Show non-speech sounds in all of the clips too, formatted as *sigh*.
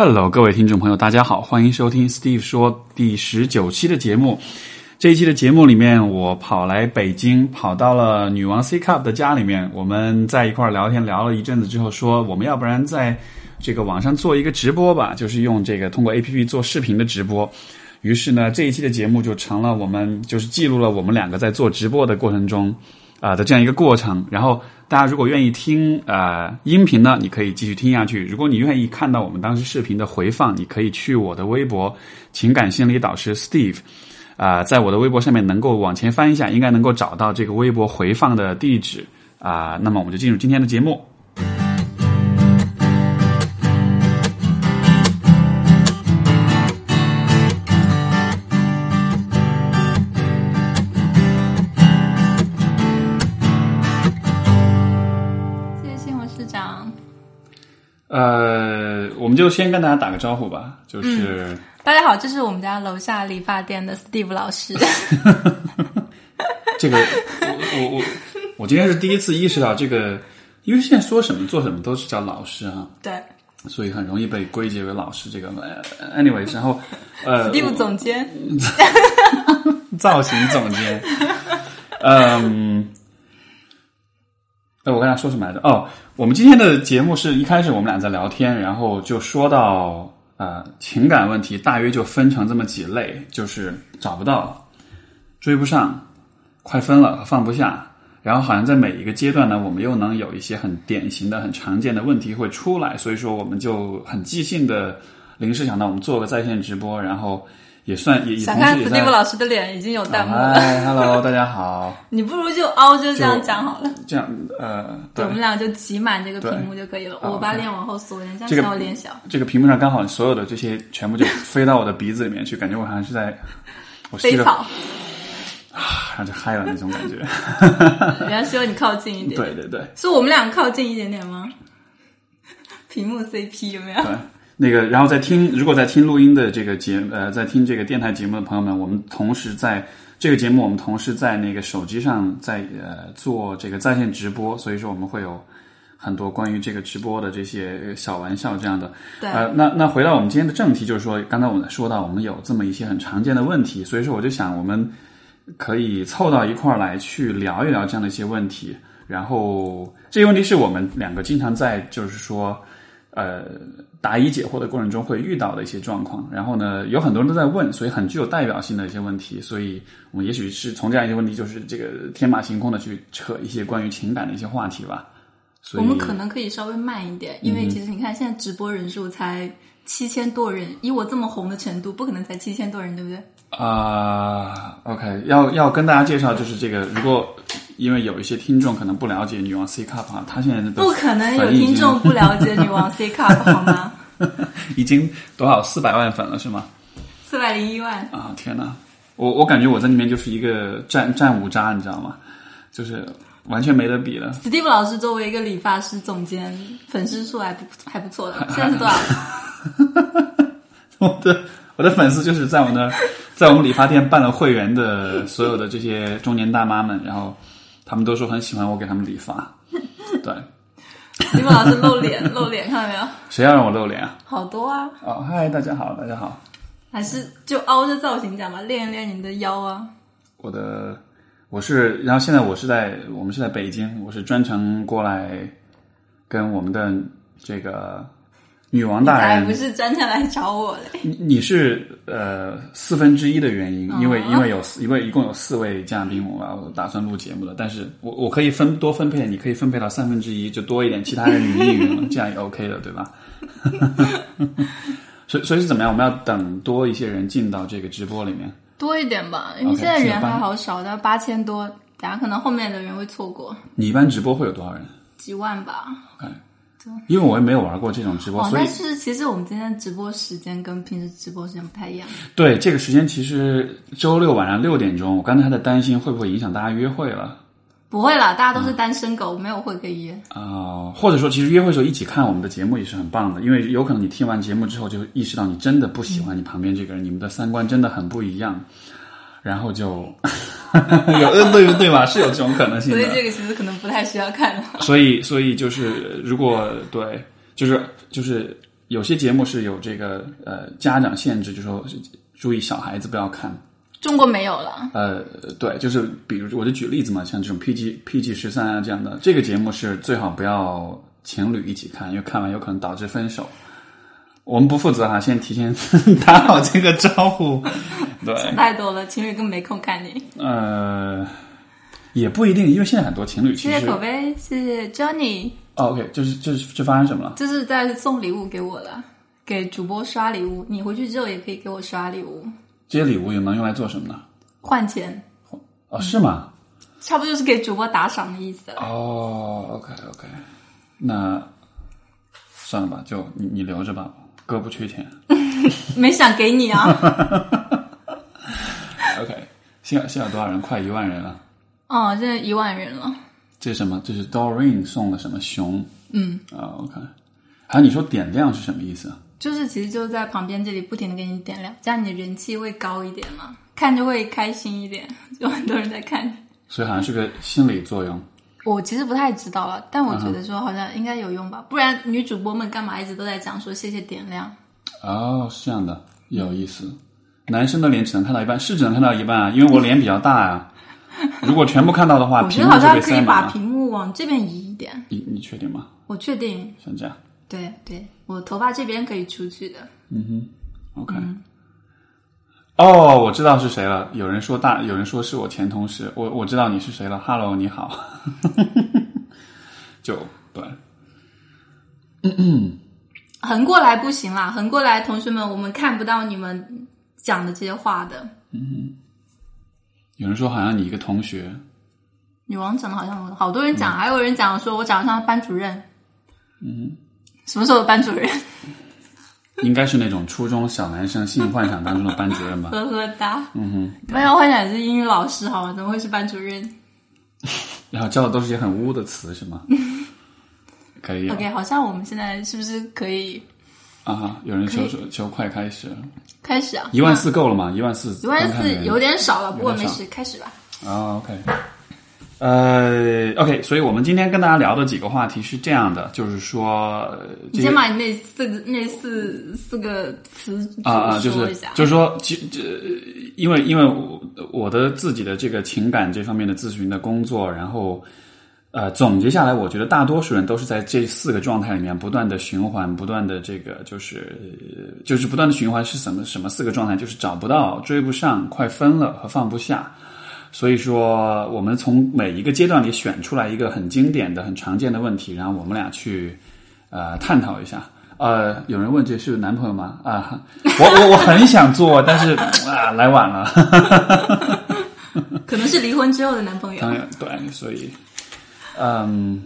Hello，各位听众朋友，大家好，欢迎收听 Steve 说第十九期的节目。这一期的节目里面，我跑来北京，跑到了女王 C Cup 的家里面，我们在一块儿聊天，聊了一阵子之后，说我们要不然在这个网上做一个直播吧，就是用这个通过 APP 做视频的直播。于是呢，这一期的节目就成了我们就是记录了我们两个在做直播的过程中啊、的这样一个过程。然后大家如果愿意听呃音频呢，你可以继续听下去；如果你愿意看到我们当时视频的回放，你可以去我的微博“情感心理导师 Steve”。啊、在我的微博上面能够往前翻一下，应该能够找到这个微博回放的地址啊、那么我们就进入今天的节目。就先跟大家打个招呼吧，就是、大家好，这是我们家楼下理发店的 Steve 老师。*laughs* 这个，我我我我今天是第一次意识到这个，因为现在说什么做什么都是叫老师啊，对所以很容易被归结为老师这个。呃 anyways，然后呃，Steve 总监，*laughs* 造型总监，嗯。呃，我刚才说什么来着？哦，我们今天的节目是一开始我们俩在聊天，然后就说到呃情感问题，大约就分成这么几类，就是找不到、追不上、快分了放不下。然后好像在每一个阶段呢，我们又能有一些很典型的、很常见的问题会出来，所以说我们就很即兴的临时想到我们做个在线直播，然后也算也也想看同时也在 Steve 老师的脸已经有弹幕了，嗨，Hello，*laughs* 大家好。你不如就凹就这样讲好了。这样，呃，对对，我，们俩就挤满这个屏幕就可以了。我把脸往后缩，人家这个嫌我脸小。这个屏幕上刚好所有的这些全部就飞到我的鼻子里面去，感觉我好像是在 *laughs* 我飞草，然后就嗨了那种感觉。人家希望你靠近一点。对对对是我们俩靠近一点点吗？屏幕 CP 有没有？对，那个，然后在听，如果在听录音的这个节，呃，在听这个电台节目的朋友们，我们同时在这个节目，我们同时在那个手机上在呃做这个在线直播，所以说我们会有很多关于这个直播的这些小玩笑这样的。对呃，那那回到我们今天的正题，就是说，刚才我们说到我们有这么一些很常见的问题，所以说我就想我们可以凑到一块儿来去聊一聊这样的一些问题。然后这些问题是我们两个经常在就是说，呃，答疑解惑的过程中会遇到的一些状况。然后呢，有很多人都在问，所以很具有代表性的一些问题。所以我们也许是从这样一些问题，就是这个天马行空的去扯一些关于情感的一些话题吧。所以我们可能可以稍微慢一点，因为其实你看现在直播人数才七千多人，以我这么红的程度，不可能才七千多人，对不对？啊、o k 要要跟大家介绍，就是这个，如果因为有一些听众可能不了解女王 C Cup 啊，他现在的不可能有听众不了解女王 C Cup *laughs* 好吗？*laughs* 已经多少四百万粉了是吗？四百零一万，啊，天哪！我我感觉我在里面就是一个战战五渣，你知道吗？就是完全没得比了。Steve 老师作为一个理发师总监，粉丝数还不还不错的，现在是多少？*laughs* 我的我的粉丝就是在我那儿，在我们理发店办了会员的所有的这些中年大妈们，然后他们都说很喜欢我给他们理发。*laughs* 对，Steve 老师露脸露脸，看到没有？谁要让我露脸啊？好多啊，哦，嗨，大家好，大家好。还是就凹着造型讲吧，练一练你的腰啊。我的我是，然后现在我是在我们是在北京，我是专程过来跟我们的这个女王大人才不是专程来找我的。你你是呃四分之一的原因，因为哦因为有四因为一共有四位嘉宾，我我打算录节目的，但是我我可以分多分配，你可以分配到三分之一，就多一点，其他人云一云了，*laughs* 这样也 OK 的，对吧？*laughs* 所以所以是怎么样？我们要等多一些人进到这个直播里面。多一点吧，因为现在人还好少，到八千多，等下可能后面的人会错过你一般直播会有多少人？几万吧。因为我也没有玩过这种直播，哦，所以但是其实我们今天直播时间跟平时直播时间不太一样。对这个时间其实周六晚上六点钟，我刚才还在担心会不会影响大家约会了。不会了，大家都是单身狗，没有会可以约。啊、或者说，其实约会的时候一起看我们的节目也是很棒的，因为有可能你听完节目之后就意识到你真的不喜欢你旁边这个人，你们的三观真的很不一样，然后就 *laughs* 有呃对对吧？是有这种可能性的。所以这个其实可能不太需要看了。所以所以就是如果对，就是就是有些节目是有这个呃家长限制，就说注意小孩子不要看。中国没有了，呃，对，就是比如我就举例子嘛，像这种 PG PG 十三啊这样的，这个节目是最好不要情侣一起看，因为看完有可能导致分手。我们不负责哈，先提前 *laughs* 打好这个招呼。*laughs* 对，太多了，情侣根本没空看你。呃，也不一定，因为现在很多情侣其实谢谢口碑，谢谢 Johnny，哦，OK，就是就是就发生什么了？就是在送礼物给我了，给主播刷礼物。你回去之后也可以给我刷礼物，这些礼物又能用来做什么呢？换钱，哦，是吗？差不多就是给主播打赏的意思了。哦，OK OK，那算了吧，就你你留着吧，哥不缺钱。*laughs* 没想给你啊。*laughs* OK，现在现在多少人？快一万人了。哦，现在一万人了。这是什么？这是 Doreen 送的什么熊？嗯，啊、o k 还有你说点亮是什么意思？就是其实就在旁边这里不停的给你点亮，这样你的人气会高一点嘛，看着会开心一点，有很多人在看。所以好像是个心理作用。我其实不太知道了，但我觉得说好像应该有用吧，不然女主播们干嘛一直都在讲说谢谢点亮？哦，是这样的，有意思。男生的脸只能看到一半，是只能看到一半啊，因为我脸比较大啊。如果全部看到的话，*laughs* 我觉屏幕就被得好像可以。把屏幕往这边移一点，你你确定吗？我确定，像这样对对，我头发这边可以出去的。嗯哼，OK。哦，我知道是谁了。有人说大，有人说是我前同事，我我知道你是谁了。Hello，你好。*laughs* 就对，*coughs* 横过来不行啦，横过来，同学们，我们看不到你们讲的这些话的。嗯有人说好像你一个同学，女王长得好像我，好多人讲，还有人讲说我长得像班主任。嗯，什么时候的班主任？*laughs* 应该是那种初中小男生性幻想当中的班主任吧？*laughs* 呵呵哒。嗯哼，没有幻想是英语老师，好吗？怎么会是班主任 *laughs* 然后教的都是些很污的词，是吗？可以、啊？OK，好像我们现在是不是可以啊！有人求说求快开始，开始啊？一万四够了吗？一万四，一万四有点少了，不过没事，开始吧。啊、o k 呃，OK，所以我们今天跟大家聊的几个话题是这样的，就是说，你先把你那四个那四四个词啊啊，就是。就是说，其这因为因为我我的自己的这个情感这方面的咨询的工作，然后呃总结下来，我觉得大多数人都是在这四个状态里面不断的循环，不断的这个就是呃就是不断的循环是什么什么四个状态，就是找不到、追不上、快分了和放不下。所以说，我们从每一个阶段里选出来一个很经典的、很常见的问题，然后我们俩去呃探讨一下。呃，有人问这是男朋友吗？啊，我我我很想做，但是啊来晚了。*laughs* 可能是离婚之后的男朋友。当然对，所以嗯，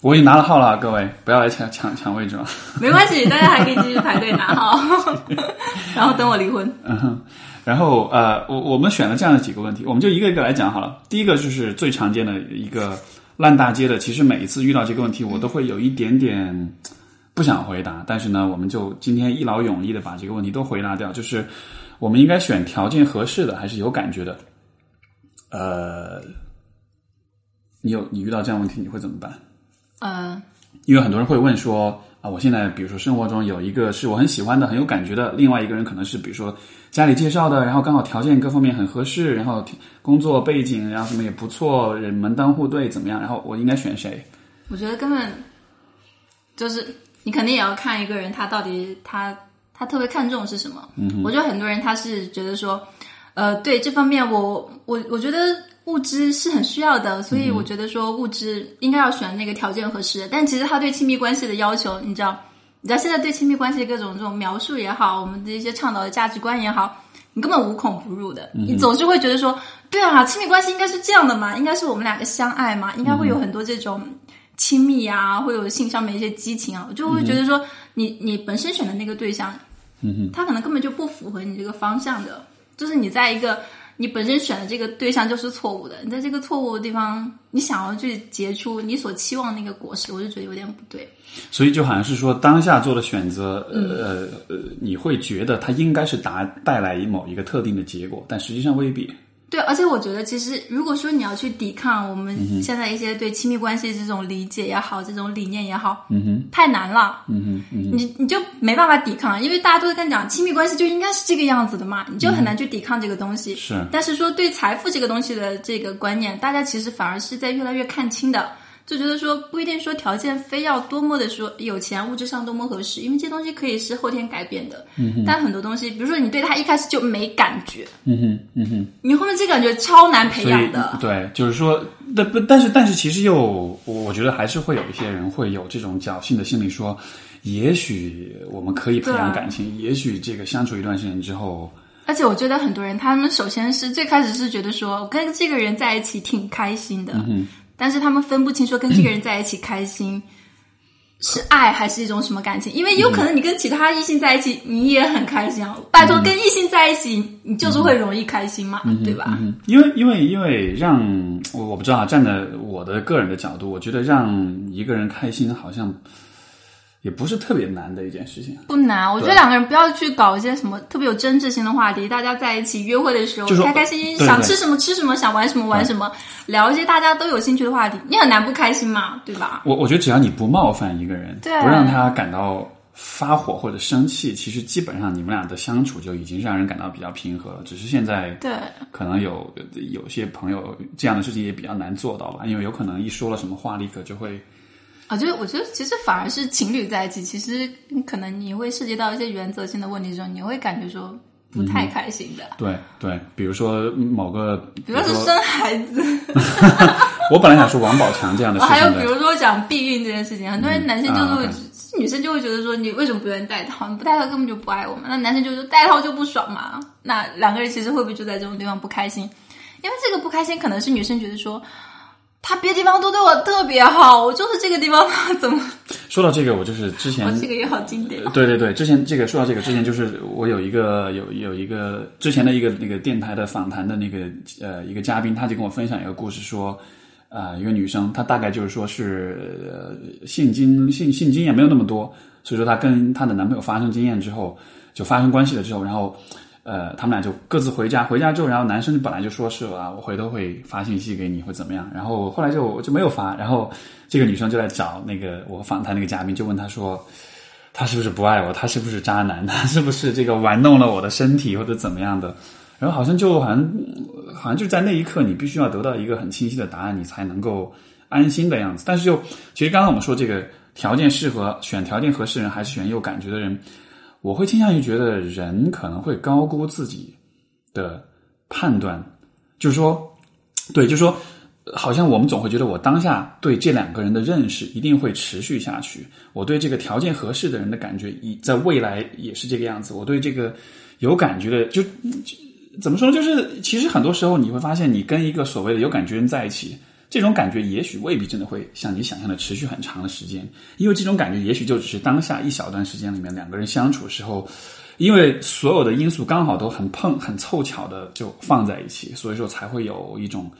我已经拿了号了，各位不要来抢抢抢位置了。没关系，大家还可以继续排队拿号，*laughs* 然后等我离婚。嗯哼，然后呃，我我们选了这样的几个问题，我们就一个一个来讲好了。第一个就是最常见的一个烂大街的，其实每一次遇到这个问题，我都会有一点点不想回答，但是呢，我们就今天一劳永逸的把这个问题都回答掉，就是我们应该选条件合适的，还是有感觉的？呃，你有你遇到这样问题，你会怎么办？呃，因为很多人会问说啊，我现在比如说生活中有一个是我很喜欢的、很有感觉的，另外一个人可能是比如说家里介绍的，然后刚好条件各方面很合适，然后工作背景然后什么也不错，人门当户对怎么样？然后我应该选谁？我觉得根本就是你肯定也要看一个人他到底他他特别看重是什么。嗯，我觉得很多人他是觉得说，呃，对这方面我我我觉得物质是很需要的，所以我觉得说物质应该要选那个条件合适的。但其实他对亲密关系的要求，你知道，你知道现在对亲密关系的各种这种描述也好，我们的一些倡导的价值观也好。你根本无孔不入的，你总是会觉得说，对啊，亲密关系应该是这样的嘛，应该是我们两个相爱嘛，应该会有很多这种亲密啊，会有性上面一些激情啊，我就会觉得说，你你本身选的那个对象，他可能根本就不符合你这个方向的，就是你在一个你本身选的这个对象就是错误的，你在这个错误的地方，你想要去结出你所期望那个果实，我就觉得有点不对。所以就好像是说当下做的选择，呃呃，你会觉得它应该是达带来某一个特定的结果，但实际上未必。对，而且我觉得，其实如果说你要去抵抗我们现在一些对亲密关系这种理解也好，这种理念也好，嗯哼，太难了。嗯哼，嗯哼，你你就没办法抵抗，因为大家都在跟你讲亲密关系就应该是这个样子的嘛，你就很难去抵抗这个东西。是，但是说对财富这个东西的这个观念，大家其实反而是在越来越看清的。就觉得说不一定说条件非要多么的说有钱物质上多么合适，因为这些东西可以是后天改变的。嗯哼，但很多东西，比如说你对他一开始就没感觉，嗯哼，嗯哼，你后面这感觉超难培养的。对，就是说，但不，但是但是其实又，我我觉得还是会有一些人会有这种侥幸的心理，说，也许我们可以培养感情，也许这个相处一段时间之后，而且我觉得很多人，他们首先是最开始是觉得说，我跟这个人在一起挺开心的，嗯但是他们分不清说跟这个人在一起开心。是爱还是一种什么感情？因为有可能你跟其他异性在一起，你也很开心啊。拜托，跟异性在一起，你就是会容易开心嘛，对吧？嗯，因为因为因为让我我不知道啊，站在我的个人的角度，我觉得让一个人开心好像也不是特别难的一件事情。不难，我觉得两个人不要去搞一些什么特别有争执性的话题，大家在一起约会的时候开开心心，想吃什么吃什么，想玩什么玩什么，聊一些大家都有兴趣的话题，你很难不开心嘛，对吧？我我觉得只要你不冒犯一个人，对不让他感到发火或者生气，其实基本上你们俩的相处就已经让人感到比较平和了。只是现在对，可能有有些朋友这样的事情也比较难做到吧，因为有可能一说了什么话，立刻就会啊，就是我觉得其实反而是情侣在一起，其实可能你会涉及到一些原则性的问题中，你会感觉说不太开心的，对对，比如说某个，比如说是生孩子，*laughs* 我本来想说王宝强这样的事还有，比如说讲避孕这件事情，很多人男生就是会。啊女生就会觉得说你为什么不愿意戴套？你不戴套根本就不爱我嘛。那男生就说戴套就不爽嘛。那两个人其实会不会就在这种地方不开心？因为这个不开心可能是女生觉得说，他别的地方都对我特别好，我就是这个地方 *laughs* 怎么？说到这个，我就是之前我这个也好经典。对对对，之前这个说到这个之前，就是我有一个有有一个之前的一个那个电台的访谈的那个呃一个嘉宾，他就跟我分享一个故事说。啊、一个女生，她大概就是说是呃性经性性经验没有那么多，所以说她跟她的男朋友发生经验之后，就发生关系了之后，然后呃他们俩就各自回家，回家之后，然后男生本来就说是啊，我回头会发信息给你，会怎么样，然后后来就就没有发，然后这个女生就来找那个我访谈那个嘉宾，就问他说。他是不是不爱我？他是不是渣男？他是不是这个玩弄了我的身体或者怎么样的？然后好像就好像好像就在那一刻，你必须要得到一个很清晰的答案，你才能够安心的样子。但是就其实刚刚我们说这个条件适合选条件合适人还是选有感觉的人，我会倾向于觉得人可能会高估自己的判断，就是说，*tsk* 对，就是说。好像我们总会觉得，我当下对这两个人的认识一定会持续下去。我对这个条件合适的人的感觉，以在未来也是这个样子。我对这个有感觉的，就就怎么说？就是其实很多时候你会发现，你跟一个所谓的有感觉人在一起，这种感觉也许未必真的会像你想象的持续很长的时间，因为这种感觉也许就只是当下一小段时间里面两个人相处的时候。因为所有的因素刚好都很碰、很凑巧的就放在一起，所以说才会有一种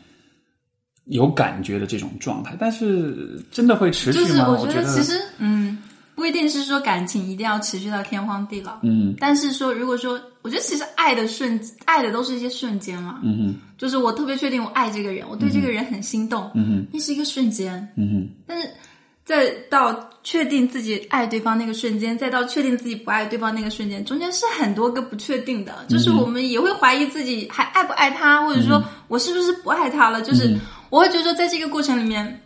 有感觉的这种状态，但是真的会持续就是吗？我觉我觉得其实嗯，不一定是说感情一定要持续到天荒地老，嗯。但是说如果说，我觉得其实爱的瞬，爱的都是一些瞬间嘛，嗯哼。就是我特别确定我爱这个人，我对这个人很心动，嗯哼。那是一个瞬间，嗯哼。但是再到确定自己爱对方那个瞬间，再到确定自己不爱对方那个瞬间，中间是很多个不确定的。就是我们也会怀疑自己还爱不爱他，或者说我是不是不爱他了。就是我会觉得说，在这个过程里面，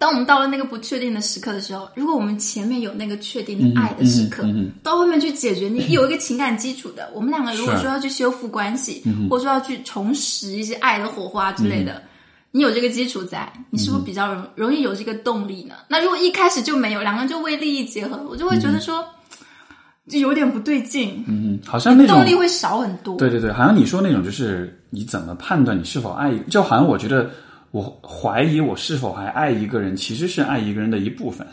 当我们到了那个不确定的时刻的时候，如果我们前面有那个确定的爱的时刻，到后面去解决，你有一个情感基础的。我们两个如果说要去修复关系，或者说要去重拾一些爱的火花之类的。你有这个基础在，你是不是比较容容易有这个动力呢？那如果一开始就没有，两个人就为利益结合，我就会觉得说，就有点不对劲，嗯哼，好像那种动力会少很多。对对对，好像你说那种就是你怎么判断你是否爱，就好像我觉得我怀疑我是否还爱一个人，其实是爱一个人的一部分。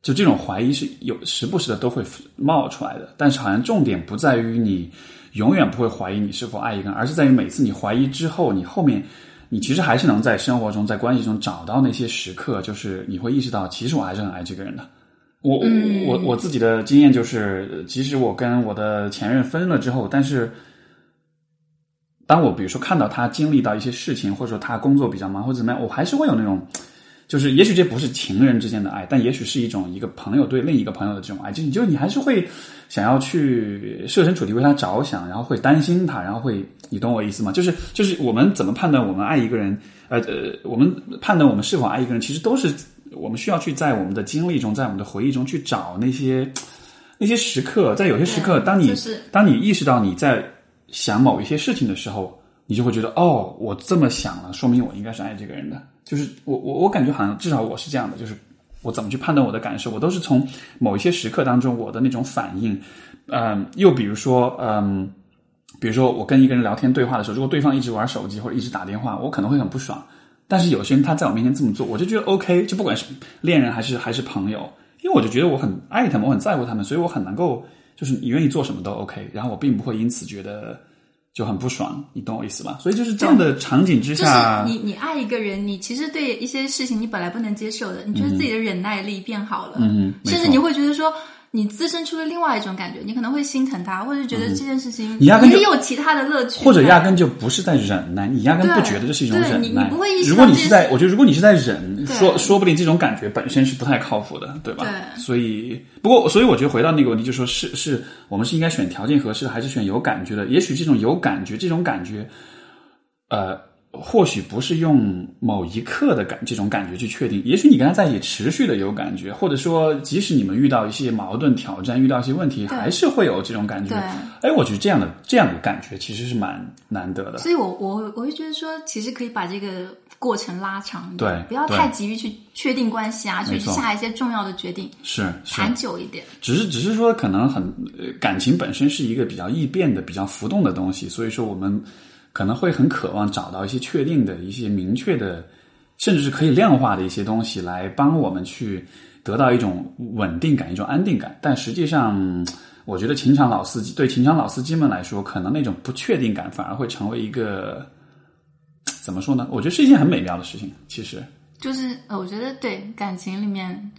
就这种怀疑是有时不时的都会冒出来的，但是好像重点不在于你永远不会怀疑你是否爱一个人，而是在于每次你怀疑之后，你后面你其实还是能在生活中、在关系中找到那些时刻，就是你会意识到，其实我还是很爱这个人的。我我我自己的经验就是，即使我跟我的前任分了之后，但是当我比如说看到他经历到一些事情，或者说他工作比较忙或者怎么样，我还是会有那种，就是也许这不是情人之间的爱，但也许是一种一个朋友对另一个朋友的这种爱，就你就你还是会想要去设身处地为他着想，然后会担心他，然后会，你懂我意思吗？就是就是我们怎么判断我们爱一个人，呃呃，我们判断我们是否爱一个人，其实都是我们需要去在我们的经历中，在我们的回忆中去找那些那些时刻，在有些时刻，当你就是当你意识到你在想某一些事情的时候，你就会觉得哦，我这么想了，说明我应该是爱这个人的。就是我我我感觉好像至少我是这样的，就是我怎么去判断我的感受，我都是从某一些时刻当中我的那种反应，嗯，又比如说嗯，比如说我跟一个人聊天对话的时候，如果对方一直玩手机或者一直打电话，我可能会很不爽。但是有些人他在我面前这么做，我就觉得 OK，就不管是恋人还是还是朋友，因为我就觉得我很爱他们，我很在乎他们，所以我很能够就是你愿意做什么都 OK，然后我并不会因此觉得就很不爽，你懂我意思吧？所以就是这样的场景之就是下，你你爱一个人，你其实对一些事情你本来不能接受的，你觉得自己的忍耐力变好了，嗯，甚至你会觉得说。你滋生出了另外一种感觉，你可能会心疼他，或者觉得这件事情嗯你压根就也有其他的乐趣，或者压根就不是在忍耐，你压根不觉得这是一种忍耐。你你不会意识如果你是在，我觉得如果你是在忍，说说不定这种感觉本身是不太靠谱的，对吧？对所以，不过，所以我觉得回到那个问题，就说是是我们是应该选条件合适的，还是选有感觉的？也许这种有感觉，这种感觉，呃。或许不是用某一刻的感这种感觉去确定，也许你跟他在一起持续的有感觉，或者说即使你们遇到一些矛盾挑战，遇到一些问题，还是会有这种感觉。对哎，我觉得这样的这样的感觉其实是蛮难得的。所以我我我会觉得说，其实可以把这个过程拉长一点，对不要太急于去确定关系啊，去下一些重要的决定，是是，谈久一点。只是只是说，可能很呃感情本身是一个比较易变的、比较浮动的东西，所以说我们可能会很渴望找到一些确定的、一些明确的，甚至是可以量化的一些东西，来帮我们去得到一种稳定感、一种安定感。但实际上，我觉得情场老司机对情场老司机们来说，可能那种不确定感反而会成为一个怎么说呢？我觉得是一件很美妙的事情。其实，就是呃，我觉得对感情里面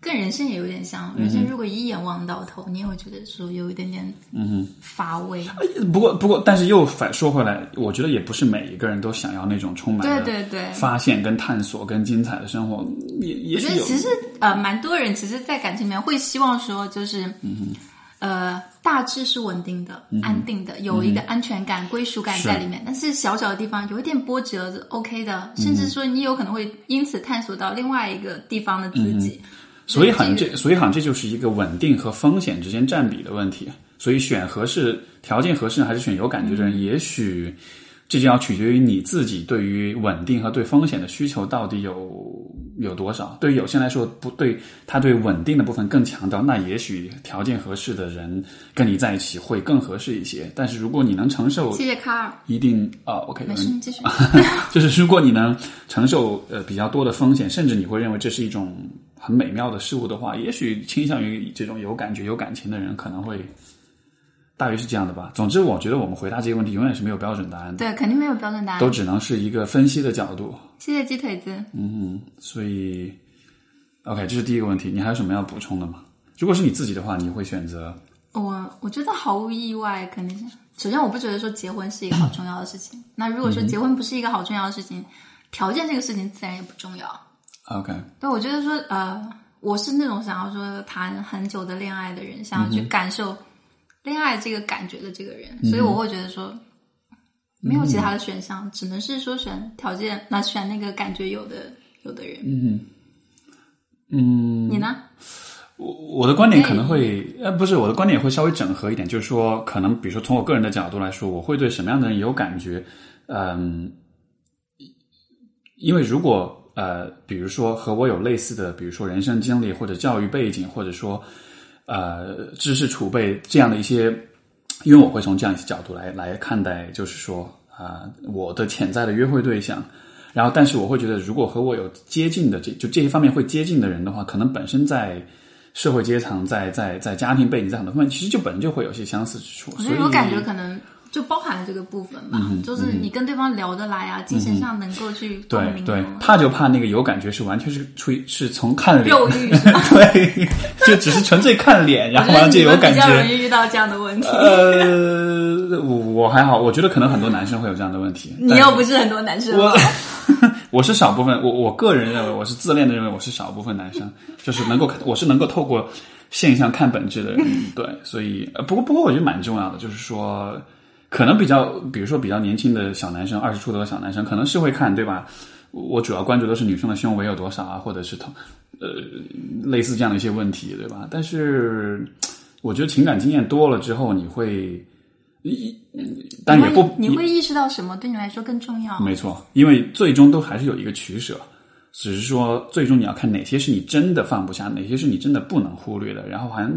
跟人生也有点像，嗯人生如果一眼望到头，你也会觉得说有一点点嗯乏味。不过，不过，但是又反说回来，我觉得也不是每一个人都想要那种充满对对对，发现、跟探索、跟精彩的生活，也也我觉是有。得其实呃，蛮多人其实，在感情里面会希望说，就是嗯呃，大致是稳定的、安定的，有一个安全感、归属感在里面。但是小小的地方有一点波折是 OK 的，甚至说你有可能会因此探索到另外一个地方的自己。所以好像这这，所以好像这就是一个稳定和风险之间占比的问题。所以选合适条件合适还是选有感觉的人，也许这就要取决于你自己对于稳定和对风险的需求到底有有多少。对于有些人来说，不对，他对稳定的部分更强调，那也许条件合适的人跟你在一起会更合适一些。但是如果你能承受谢谢卡尔，一定啊，OK，没事，你继续。*laughs* 就是如果你能承受呃比较多的风险，甚至你会认为这是一种很美妙的事物的话，也许倾向于这种有感觉、有感情的人可能会大约是这样的吧。总之，我觉得我们回答这个问题永远是没有标准答案的，对，肯定没有标准答案。都只能是一个分析的角度。谢谢鸡腿子。嗯，所以 OK，这是第一个问题。你还有什么要补充的吗？如果是你自己的话，你会选择我我觉得毫无意外，肯定是首先我不觉得说结婚是一个好重要的事情。那如果说结婚不是一个好重要的事情，条件这个事情自然也不重要。OK，对，我觉得说呃，我是那种想要说谈很久的恋爱的人，想要去感受恋爱这个感觉的这个人，所以我会觉得说没有其他的选项，只能是说选条件，那选那个感觉有的有的人。嗯嗯，你呢？我我的观点可能会，呃，不是我的观点会稍微整合一点，就是说，可能比如说从我个人的角度来说，我会对什么样的人有感觉，嗯，因为如果呃，比如说和我有类似的，比如说人生经历或者教育背景，或者说呃知识储备这样的一些，因为我会从这样一些角度来来看待，就是说啊、我的潜在的约会对象。然后，但是我会觉得，如果和我有接近的这就这些方面会接近的人的话，可能本身在社会阶层、在在在家庭背景、在很多方面，其实就本身就会有些相似之处。所以我感觉可能就包含了这个部分吧，嗯就是你跟对方聊得来啊，精神上能够去共鸣对对啊，怕就怕那个有感觉是完全是出于是从看脸，肉欲？*laughs* 对，*laughs* 就只是纯粹看脸，然后就比较容。易遇到这样的问题。呃，我我还好，我觉得可能很多男生会有这样的问题。*laughs* 你又不是很多男生，我我是少部分，我我个人认为我是自恋的认为我是少部分男生，就是能够我是能够透过现象看本质的人，对，所以呃不过不过我觉得蛮重要的，就是说可能比较比如说比较年轻的小男生，二十出头的小男生可能是会看对吧？我主要关注的是女生的胸围有多少啊，或者是同呃类似这样的一些问题，对吧？但是我觉得情感经验多了之后，你会。一，但也不，你会意识到什么对你来说更重要？没错，因为最终都还是有一个取舍，只是说最终你要看哪些是你真的放不下，哪些是你真的不能忽略的，然后好像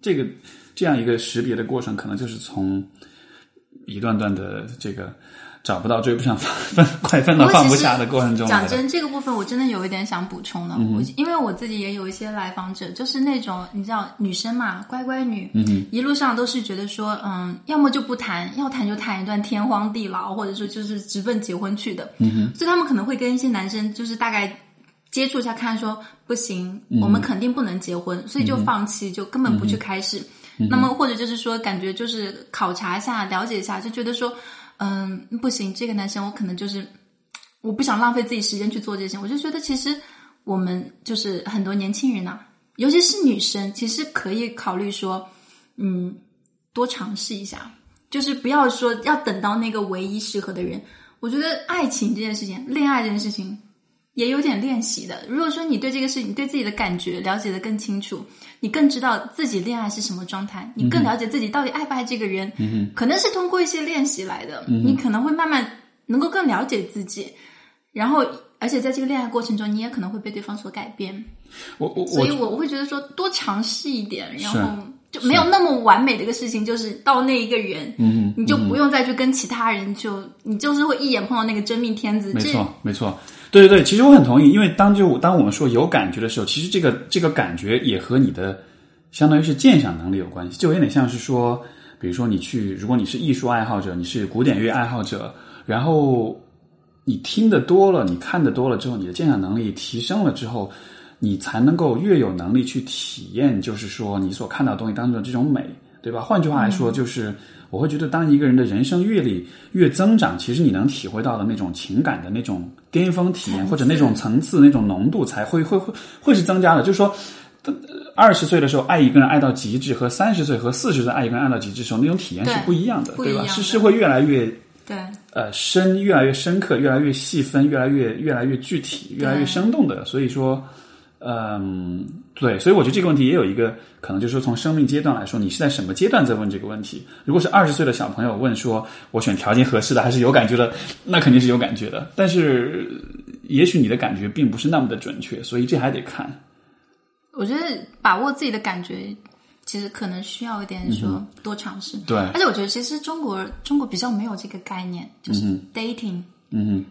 这个这样一个识别的过程，可能就是从一段段的这个找不到、追不上、分 *laughs* 快分到放不下的过程中。讲真，这个部分我真的有一点想补充的，我因为我自己也有一些来访者，就是那种你知道女生嘛，乖乖女，一路上都是觉得说，嗯，要么就不谈，要谈就谈一段天荒地老，或者说就是直奔结婚去的，所以他们可能会跟一些男生就是大概。接触一下，看说不行，我们肯定不能结婚，所以就放弃，就根本不去开始。那么或者就是说，感觉就是考察一下，了解一下，就觉得说，嗯，不行，这个男生我可能就是我不想浪费自己时间去做这些。我就觉得其实我们就是很多年轻人呐、尤其是女生，其实可以考虑说，嗯，多尝试一下，就是不要说要等到那个唯一适合的人。我觉得爱情这件事情，恋爱这件事情。也有点练习的。如果说你对这个事情、对自己的感觉了解的更清楚，你更知道自己恋爱是什么状态，你更了解自己到底爱不爱这个人，嗯可能是通过一些练习来的。你可能会慢慢能够更了解自己，然后而且在这个恋爱过程中，你也可能会被对方所改变。我我所以我我会觉得说多尝试一点，然后就没有那么完美的一个事情，就是到那一个人，嗯，你就不用再去跟其他人就你就是会一眼碰到那个真命天子。没错，没错。对对对，其实我很同意，因为当就当我们说有感觉的时候，其实这个这个感觉也和你的相当于是鉴赏能力有关系，就有点像是说，比如说你去，如果你是艺术爱好者，你是古典乐爱好者，然后你听的多了，你看的多了之后，你的鉴赏能力提升了之后，你才能够越有能力去体验，就是说你所看到的东西当中的这种美，对吧？换句话来说，就是。我会觉得，当一个人的人生阅历越增长，其实你能体会到的那种情感的那种巅峰体验，或者那种层次、那种浓度，才会会会会是增加的。就是说，二十岁的时候爱一个人爱到极致，和三十岁和四十岁爱一个人爱到极致的时候，那种体验是不一样的，对吧？是是会越来越对呃深，越来越深刻，越来越细分，越来越越来越具体，越来越生动的。所以说。嗯，对，所以我觉得这个问题也有一个可能，就是说从生命阶段来说，你是在什么阶段在问这个问题？如果是二十岁的小朋友问说，我选条件合适的还是有感觉的，那肯定是有感觉的。但是，也许你的感觉并不是那么的准确，所以这还得看。我觉得把握自己的感觉，其实可能需要一点说多尝试。对，而且我觉得其实中国中国比较没有这个概念，就是 dating。嗯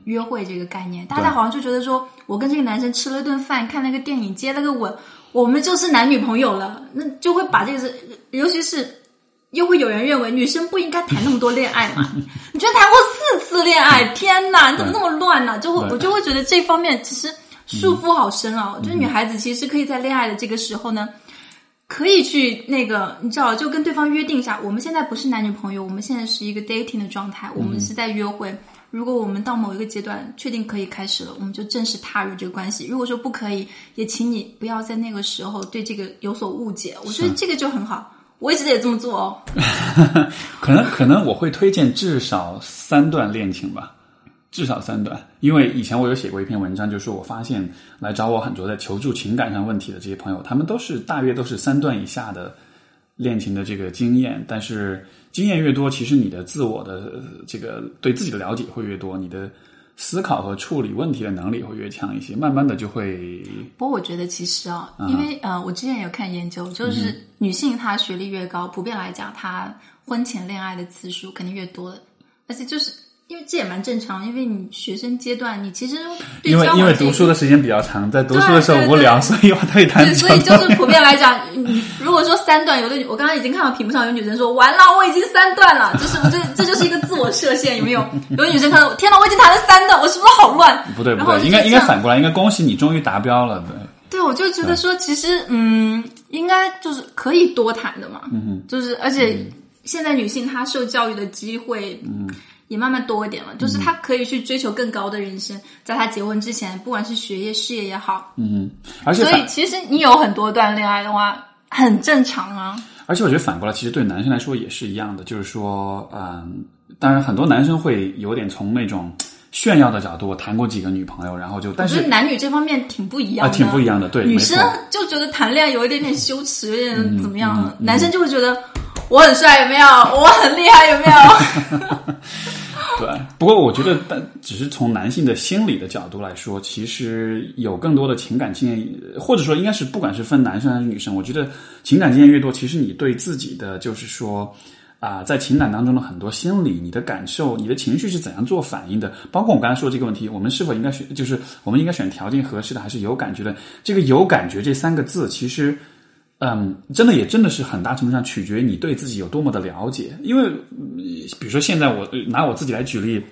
约会这个概念，大家好像就觉得说，我跟这个男生吃了顿饭，看了个电影，接了个吻，我们就是男女朋友了。那就会把这个是，尤其是又会有人认为女生不应该谈那么多恋爱嘛？*laughs* 你居然谈过四次恋爱，天哪，你怎么那么乱呢？就会我就会觉得这方面其实束缚好深啊。我觉得女孩子其实可以在恋爱的这个时候呢，可以去那个，你知道，就跟对方约定一下，我们现在不是男女朋友，我们现在是一个 dating 的状态，我们是在约会。如果我们到某一个阶段确定可以开始了，我们就正式踏入这个关系。如果说不可以，也请你不要在那个时候对这个有所误解。我觉得这个就很好，我一直也这么做哦。*laughs* 可能可能我会推荐至少三段恋情吧，至少三段，因为以前我有写过一篇文章，就是我发现来找我很多在求助情感上问题的这些朋友，他们都是大约都是三段以下的恋情的这个经验，但是。经验越多，其实你的自我的这个对自己的了解会越多，你的思考和处理问题的能力会越强一些，慢慢的就会。不过我觉得其实啊，因为呃，我之前有看研究，就是女性她学历越高，普遍来讲，她婚前恋爱的次数肯定越多的，而且就是因为这也蛮正常，因为你学生阶段，你其实对因为因为读书的时间比较长，在读书的时候无聊，所以我对谈对，所以就是普遍来讲，你如果说三段，有的女我刚刚已经看到屏幕上有女生说完了，我已经三段了，就是这这就是一个自我设限，有没有？有的女生看到天哪，我已经谈了三段，我是不是好乱？不对不对，应该应该反过来，应该恭喜你终于达标了，对。对，我就觉得说，其实嗯，应该就是可以多谈的嘛，嗯就是而且现在女性她受教育的机会，嗯。也慢慢多一点了，就是他可以去追求更高的人生，在他结婚之前，不管是学业、事业也好，嗯，而且所以其实你有很多段恋爱的话，很正常啊。而且我觉得反过来，其实对男生来说也是一样的，就是说，嗯，当然很多男生会有点从那种炫耀的角度，我谈过几个女朋友，然后就，但是男女这方面挺不一样啊，的，挺不一样的，对，女生就觉得谈恋爱有一点点羞耻，有点怎么样？嗯男生就会觉得我很帅，有没有？我很厉害，有没有？*laughs* 对，不过我觉得，但只是从男性的心理的角度来说，其实有更多的情感经验，或者说应该是不管是分男生还是女生，我觉得情感经验越多，其实你对自己的就是说啊、在情感当中的很多心理、你的感受、你的情绪是怎样做反应的，包括我刚才说这个问题，我们是否应该选，就是我们应该选条件合适的，还是有感觉的？这个有感觉这三个字，其实。嗯，真的也真的是很大程度上取决于你对自己有多么的了解，因为比如说现在我拿我自己来举例，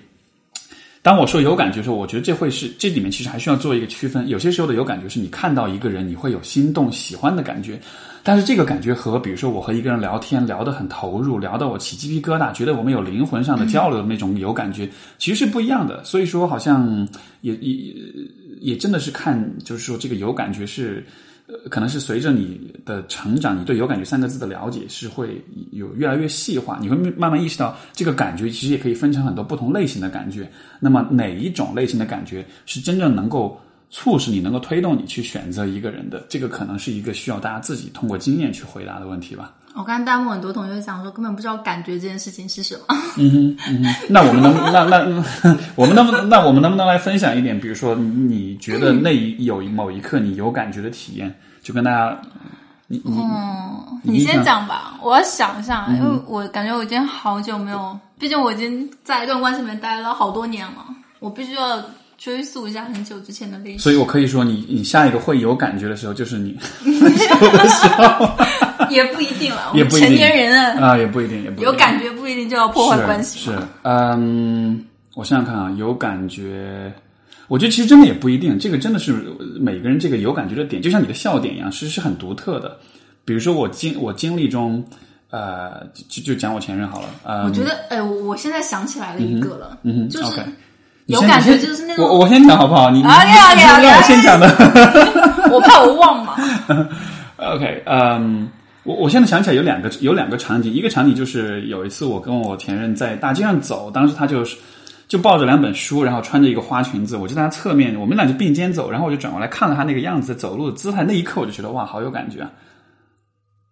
当我说有感觉的时候，我觉得这会是这里面其实还需要做一个区分。有些时候的有感觉是你看到一个人，你会有心动、喜欢的感觉，但是这个感觉和比如说我和一个人聊天聊得很投入，聊得我起鸡皮疙瘩，觉得我们有灵魂上的交流的那种有感觉，其实是不一样的。所以说，好像也也也真的是看，就是说这个有感觉是。呃，可能是随着你的成长，你对“有感觉”三个字的了解是会有越来越细化，你会慢慢意识到，这个感觉其实也可以分成很多不同类型的感觉。那么哪一种类型的感觉是真正能够促使你、能够推动你去选择一个人的？这个可能是一个需要大家自己通过经验去回答的问题吧。我看弹幕很多同学讲说，根本不知道感觉这件事情是什么。*laughs* 嗯哼，嗯那我们能那那 *laughs* 我们能不能那我们能不能来分享一点？比如说，你觉得那一有某一刻你有感觉的体验，就跟大家，你你嗯，你先讲吧，我要想一下，因为我感觉我已经好久没有，毕竟我已经在一段关系里面待了好多年了，我必须要追溯一下很久之前的历史。所以我可以说你，你下一个会有感觉的时候，就是你有的时候也不一定了，我也不一定们成年人啊，啊，也不一定，也不一定有感觉不一定就要破坏关系是。是嗯，我想想看啊，有感觉，我觉得其实真的也不一定，这个真的是每个人这个有感觉的点，就像你的笑点一样，是是很独特的。比如说我经我经历中，呃，就就讲我前任好了，呃，我觉得，哎，我我现在想起来了一个了，嗯哼就是有感觉，就是那种我我先讲好不好？你你 OK，OK，OK，你让我先讲的。*laughs* 我怕我忘嘛。*laughs* OK，嗯，我我现在想起来有两个有两个场景，一个场景就是有一次我跟我前任在大街上走，当时他就是就抱着两本书，然后穿着一个花裙子，我就在他侧面，我们俩就并肩走，然后我就转过来看了他那个样子走路的姿态，那一刻我就觉得哇，好有感觉啊！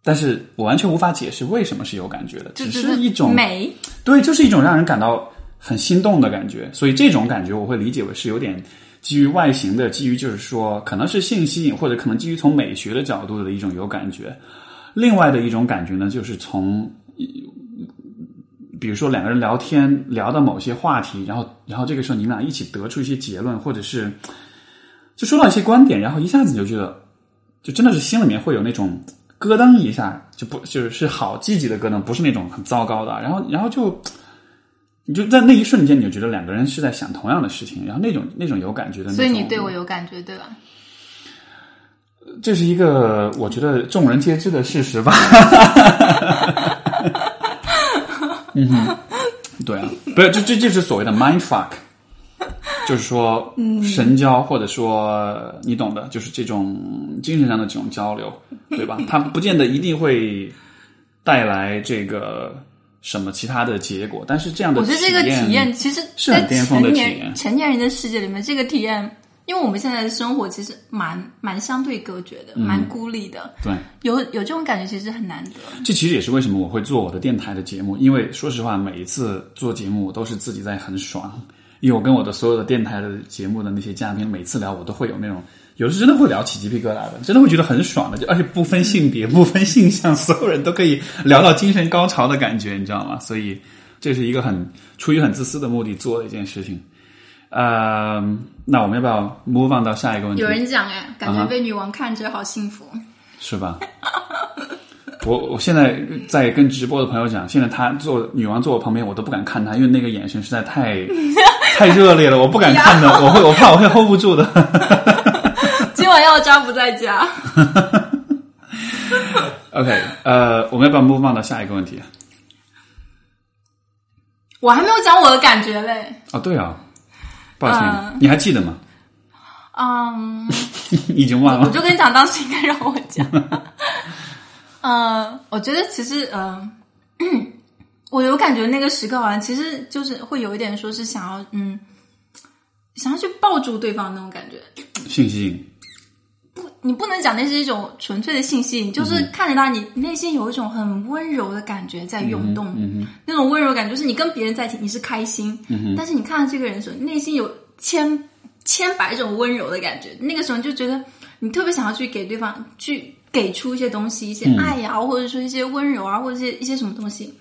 但是我完全无法解释为什么是有感觉的，只是一种美，对，就是一种让人感到很心动的感觉，所以这种感觉我会理解为是有点基于外形的，基于就是说可能是性吸引，或者可能基于从美学的角度的一种有感觉。另外的一种感觉呢，就是从比如说两个人聊天聊到某些话题，然后然后这个时候你们俩一起得出一些结论，或者是就说到一些观点，然后一下子你就觉得，就真的是心里面会有那种咯噔一下，就不就是是好积极的咯噔，不是那种很糟糕的，然后然后就。你就在那一瞬间，你就觉得两个人是在想同样的事情，然后那种那种有感觉的那种。所以你对我有感觉，对吧？这是一个我觉得众人皆知的事实吧。*laughs* 嗯哼，对啊，不是，这这就是所谓的 mind fuck，就是说神交，或者说你懂的，就是这种精神上的这种交流，对吧？它不见得一定会带来这个什么其他的结果，但是这样的我觉得这个体验其实，在是很巅峰的成体验年成年人的世界里面，这个体验，因为我们现在的生活其实蛮蛮相对隔绝的，蛮孤立的，对。有有这种感觉其实很难得。这其实也是为什么我会做我的电台的节目，因为说实话，每一次做节目我都是自己在很爽，因为我跟我的所有的电台的节目的那些嘉宾，每次聊我都会有那种，有时真的会聊起鸡皮疙瘩的，真的会觉得很爽的，就而且不分性别、不分性向，*laughs* 所有人都可以聊到精神高潮的感觉，你知道吗？所以，这是一个很出于很自私的目的做的一件事情。呃，那我们要不要 move on 到下一个问题？有人讲哎，感觉被女王看着好幸福。是吧？*laughs* 我我现在在跟直播的朋友讲，现在他坐女王坐我旁边，我都不敢看她，因为那个眼神实在太 *laughs* 太热烈了，我不敢看的，我会我怕我会 hold 不住的。今晚要渣不在家。*laughs* OK，呃，我们要不要 move on 到下一个问题？我还没有讲我的感觉嘞。哦，对啊，抱歉，嗯你还记得吗？嗯，*laughs* 已经忘了。我就跟你讲，当时应该让我讲。嗯，*laughs* 我觉得其实，嗯、*clears throat* 我有感觉那个时刻好像其实就是会有一点说是想要，嗯，想要去抱住对方那种感觉。信息你不能讲那是一种纯粹的性吸引，就是看着他，你内心有一种很温柔的感觉在涌动。嗯那种温柔感，就是你跟别人在一起你是开心，但是你看到这个人的时候，内心有千千百种温柔的感觉。那个时候你就觉得你特别想要去给对方去给出一些东西，一些爱呀、或者说一些温柔啊，或者一些一些什么东西。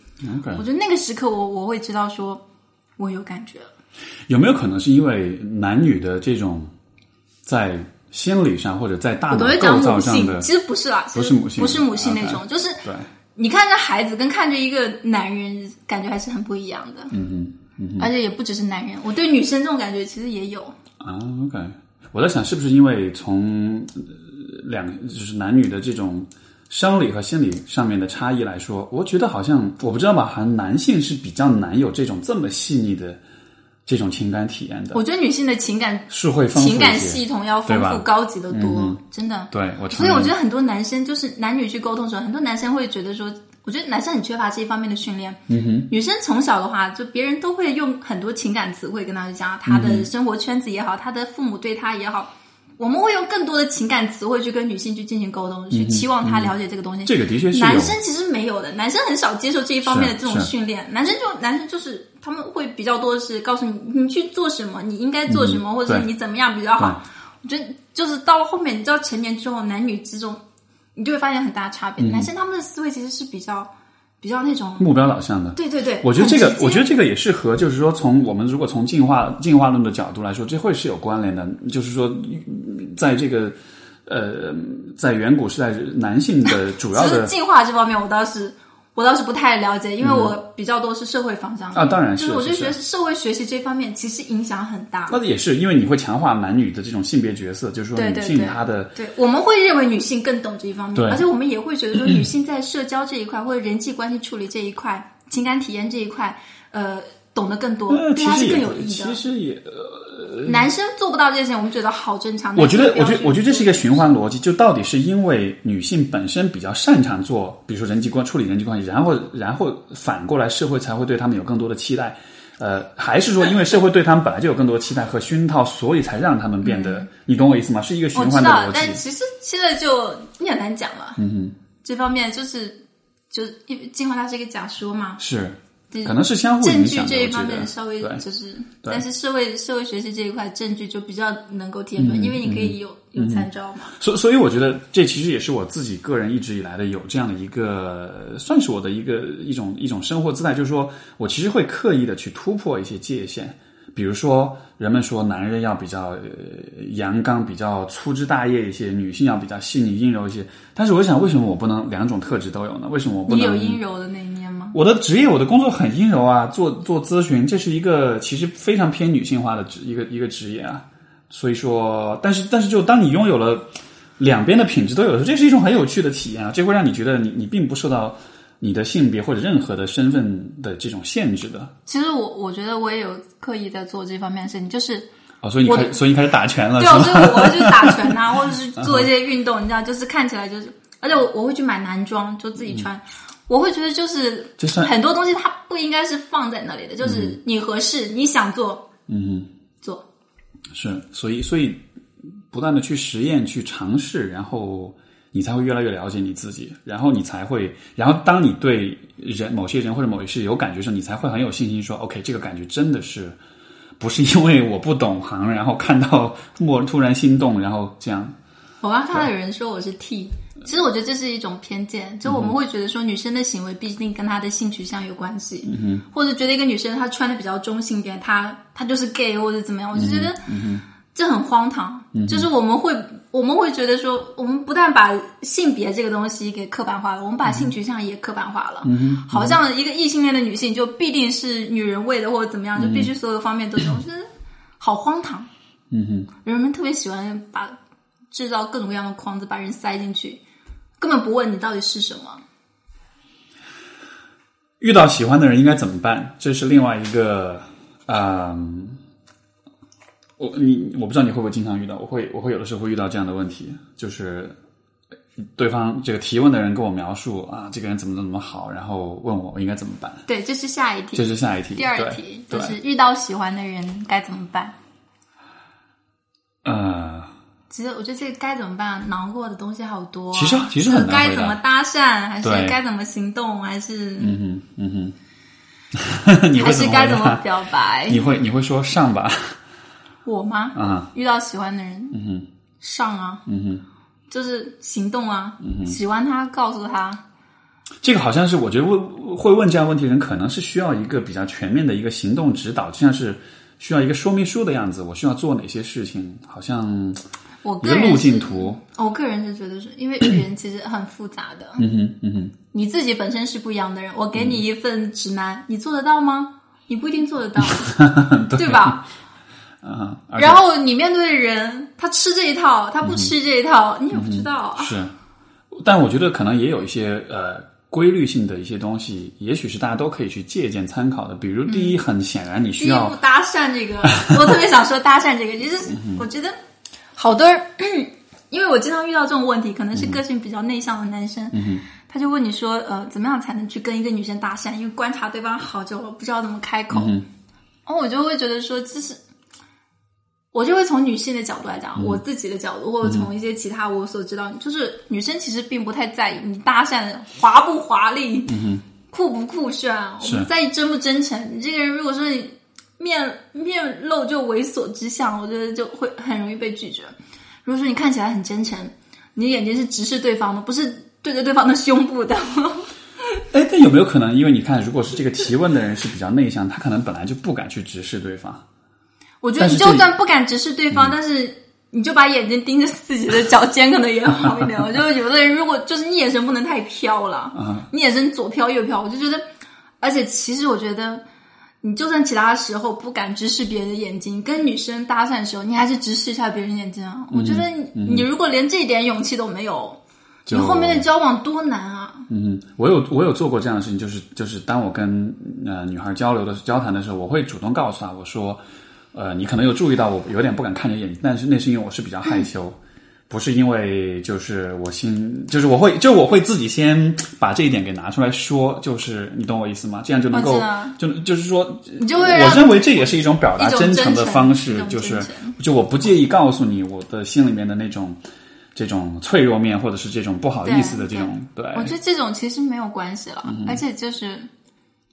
我觉得那个时刻我我会知道说，我有感觉了。有没有可能是因为男女的这种在心理上或者在大脑构造上的其实不是啦，不是母性不是母性那种，就是，你看着孩子跟看着一个男人，感觉还是很不一样的。嗯嗯而且也不只是男人，我对女生这种感觉其实也有。啊，OK，我在想是不是因为从呃两就是男女的这种生理和心理上面的差异来说，我觉得好像我不知道吧，好像男性是比较难有这种这么细腻的这种情感体验的，我觉得女性的情感是会丰富情感系统要丰富、高级的多，嗯真的。对我所以，我觉得很多男生就是男女去沟通的时候，很多男生会觉得说，我觉得男生很缺乏这一方面的训练。嗯哼，女生从小的话，就别人都会用很多情感词汇跟他讲，他嗯的生活圈子也好，他的父母对他也好。我们会用更多的情感词汇去跟女性去进行沟通，去期望她了解这个东西。嗯这个的确是男生其实没有的，男生很少接受这一方面的这种训练。男生就男生就是他们会比较多的是告诉你你去做什么，你应该做什么，或者是你怎么样比较好。我觉得就是到了后面，你知道成年之后，男女之中，你就会发现很大的差别。男生他们的思维其实是比较比较那种，目标导向的。对对对。我觉得这个我觉得这个也是和，就是说，从我们如果从进化进化论的角度来说，这会是有关联的。就是说，在这个呃，在远古时代，男性的主要的进化这方面，我倒是我倒是不太了解，因为我比较多是社会方向的啊当然是就是我就觉得是社会学习这方面其实影响很大。那也是因为你会强化男女的这种性别角色，就是说女性她的对，我们会认为女性更懂这一方面，而且我们也会觉得说，*clears throat* 女性在社交这一块或者人际关系处理这一块、情感体验这一块，呃，懂得更多，呃，对她是更有益的。其实也，男生做不到这件事情，我们觉得好正常。我觉得，我觉得，我觉得这是一个循环逻辑，就到底是因为女性本身比较擅长做，比如说人际关处理人际关系，然后然后反过来社会才会对他们有更多的期待，呃，还是说因为社会对他们本来就有更多的期待和熏陶，所以才让他们变得，你懂我意思吗？是一个循我知道，环的逻辑。但其实现在就你很难讲了。嗯哼，这方面就是就是因为进化它是一个假说嘛，是，这可能是相互证据影响的。这一方面稍微就是，但是社会社会学习这一块证据就比较能够提出来，因为你可以有有参照嘛。所所以我觉得这其实也是我自己个人一直以来的有这样的一个，算是我的一个一种一种生活姿态，就是说我其实会刻意的去突破一些界限。比如说，人们说男人要比较、呃、阳刚、比较粗枝大叶一些，女性要比较细腻阴柔一些。但是我想，为什么我不能两种特质都有呢？为什么我不你能？有阴柔的那一面吗？我的职业，我的工作很阴柔啊，做做咨询，这是一个其实非常偏女性化的职一个一个职业啊。所以说，但是但是，就当你拥有了两边的品质都有的时候，这是一种很有趣的体验啊，这会让你觉得你你并不受到你的性别或者任何的身份的这种限制的。其实我我觉得我也有刻意在做这方面的事情，就是哦，所以你开，所以你开始打拳了，对，我是吗？就我会去打拳啊，*laughs* 或者是做一些运动，你知道，就是看起来就是，而且我我会去买男装，就自己穿。我会觉得就是就算很多东西它不应该是放在那里的，就是你合适，你想做嗯做。是，所以所以不断的去实验、去尝试，然后你才会越来越了解你自己，然后你才会，然后当你对人某些人或者某些事有感觉的时候，你才会很有信心说，OK，这个感觉真的是不是因为我不懂行，然后看到莫突然心动，然后这样。我刚看到有人说我是 T，其实我觉得这是一种偏见，就我们会觉得说女生的行为必定跟她的性取向有关系，或者觉得一个女生她穿的比较中性点，她她就是 gay 或者怎么样，我就觉得这很荒唐。就是我们会我们会觉得说，我们不但把性别这个东西给刻板化了，我们把性取向也刻板化了，好像一个异性恋的女性就必定是女人味的或者怎么样，就必须所有方面都有，*clears throat* 我觉得好荒唐。嗯哼，人们特别喜欢把制造各种各样的框子，把人塞进去。根本不问你到底是什么。遇到喜欢的人应该怎么办？这是另外一个，嗯，我你我不知道你会不会经常遇到，我会我会有的时候会遇到这样的问题，就是对方这个提问的人跟我描述啊，这个人怎么怎么好，然后问我我应该怎么办？对，这是下一题，这是下一题，第二题就是遇到喜欢的人该怎么办？呃。其实我觉得这个该怎么办？难过的东西好多。其实其实很难该怎么搭讪，还是该怎么行动，还是嗯哼嗯哼，*laughs* 还是该怎么表白？你会你会说上吧？我吗？啊，遇到喜欢的人，嗯哼，上啊，嗯哼，就是行动啊，嗯哼喜欢他，告诉他。这个好像是我觉得问会问这样问题的人，可能是需要一个比较全面的一个行动指导，就像是需要一个说明书的样子。我需要做哪些事情？好像。我个人路径图，我个人是觉得是因为语言其实很复杂的。嗯哼，嗯哼，你自己本身是不一样的人，我给你一份指南，你做得到吗？你不一定做得到，*laughs* 对吧？嗯。然后你面对的人，他吃这一套，他不吃这一套，你也不知道。是，但我觉得可能也有一些呃规律性的一些东西，也许是大家都可以去借鉴参考的。比如，第一，很显然你需要搭讪这个，*laughs* 我特别想说搭讪这个，其实我觉得。好多人，*clears throat* 因为我经常遇到这种问题，可能是个性比较内向的男生，他就问你说：“呃，怎么样才能去跟一个女生搭讪？因为观察对方好久了，不知道怎么开口。”然后我就会觉得说，这是我就会从女性的角度来讲，我自己的角度，或者从一些其他我所知道，就是女生其实并不太在意你搭讪华不华丽，酷不酷炫，我们在意真不真诚。你这个人如果说你。面面露就猥琐之相，我觉得就会很容易被拒绝。如果说你看起来很真诚，你眼睛是直视对方的，不是对着对方的胸部的。*laughs* 哎，但有没有可能，因为你看，如果是这个提问的人是比较内向，他可能本来就不敢去直视对方。我觉得你就算不敢直视对方，但是你就把眼睛盯着自己的脚尖，可能也好一点。*laughs* 我就有的人，如果就是你眼神不能太飘了，你眼神左飘右飘，我就觉得，而且其实我觉得。你就算其他时候不敢直视别人的眼睛，跟女生搭讪的时候，你还是直视一下别人眼睛啊！我觉得你如果连这点勇气都没有，你后面的交往多难啊！嗯，我有我有做过这样的事情，就是就是当我跟呃女孩交流的交谈的时候，我会主动告诉她，我说，呃，你可能有注意到我有点不敢看你眼睛，但是那是因为我是比较害羞。不是因为就是我心，就是我会，就我会自己先把这一点给拿出来说，就是你懂我意思吗？这样就能够，就就是说，你就会，我认为这也是一种表达真诚的方式，就是就我不介意告诉你我的心里面的那种这种脆弱面，或者是这种不好意思的这种，对。我觉得这种其实没有关系了，而且就是。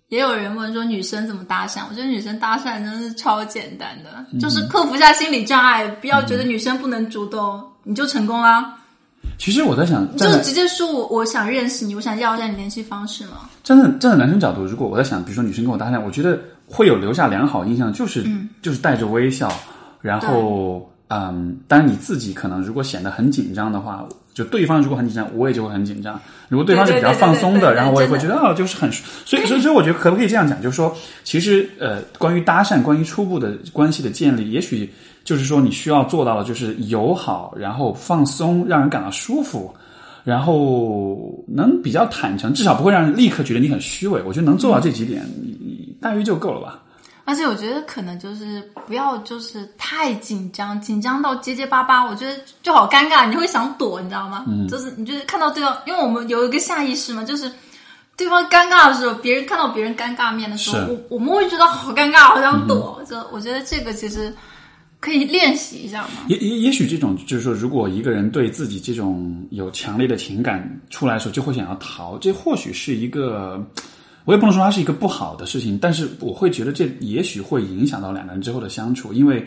也有人问说女生怎么搭讪？我觉得女生搭讪真的是超简单的，就是克服一下心理障碍，不要觉得女生不能主动，你就成功啦。其实我在想，就直接说我我想认识你，我想要一下你联系方式嘛。站在站在男生角度，如果我在想，比如说女生跟我搭讪，我觉得会有留下良好印象，就是就是带着微笑，然后嗯，当然你自己可能如果显得很紧张的话。就对方如果很紧张，我也就会很紧张。如果对方是比较放松的，然后我也会觉得啊，就是很所以所以所以我觉得可不可以这样讲，就是说，其实呃，关于搭讪，关于初步的关系的建立，也许就是说你需要做到的就是友好，然后放松，让人感到舒服，然后能比较坦诚，至少不会让人立刻觉得你很虚伪。我觉得能做到这几点，大约就够了吧。而且我觉得可能就是不要就是太紧张，紧张到结结巴巴，我觉得就好尴尬，你会想躲，你知道吗？嗯，就是你就是看到对方，因为我们有一个下意识嘛，就是对方尴尬的时候，别人看到别人尴尬面的时候，我我们会觉得好尴尬，好想躲。就我觉得这个其实可以练习一下嘛。也也也许这种就是说，如果一个人对自己这种有强烈的情感出来的时候，就会想要逃，这或许是一个。我也不能说它是一个不好的事情，但是我会觉得这也许会影响到两个人之后的相处，因为，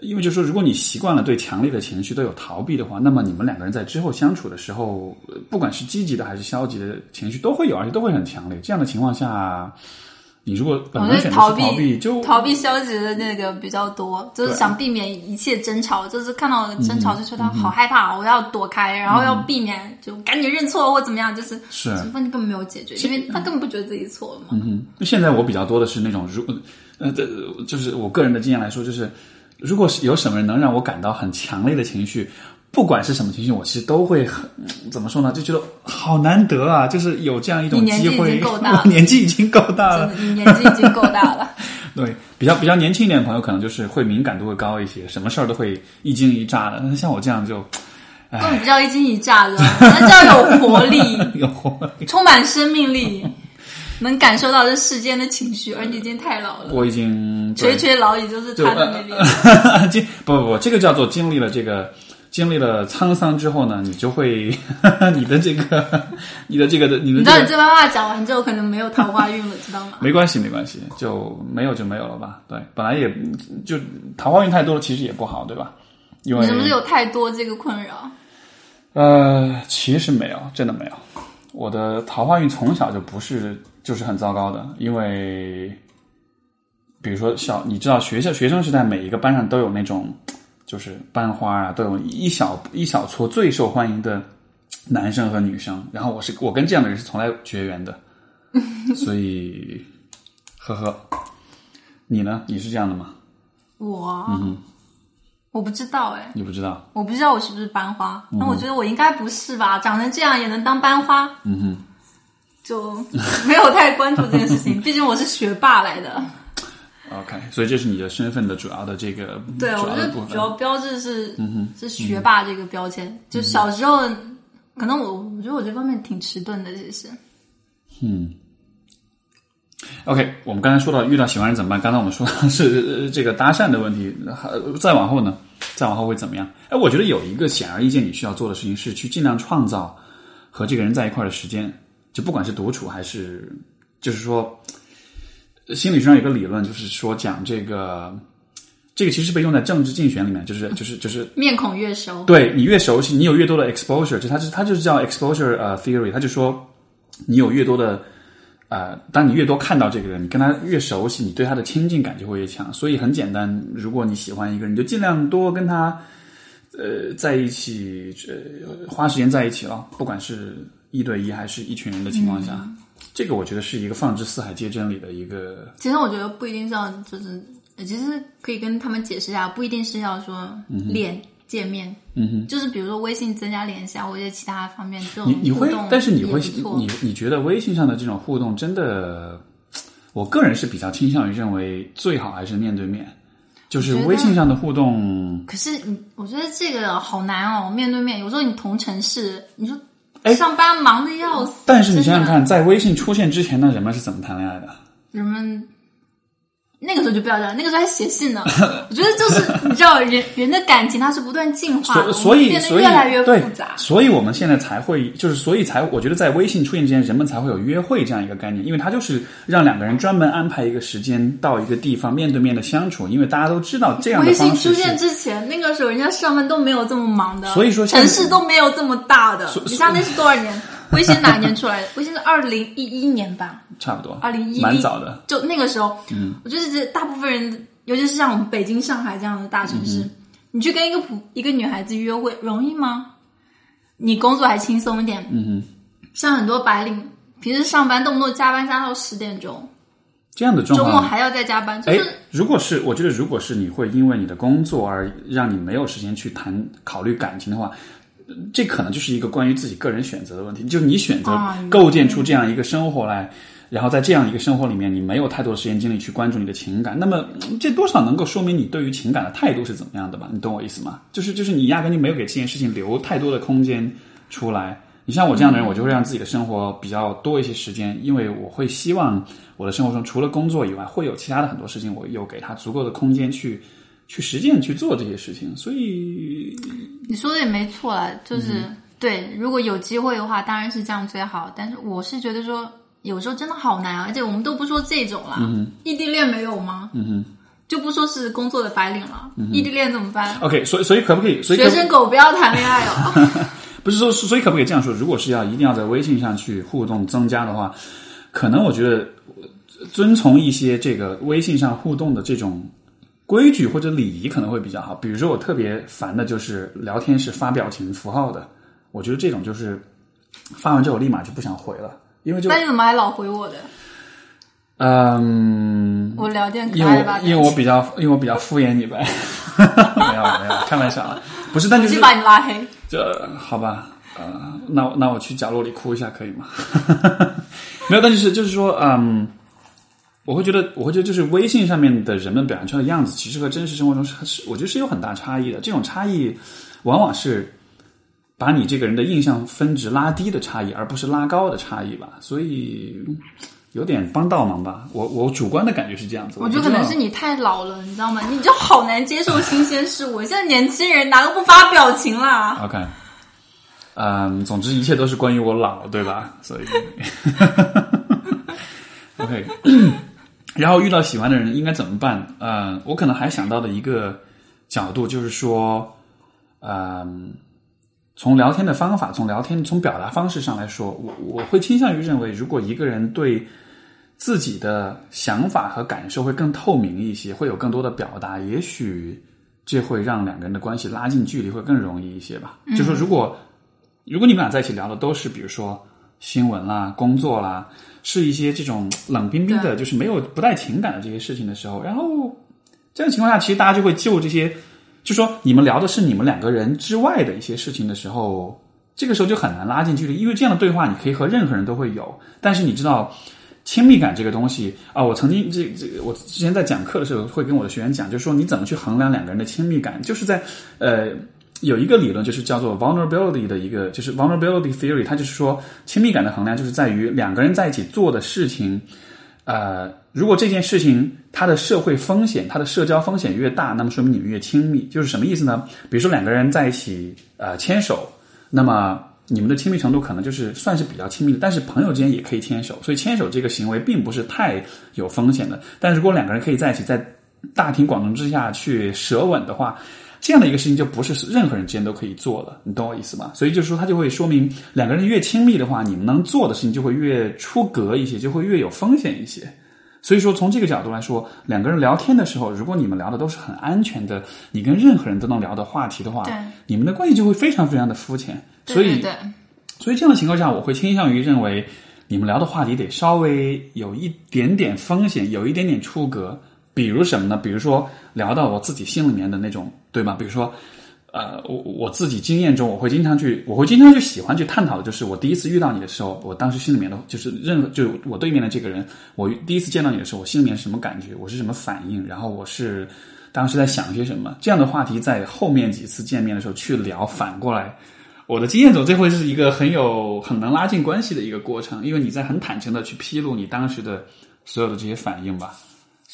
因为就是说，如果你习惯了对强烈的情绪都有逃避的话，那么你们两个人在之后相处的时候，不管是积极的还是消极的情绪都会有，而且都会很强烈。这样的情况下，你如果本我能选择逃避逃避，就逃避消极的那个比较多，就是想避免一切争吵，就是看到争吵就觉得嗯好害怕，我要躲开，然后要避免，就赶紧认错或怎么样，就是是。这问题根本没有解决，因为他根本不觉得自己错了嘛。嗯哼，现在我比较多的是那种，如呃，这就是我个人的经验来说，就是如果是有什么人能让我感到很强烈的情绪，不管是什么情绪，我其实都会很嗯怎么说呢？就觉得好难得啊，就是有这样一种你年纪已机会，经够大了我 *laughs* 年纪已经够大了。你年纪已经够大了。*laughs* 对，比较比较年轻一点的朋友，可能就是会敏感度会高一些，什么事儿都会一惊一乍的。但像我这样就，根本不叫一惊一乍的，*laughs* 那叫有活力，有活力。充满生命力，能感受到这世间的情绪。而你已经太老了，我已经垂垂老矣就是就他的那边。经不不不，这个叫做经历了这个经历了沧桑之后呢，你就会 *laughs* *laughs* 你的这个你的这个的你的你知道这个你这番话讲完之后，可能没有桃花运了，知道吗？*laughs* 没关系没关系，就没有就没有了吧。对，本来也就桃花运太多了，其实也不好，对吧？因为你是不是有太多这个困扰？呃，其实没有，真的没有。我的桃花运从小就不是就是很糟糕的，因为比如说小，你知道学校学生时代每一个班上都有那种就是班花啊，都有一小一小撮最受欢迎的男生和女生，然后我是我跟这样的人是从来绝缘的，*laughs* 所以呵呵，你呢？你是这样的吗？我，嗯我不知道哎，你不知道？我不知道我是不是班花，那我觉得我应该不是吧？长成这样也能当班花，嗯哼。就 *laughs* 没有太关注这件事情。毕竟我是学霸来的，*laughs* OK，所以这是你的身份的主要的这个对，我觉得。主要标志是、嗯是学霸这个标签。就小时候，可能我我觉得我这方面挺迟钝的，其实。嗯，OK，我们刚才说到遇到喜欢人怎么办？刚才我们说的是呃这个搭讪的问题，还再往后呢？再往后会怎么样？哎，我觉得有一个显而易见你需要做的事情是去尽量创造和这个人在一块儿的时间，就不管是独处还是，就是说，心理学上有个理论，就是说讲这个，这个其实被用在政治竞选里面，就是就是就是 *laughs* 面孔越熟，对你越熟悉，你有越多的 exposure，就它是它就是叫 exposure 呃 theory，它就说你有越多的呃，当你越多看到这个人，你跟他越熟悉，你对他的亲近感就会越强。所以很简单，如果你喜欢一个人，你就尽量多跟他呃在一起，呃花时间在一起了，不管是一对一还是一群人的情况下，这个我觉得是一个放之四海皆真理的一个其实我觉得不一定是要，就是呃其实可以跟他们解释一下，不一定是要说脸见面，嗯哼。就是比如说微信增加联系啊，或者其他方面这种你你会，但是你会你你觉得微信上的这种互动真的，我个人是比较倾向于认为最好还是面对面，就是微信上的互动，可是你，我觉得这个好难哦，面对面。有时候你同城市，你说哎上班忙的要死，但是你想想，看，在微信出现之前那人们是怎么谈恋爱的？人们那个时候就不要这样，那个时候还写信呢。*laughs* 我觉得就是你知道，人人的感情它是不断进化的，所所以变得越来越复杂。所以我们现在才会就是所以才我觉得在微信出现之前，人们才会有约会这样一个概念，因为它就是让两个人专门安排一个时间到一个地方面对面的相处，因为大家都知道这样的微信出现之前，那个时候人家上班都没有这么忙的，所以说城市都没有这么大的所。你像那是多少年？*laughs* 微信哪年出来的？微信是二零一一年吧，差不多，二零一蛮早的。就那个时候，嗯，我觉得这大部分人，尤其是像我们北京、上海这样的大城市，嗯你去跟一个普一个女孩子约会容易吗？你工作还轻松一点，嗯哼。像很多白领平时上班动不动加班加到十点钟，这样的状况，周末还要再加班，就哎是，如果是我觉得，如果是你会因为你的工作而让你没有时间去谈考虑感情的话，这可能就是一个关于自己个人选择的问题。就是你选择啊构建出这样一个生活来，然后在这样一个生活里面，你没有太多的时间精力去关注你的情感，那么嗯这多少能够说明你对于情感的态度是怎么样的吧？你懂我意思吗？就是就是你压根就没有给这件事情留太多的空间出来。你像我这样的人，我就会让自己的生活比较多一些时间，因为我会希望我的生活中除了工作以外，会有其他的很多事情，我有给他足够的空间去去实践去做这些事情。所以，你说的也没错啊，就是、嗯对，如果有机会的话，当然是这样最好。但是我是觉得说，有时候真的好难啊，而且我们都不说这种啦，异地恋没有吗？嗯哼，就不说是工作的白领了，嗯异地恋怎么办？OK，所以所以可不可以？所以学生狗不要谈恋爱哦。*laughs* 不是说，所以可不可以这样说？如果是要一定要在微信上去互动增加的话，可能我觉得呃遵从一些这个微信上互动的这种规矩或者礼仪可能会比较好。比如说，我特别烦的就是聊天是发表情符号的，我觉得这种就是发完之后立马就不想回了，因为就那你怎么还老回我的？嗯，我聊天可因为爱吧？我因为我比较因为我比较敷衍你呗，*laughs* 没有没有，开玩笑啊，不是，但就是把你拉黑。这好吧，呃，那我那我去角落里哭一下可以吗？*laughs* 没有，但就是就是说，嗯，我会觉得，我会觉得，就是微信上面的人们表现出来的样子，其实和真实生活中是是，我觉得是有很大差异的。这种差异往往是把你这个人的印象分值拉低的差异，而不是拉高的差异吧。所以有点帮倒忙吧。我我主观的感觉是这样子。我觉得可能是你太老了，你知道吗？你就好难接受新鲜事物。现在年轻人哪个不发表情啦？OK，嗯，总之一切都是关于我老，对吧？所以，*laughs* *laughs* OK，然后遇到喜欢的人应该怎么办？呃，我可能还想到的一个角度就是说，嗯、从聊天的方法，从聊天从表达方式上来说，我我会倾向于认为，如果一个人对自己的想法和感受会更透明一些，会有更多的表达，也许这会让两个人的关系拉近距离，会更容易一些吧。就说如果如果你们俩在一起聊的都是比如说新闻啦、工作啦，是一些这种冷冰冰的，就是没有不带情感的这些事情的时候，然后这样情况下，其实大家就会就这些，就说你们聊的是你们两个人之外的一些事情的时候，这个时候就很难拉近距离，因为这样的对话你可以和任何人都会有，但是你知道。亲密感这个东西啊，我曾经这这，我之前在讲课的时候会跟我的学员讲，就是说你怎么去衡量两个人的亲密感，就是在呃有一个理论就是叫做 vulnerability 的一个，就是 vulnerability theory，它就是说亲密感的衡量就是在于两个人在一起做的事情，呃，如果这件事情它的社会风险、它的社交风险越大，那么说明你们越亲密。就是什么意思呢？比如说两个人在一起呃牵手，那么你们的亲密程度可能就是算是比较亲密的，但是朋友之间也可以牵手，所以牵手这个行为并不是太有风险的。但如果两个人可以在一起在大庭广众之下去舌吻的话，这样的一个事情就不是任何人之间都可以做的，你懂我意思吗？所以就是说，它就会说明两个人越亲密的话，你们能做的事情就会越出格一些，就会越有风险一些。所以说，从这个角度来说，两个人聊天的时候，如果你们聊的都是很安全的，你跟任何人都能聊的话题的话，你们的关系就会非常非常的肤浅。所以，对对对，所以这样的情况下，我会倾向于认为，你们聊的话题得稍微有一点点风险，有一点点出格。比如什么呢？比如说聊到我自己心里面的那种，对吧？比如说，呃，我我自己经验中，我会经常去，我会经常去喜欢去探讨的，就是我第一次遇到你的时候，我当时心里面的，就是任何就我对面的这个人，我第一次见到你的时候，我心里面是什么感觉，我是什么反应，然后我是当时在想些什么。这样的话题在后面几次见面的时候去聊，反过来。我的经验中，这会是一个很有很能拉近关系的一个过程，因为你在很坦诚的去披露你当时的所有的这些反应吧，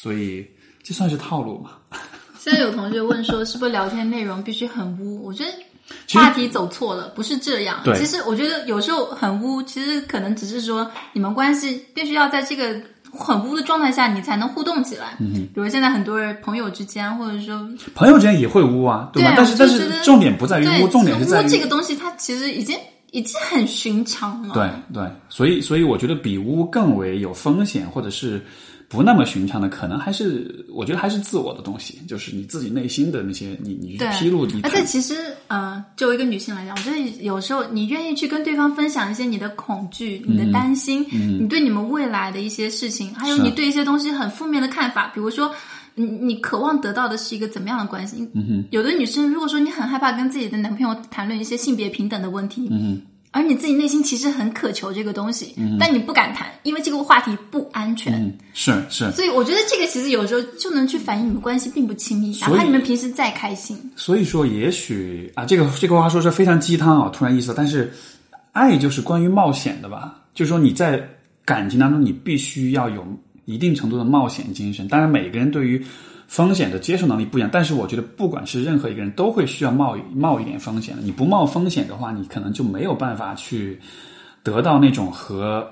所以这算是套路嘛？*laughs* 现在有同学问说，是不是聊天内容必须很污？我觉得话题走错了，不是这样。对其实我觉得有时候很污，其实可能只是说你们关系必须要在这个很污的状态下，你才能互动起来。嗯，比如现在很多人朋友之间，或者说朋友之间也会污啊，对吧？但是但是重点不在于污，重点是在这个东西，它其实已经已经很寻常了。对对，所以所以我觉得比污更为有风险，或者是不那么寻常的，可能还是我觉得还是自我的东西，就是你自己内心的那些，你你去，披露，你而且其实，呃，作为一个女性来讲，我觉得有时候你愿意去跟对方分享一些你的恐惧、你的担心，你对你们未来的一些事情，还有你对一些东西很负面的看法，比如说。你你渴望得到的是一个怎么样的关系？嗯哼，有的女生如果说你很害怕跟自己的男朋友谈论一些性别平等的问题，而你自己内心其实很渴求这个东西，嗯、但你不敢谈，因为这个话题不安全。嗯是是，所以我觉得这个其实有时候就能去反映你们关系并不亲密，哪怕你们平时再开心。所以说也许啊，这个这个话说是非常鸡汤啊，突然意识到，但是爱就是关于冒险的吧？就是说你在感情当中，你必须要有一定程度的冒险精神。当然，每个人对于风险的接受能力不一样，但是我觉得不管是任何一个人，都会需要冒冒一点风险的。你不冒风险的话，你可能就没有办法去得到那种和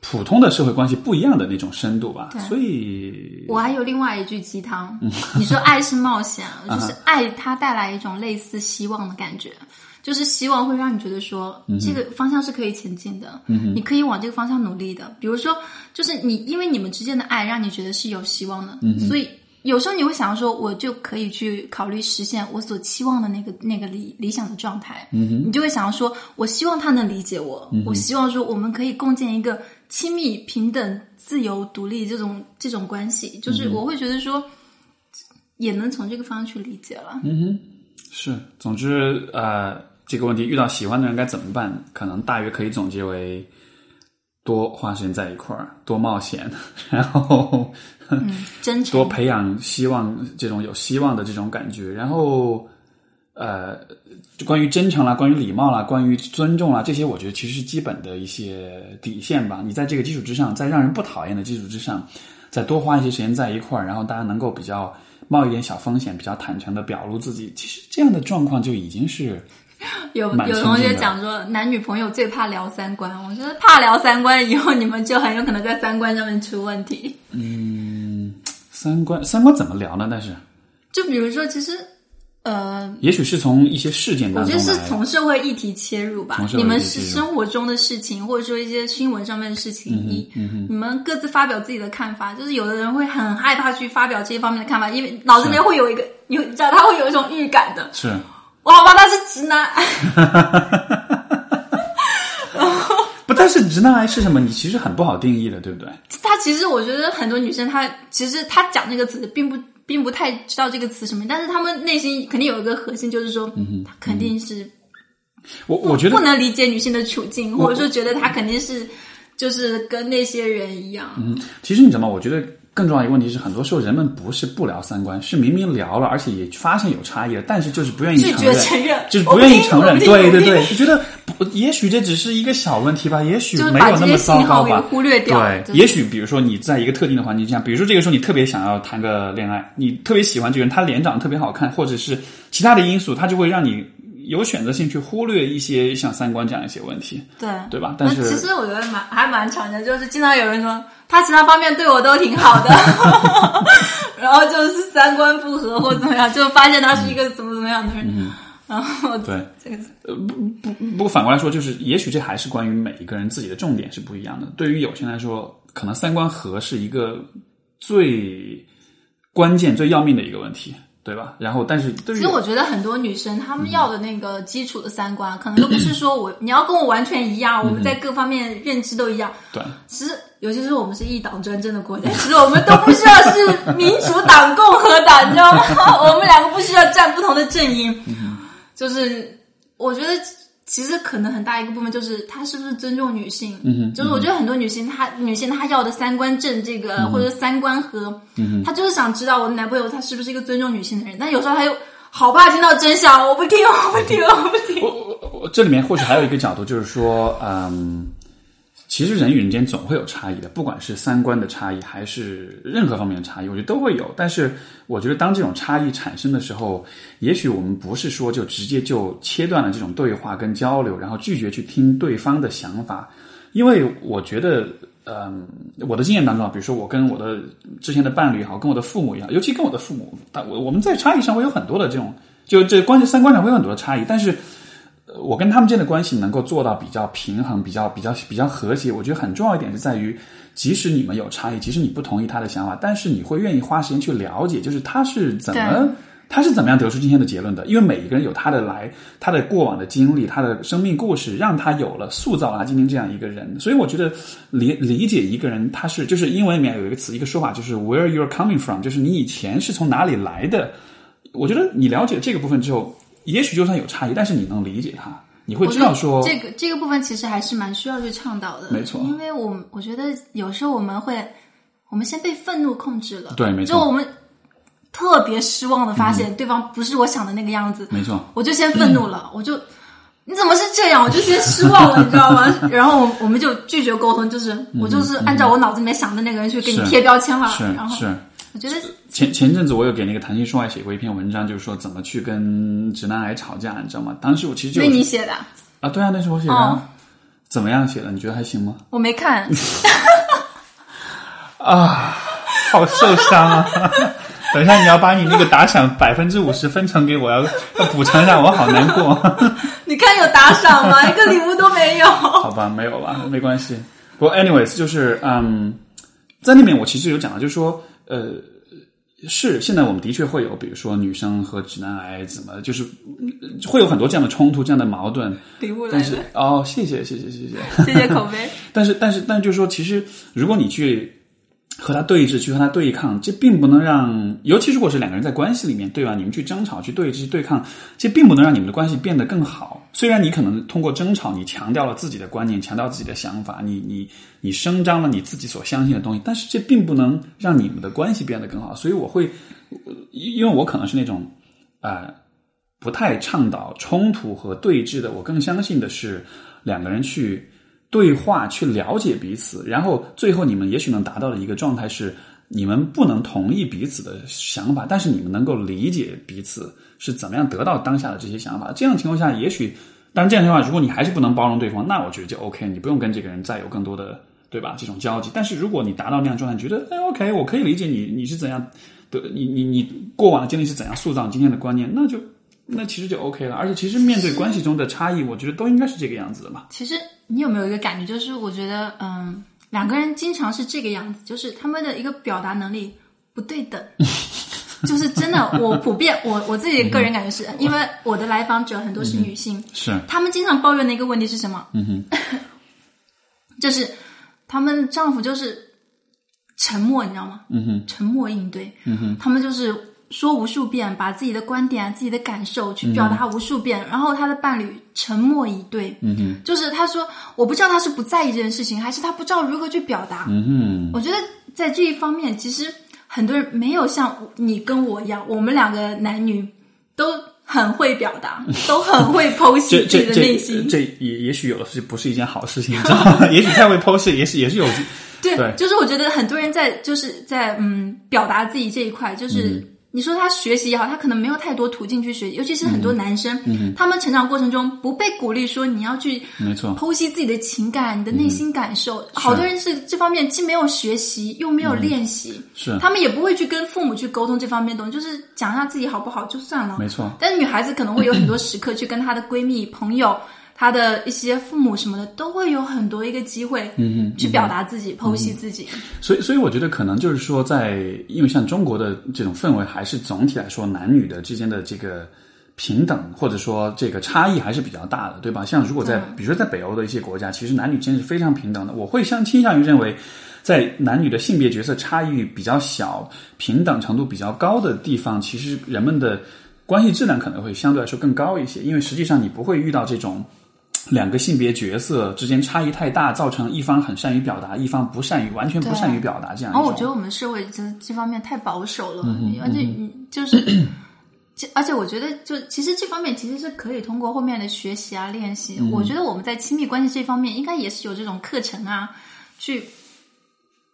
普通的社会关系不一样的那种深度吧。对所以我还有另外一句鸡汤，你说爱是冒险，*laughs* 就是爱它带来一种类似希望的感觉，就是希望会让你觉得说这个方向是可以前进的，你可以往这个方向努力的。比如说，就是你因为你们之间的爱让你觉得是有希望的，所以有时候你会想说，我就可以去考虑实现我所期望的那个那个理理想的状态，嗯你就会想要说，我希望他能理解我，我希望说我们可以共建一个亲密、平等、自由、独立这种这种关系，就是我会觉得说，也能从这个方向去理解了。嗯哼是，总之呃，这个问题遇到喜欢的人该怎么办？可能大约可以总结为。多花时间在一块儿，*laughs* 多冒险，*laughs* 然后 *laughs* 嗯，真诚多培养希望这种有希望的这种感觉，然后呃，关于真诚啦，关于礼貌啦，关于尊重啦，这些我觉得其实是基本的一些底线吧。你在这个基础之上，在让人不讨厌的基础之上，再多花一些时间在一块儿，然后大家能够比较冒一点小风险，比较坦诚的表露自己，其实这样的状况就已经是 *laughs* 有有同学讲说，男女朋友最怕聊三观。*laughs* 我觉得怕聊三观，以后你们就很有可能在三观上面出问题。嗯三观三观怎么聊呢？但是就比如说，其实呃，也许是从一些事件我觉当中来，得是从社会议题切入吧你们是生活中的事情，或者说一些新闻上面的事情，你你们各自发表自己的看法。就是有的人会很害怕去发表这一方面的看法，因为脑子里面会有一个有，你知道他会有一种预感的。是哇，好吧，他是直男。*laughs* 不？但是直男癌是什么？你其实很不好定义的，对不对？他其实我觉得很多女生她其实她讲这个词并不并不太知道这个词什么，但是她们内心肯定有一个核心，就是说，她肯定是我我觉得不能理解女性的处境，或者说觉得她肯定是就是跟那些人一样。嗯其实你知道吗？我觉得更重要一个问题是，很多时候人们不是不聊三观，是明明聊了，而且也发现有差异了，但是就是不愿意承认，承认就是不愿意承认。对对对，就觉得不也许这只是一个小问题吧，也许没有那么糟糕吧。忽略掉。对，也许比如说你在一个特定的环境下，比如说这个时候你特别想要谈个恋爱，你特别喜欢这个人，他脸长得特别好看，或者是其他的因素，他就会让你有选择性去忽略一些像三观这样一些问题，对对吧？但是其实我觉得蛮还蛮常见，就是经常有人说他其他方面对我都挺好的，*laughs* *laughs* 然后就是三观不合或怎么样，就发现他是一个怎么怎么样的人，然后对。这个不不不过反过来说，就是也许这还是关于每一个人自己的重点是不一样的。对于有些人来说，可能三观合是一个最关键、最要命的一个问题，对吧？然后，但是对于其实我觉得很多女生她们要的那个基础的三观，可能都不是说我 *coughs* 你要跟我完全一样，我们在各方面认知都一样。对其实，尤其是我们是一党专政的国家，其实我们都不需要是民主党、共和党，你知道吗？*laughs* 我们两个不需要站不同的阵营。就是我觉得，其实可能很大一个部分就是他是不是尊重女性。嗯就是我觉得很多女性她女性她要的三观正这个、或者三观和，嗯她就是想知道我的男朋友他是不是一个尊重女性的人，但有时候他又好怕听到真相，我不听，我不听，我不听。我我我这里面或许还有一个角度，就是说，嗯，其实人与人间总会有差异的，不管是三观的差异，还是任何方面的差异，我觉得都会有。但是，我觉得当这种差异产生的时候，也许我们不是说就直接就切断了这种对话跟交流，然后拒绝去听对方的想法，因为我觉得。嗯，我的经验当中啊，比如说我跟我的之前的伴侣也好，跟我的父母也好，尤其跟我的父母，但我我们在差异上会有很多的这种，就这关系三观上会有很多的差异，但是我跟他们之间的关系能够做到比较平衡、比较比较比较和谐，我觉得很重要一点是在于，即使你们有差异，即使你不同意他的想法，但是你会愿意花时间去了解，就是他是怎么他是怎么样得出今天的结论的？因为每一个人有他的来，他的过往的经历，他的生命故事，让他有了塑造了他今天这样一个人。所以我觉得理理解一个人，他是就是英文里面有一个词，一个说法，就是 where you're coming from，就是你以前是从哪里来的。我觉得你了解这个部分之后，也许就算有差异，但是你能理解他，你会知道说，这个这个部分其实还是蛮需要去倡导的，没错。因为我我觉得有时候我们会，我们先被愤怒控制了，对没错。就我们特别失望的发现对方不是我想的那个样子，没错，我就先愤怒了，我就你怎么是这样？我就先失望了，你知道吗？*laughs* 然后我我们就拒绝沟通，就是我就是按照我脑子里面想的那个人去给你贴标签了，是然后是。我觉得前前阵子我有给那个谈情说爱写过一篇文章，就是说怎么去跟直男癌吵架，你知道吗？当时我其实就那你写的，啊，对啊，那是我写的。怎么样写的？你觉得还行吗？我没看，*laughs* 啊，好受伤啊！*laughs* 等一下，你要把你那个打赏百分之五十分成给我，要要补偿一下，我好难过。*laughs* 你看有打赏吗？一个礼物都没有。好吧，没有吧，没关系。不过，anyways，就是嗯，在那边我其实有讲到，就是说，呃，是现在我们的确会有，比如说女生和直男癌怎么，就是嗯会有很多这样的冲突、这样的矛盾。礼物来但是了，哦，谢谢，谢谢，谢谢。谢谢口碑。*laughs* 但是，但是，但就是说，其实如果你去和他对峙，去和他对抗，这并不能让，尤其如果是两个人在关系里面，对吧？你们去争吵、去对峙、去对抗，这并不能让你们的关系变得更好。虽然你可能通过争吵，你强调了自己的观念，强调自己的想法，你你你声张了你自己所相信的东西，但是这并不能让你们的关系变得更好。所以我会，因为我可能是那种啊、呃不太倡导冲突和对峙的，我更相信的是两个人去对话，去了解彼此，然后最后你们也许能达到的一个状态是，你们不能同意彼此的想法，但是你们能够理解彼此是怎么样得到当下的这些想法。这样情况下，也许，当然这样的情况下，如果你还是不能包容对方，那我觉得就 OK，你不用跟这个人再有更多的。对吧？这种交集，但是如果你达到那样状态，觉得哎，OK，我可以理解你，你是怎样的，你你你过往的经历是怎样塑造今天的观念，那就那其实就 OK 了。而且其实面对关系中的差异，我觉得都应该是这个样子的嘛。其实你有没有一个感觉，就是我觉得，嗯，两个人经常是这个样子，就是他们的一个表达能力不对等。*laughs* 就是真的，我普遍我我自己个人感觉是，因为我的来访者很多是女性，是，他们经常抱怨的一个问题是什么？嗯哼，*laughs* 就是他们丈夫就是沉默，你知道吗？嗯哼，沉默应对。嗯哼，他们就是说无数遍，把自己的观点、自己的感受去表达无数遍，然后他的伴侣沉默以对。嗯哼，就是他说，我不知道他是不在意这件事情，还是他不知道如何去表达。嗯哼，我觉得在这一方面，其实很多人没有像你跟我一样，我们两个男女都很会表达，*laughs* 都很会剖析自己的内心这。这也也许有的是不是一件好事情，你知道吗？*laughs* 也许太会剖析，也许也是有对，对就是我觉得很多人在就是在嗯表达自己这一块，就是、嗯你说他学习也好，他可能没有太多途径去学习，尤其是嗯很多男生，他们成长过程中不被鼓励说你要去没错，剖析自己的情感、你的内心感受。好多人是这方面既没有学习，又没有练习，嗯。是。他们也不会去跟父母去沟通这方面东西，就是讲一下自己好不好就算了。没错，但是女孩子可能会有很多时刻去跟她的闺蜜、朋友、她的一些父母什么的，都会有很多一个机会，嗯去表达自己、剖析自己。所以，所以我觉得可能就是说在，因为像中国的这种氛围，还是总体来说男女的之间的这个平等，或者说这个差异还是比较大的，对吧？像如果在，比如说在北欧的一些国家，其实男女之间是非常平等的。我会相倾向于认为，在男女的性别角色差异比较小、平等程度比较高的地方，其实人们的关系质量可能会相对来说更高一些，因为实际上你不会遇到这种。两个性别角色之间差异太大，造成一方很善于表达，一方不善于，完全不善于表达这样一种。然后我觉得我们社会这这方面太保守了，而且嗯就是。这而且我觉得，就其实这方面其实是可以通过后面的学习啊、练习。我觉得我们在亲密关系这方面，应该也是有这种课程啊，去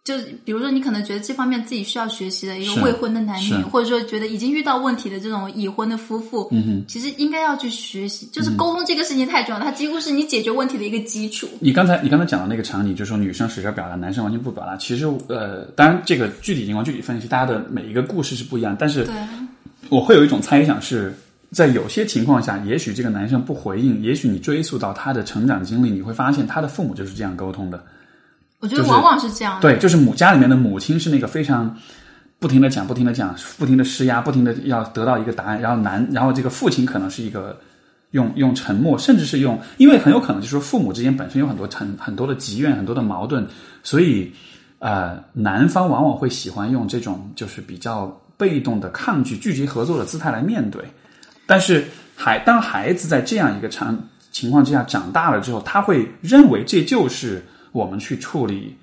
就比如说你可能觉得这方面自己需要学习的一个未婚的男女，或者说觉得已经遇到问题的这种已婚的夫妇，嗯哼，其实应该要去学习，就是沟通这个事情太重要，它几乎是你解决问题的一个基础。你刚才你刚才讲的那个场景，就是说女生使劲表达，男生完全不表达。其实呃，当然这个具体情况具体分析，大家的每一个故事是不一样。但是对，我会有一种猜想是，在有些情况下，也许这个男生不回应，也许你追溯到他的成长经历，你会发现他的父母就是这样沟通的。就是我觉得往往是这样的。对，就是母家里面的母亲是那个非常不停的讲、不停的讲、不停的施压、不停的要得到一个答案，然后男，然后这个父亲可能是一个用用沉默，甚至是用，因为很有可能就是说父母之间本身有很多很很多的积怨、很多的矛盾，所以呃，男方往往会喜欢用这种就是比较被动的抗拒、拒绝合作的姿态来面对。但是孩当孩子在这样一个场情况之下长大了之后，他会认为这就是我们去处理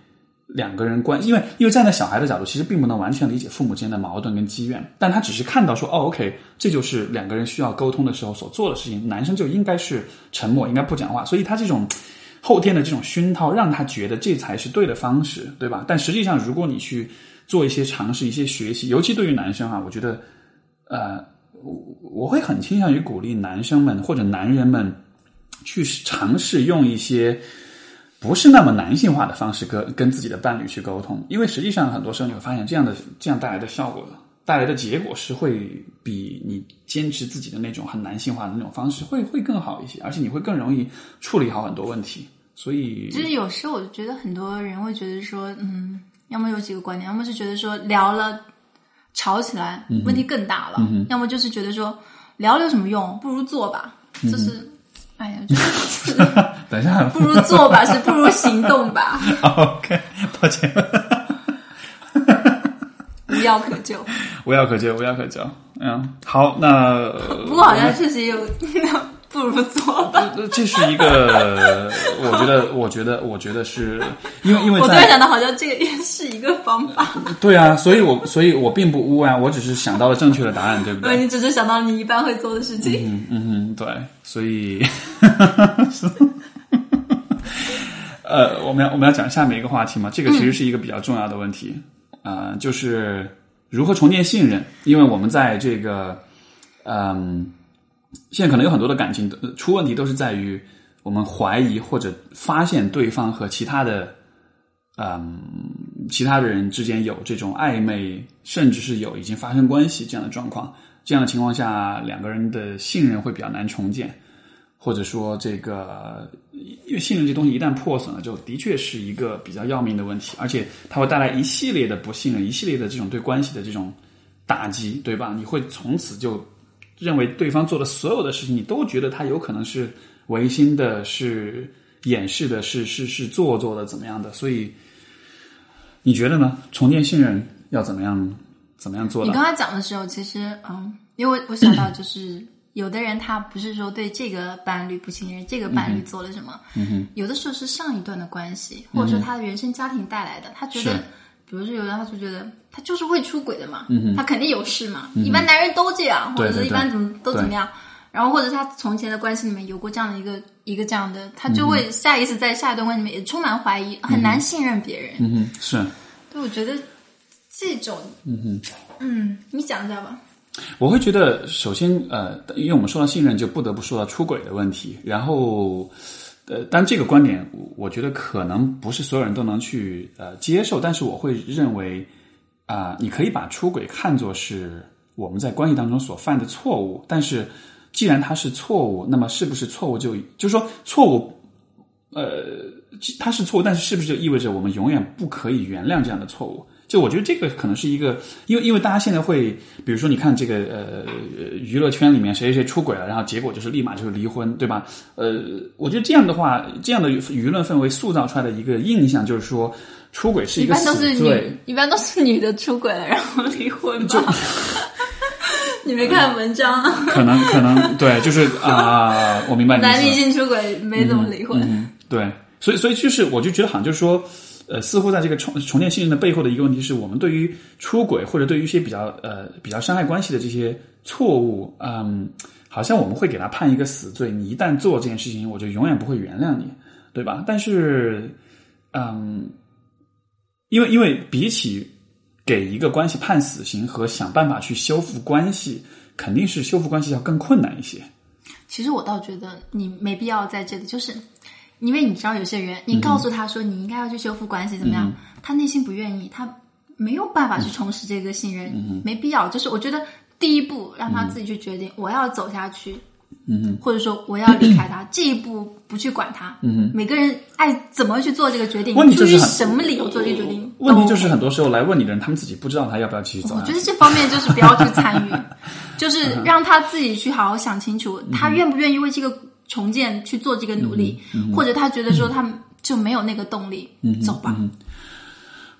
两个人关，因为因为站在小孩的角度，其实并不能完全理解父母之间的矛盾跟积怨，但他只是看到说，哦，OK，这就是两个人需要沟通的时候所做的事情，男生就应该是沉默，应该不讲话，所以他这种后天的这种熏陶，让他觉得这才是对的方式，对吧？但实际上，如果你去做一些尝试、一些学习，尤其对于男生啊，我觉得，呃，我我会很倾向于鼓励男生们或者男人们去尝试用一些不是那么男性化的方式跟跟自己的伴侣去沟通，因为实际上很多时候你会发现，这样的这样带来的效果带来的结果是会比你坚持自己的那种很男性化的那种方式会会更好一些，而且你会更容易处理好很多问题。所以，就是有时候我就觉得很多人会觉得说，嗯，要么有几个观点，要么是觉得说聊了吵起来问题更大了，要么就是觉得说聊了有什么用，不如做吧。就是，哎呀，就是 *laughs* 等一下，不如做吧，是不如行动吧。*laughs* OK，抱歉。无药可救，无药可救，无药可救。嗯，好，那不过好像确实有。不如做吧。这是一个，*laughs* 我觉得，我觉得，我觉得是因为，因为我突然想到，好像这个也是一个方法。*laughs* 对啊，所以我，所以我并不污啊，我只是想到了正确的答案，对不对？*laughs* 你只是想到你一般会做的事情。嗯嗯嗯，对，所以，呃，我们要我们要讲下面一个话题嘛？这个其实是一个比较重要的问题啊，就是如何重建信任，因为我们在这个，嗯。现在可能有很多的感情出问题，都是在于我们怀疑或者发现对方和其他的，嗯，其他的人之间有这种暧昧，甚至是有已经发生关系这样的状况。这样的情况下，两个人的信任会比较难重建，或者说这个，因为信任这东西一旦破损了，就的确是一个比较要命的问题，而且它会带来一系列的不信任，一系列的这种对关系的这种打击，对吧？你会从此就。认为对方做的所有的事情，你都觉得他有可能是违心的、是掩饰的、是是是做作的，怎么样的？所以你觉得呢？重建信任要怎么样？怎么样做？你刚才讲的时候，其实嗯，因为我想到就是有的人他不是说对这个伴侣不信任，这个伴侣做了什么，嗯哼，有的时候是上一段的关系，或者说他的原生家庭带来的，他觉得。比如说，有的他就觉得他就是会出轨的嘛，他肯定有事嘛，一般男人都这样，或者是一般怎么都怎么样。然后或者他从前的关系里面有过这样的一个一个这样的，他就会下意识在下一段关系里面也充满怀疑，很难信任别人。嗯哼，是。对，我觉得这种，嗯哼，嗯，你讲一下吧。我会觉得，首先，呃，因为我们说到信任，就不得不说到出轨的问题，然后。呃，但这个观点，我觉得可能不是所有人都能去呃接受。但是我会认为，啊，你可以把出轨看作是我们在关系当中所犯的错误。但是，既然它是错误，那么是不是错误就就是说错误？呃，它是错误，但是是不是就意味着我们永远不可以原谅这样的错误？就我觉得这个可能是一个，因为因为大家现在会，比如说你看这个呃娱乐圈里面谁谁谁出轨了，然后结果就是立马就是离婚，对吧？呃，我觉得这样的话，这样的舆论氛围塑造出来的一个印象就是说，出轨是一个死罪，一般都是女的出轨了然后离婚吧？*laughs* 你没看文章？可能可能对，就是啊，我明白。*laughs* 男女性出轨没怎么离婚，对，所以所以就是我就觉得好像就是说。呃，似乎在这个重重建信任的背后的一个问题是我们对于出轨或者对于一些比较呃比较伤害关系的这些错误，嗯，好像我们会给他判一个死罪。你一旦做这件事情，我就永远不会原谅你，对吧？但是，嗯，因为因为比起给一个关系判死刑和想办法去修复关系，肯定是修复关系要更困难一些。其实我倒觉得你没必要在这里，就是。因为你知道有些人，你告诉他说你应该要去修复关系怎么样，他内心不愿意，他没有办法去重拾这个信任，没必要。就是我觉得第一步让他自己去决定我要走下去，嗯或者说我要离开他，*clears throat* 这一步不去管他，嗯每个人爱怎么去做这个决定，出于什么理由做这个决定？问题就是很多时候来问你的人，他们自己不知道他要不要继续走。我觉得这方面就是不要去参与，就是让他自己去好好想清楚，他愿不愿意为这个。重建去做这个努力，或者他觉得说他就没有那个动力，嗯走吧。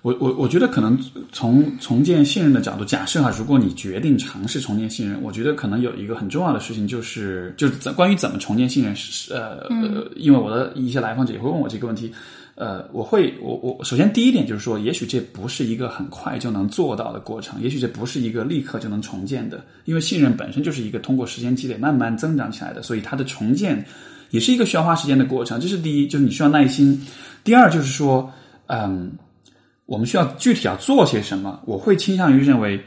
我我我觉得可能从重建信任的角度，假设哈，如果你决定尝试重建信任，我觉得可能有一个很重要的事情，就是就是关于怎么重建信任，是呃呃，因为我的一些来访者也会问我这个问题。呃，我会，我我首先第一点就是说，也许这不是一个很快就能做到的过程，也许这不是一个立刻就能重建的，因为信任本身就是一个通过时间积累慢慢增长起来的，所以它的重建也是一个需要花时间的过程。这是第一，就是你需要耐心。第二就是说，嗯，我们需要具体要做些什么。我会倾向于认为，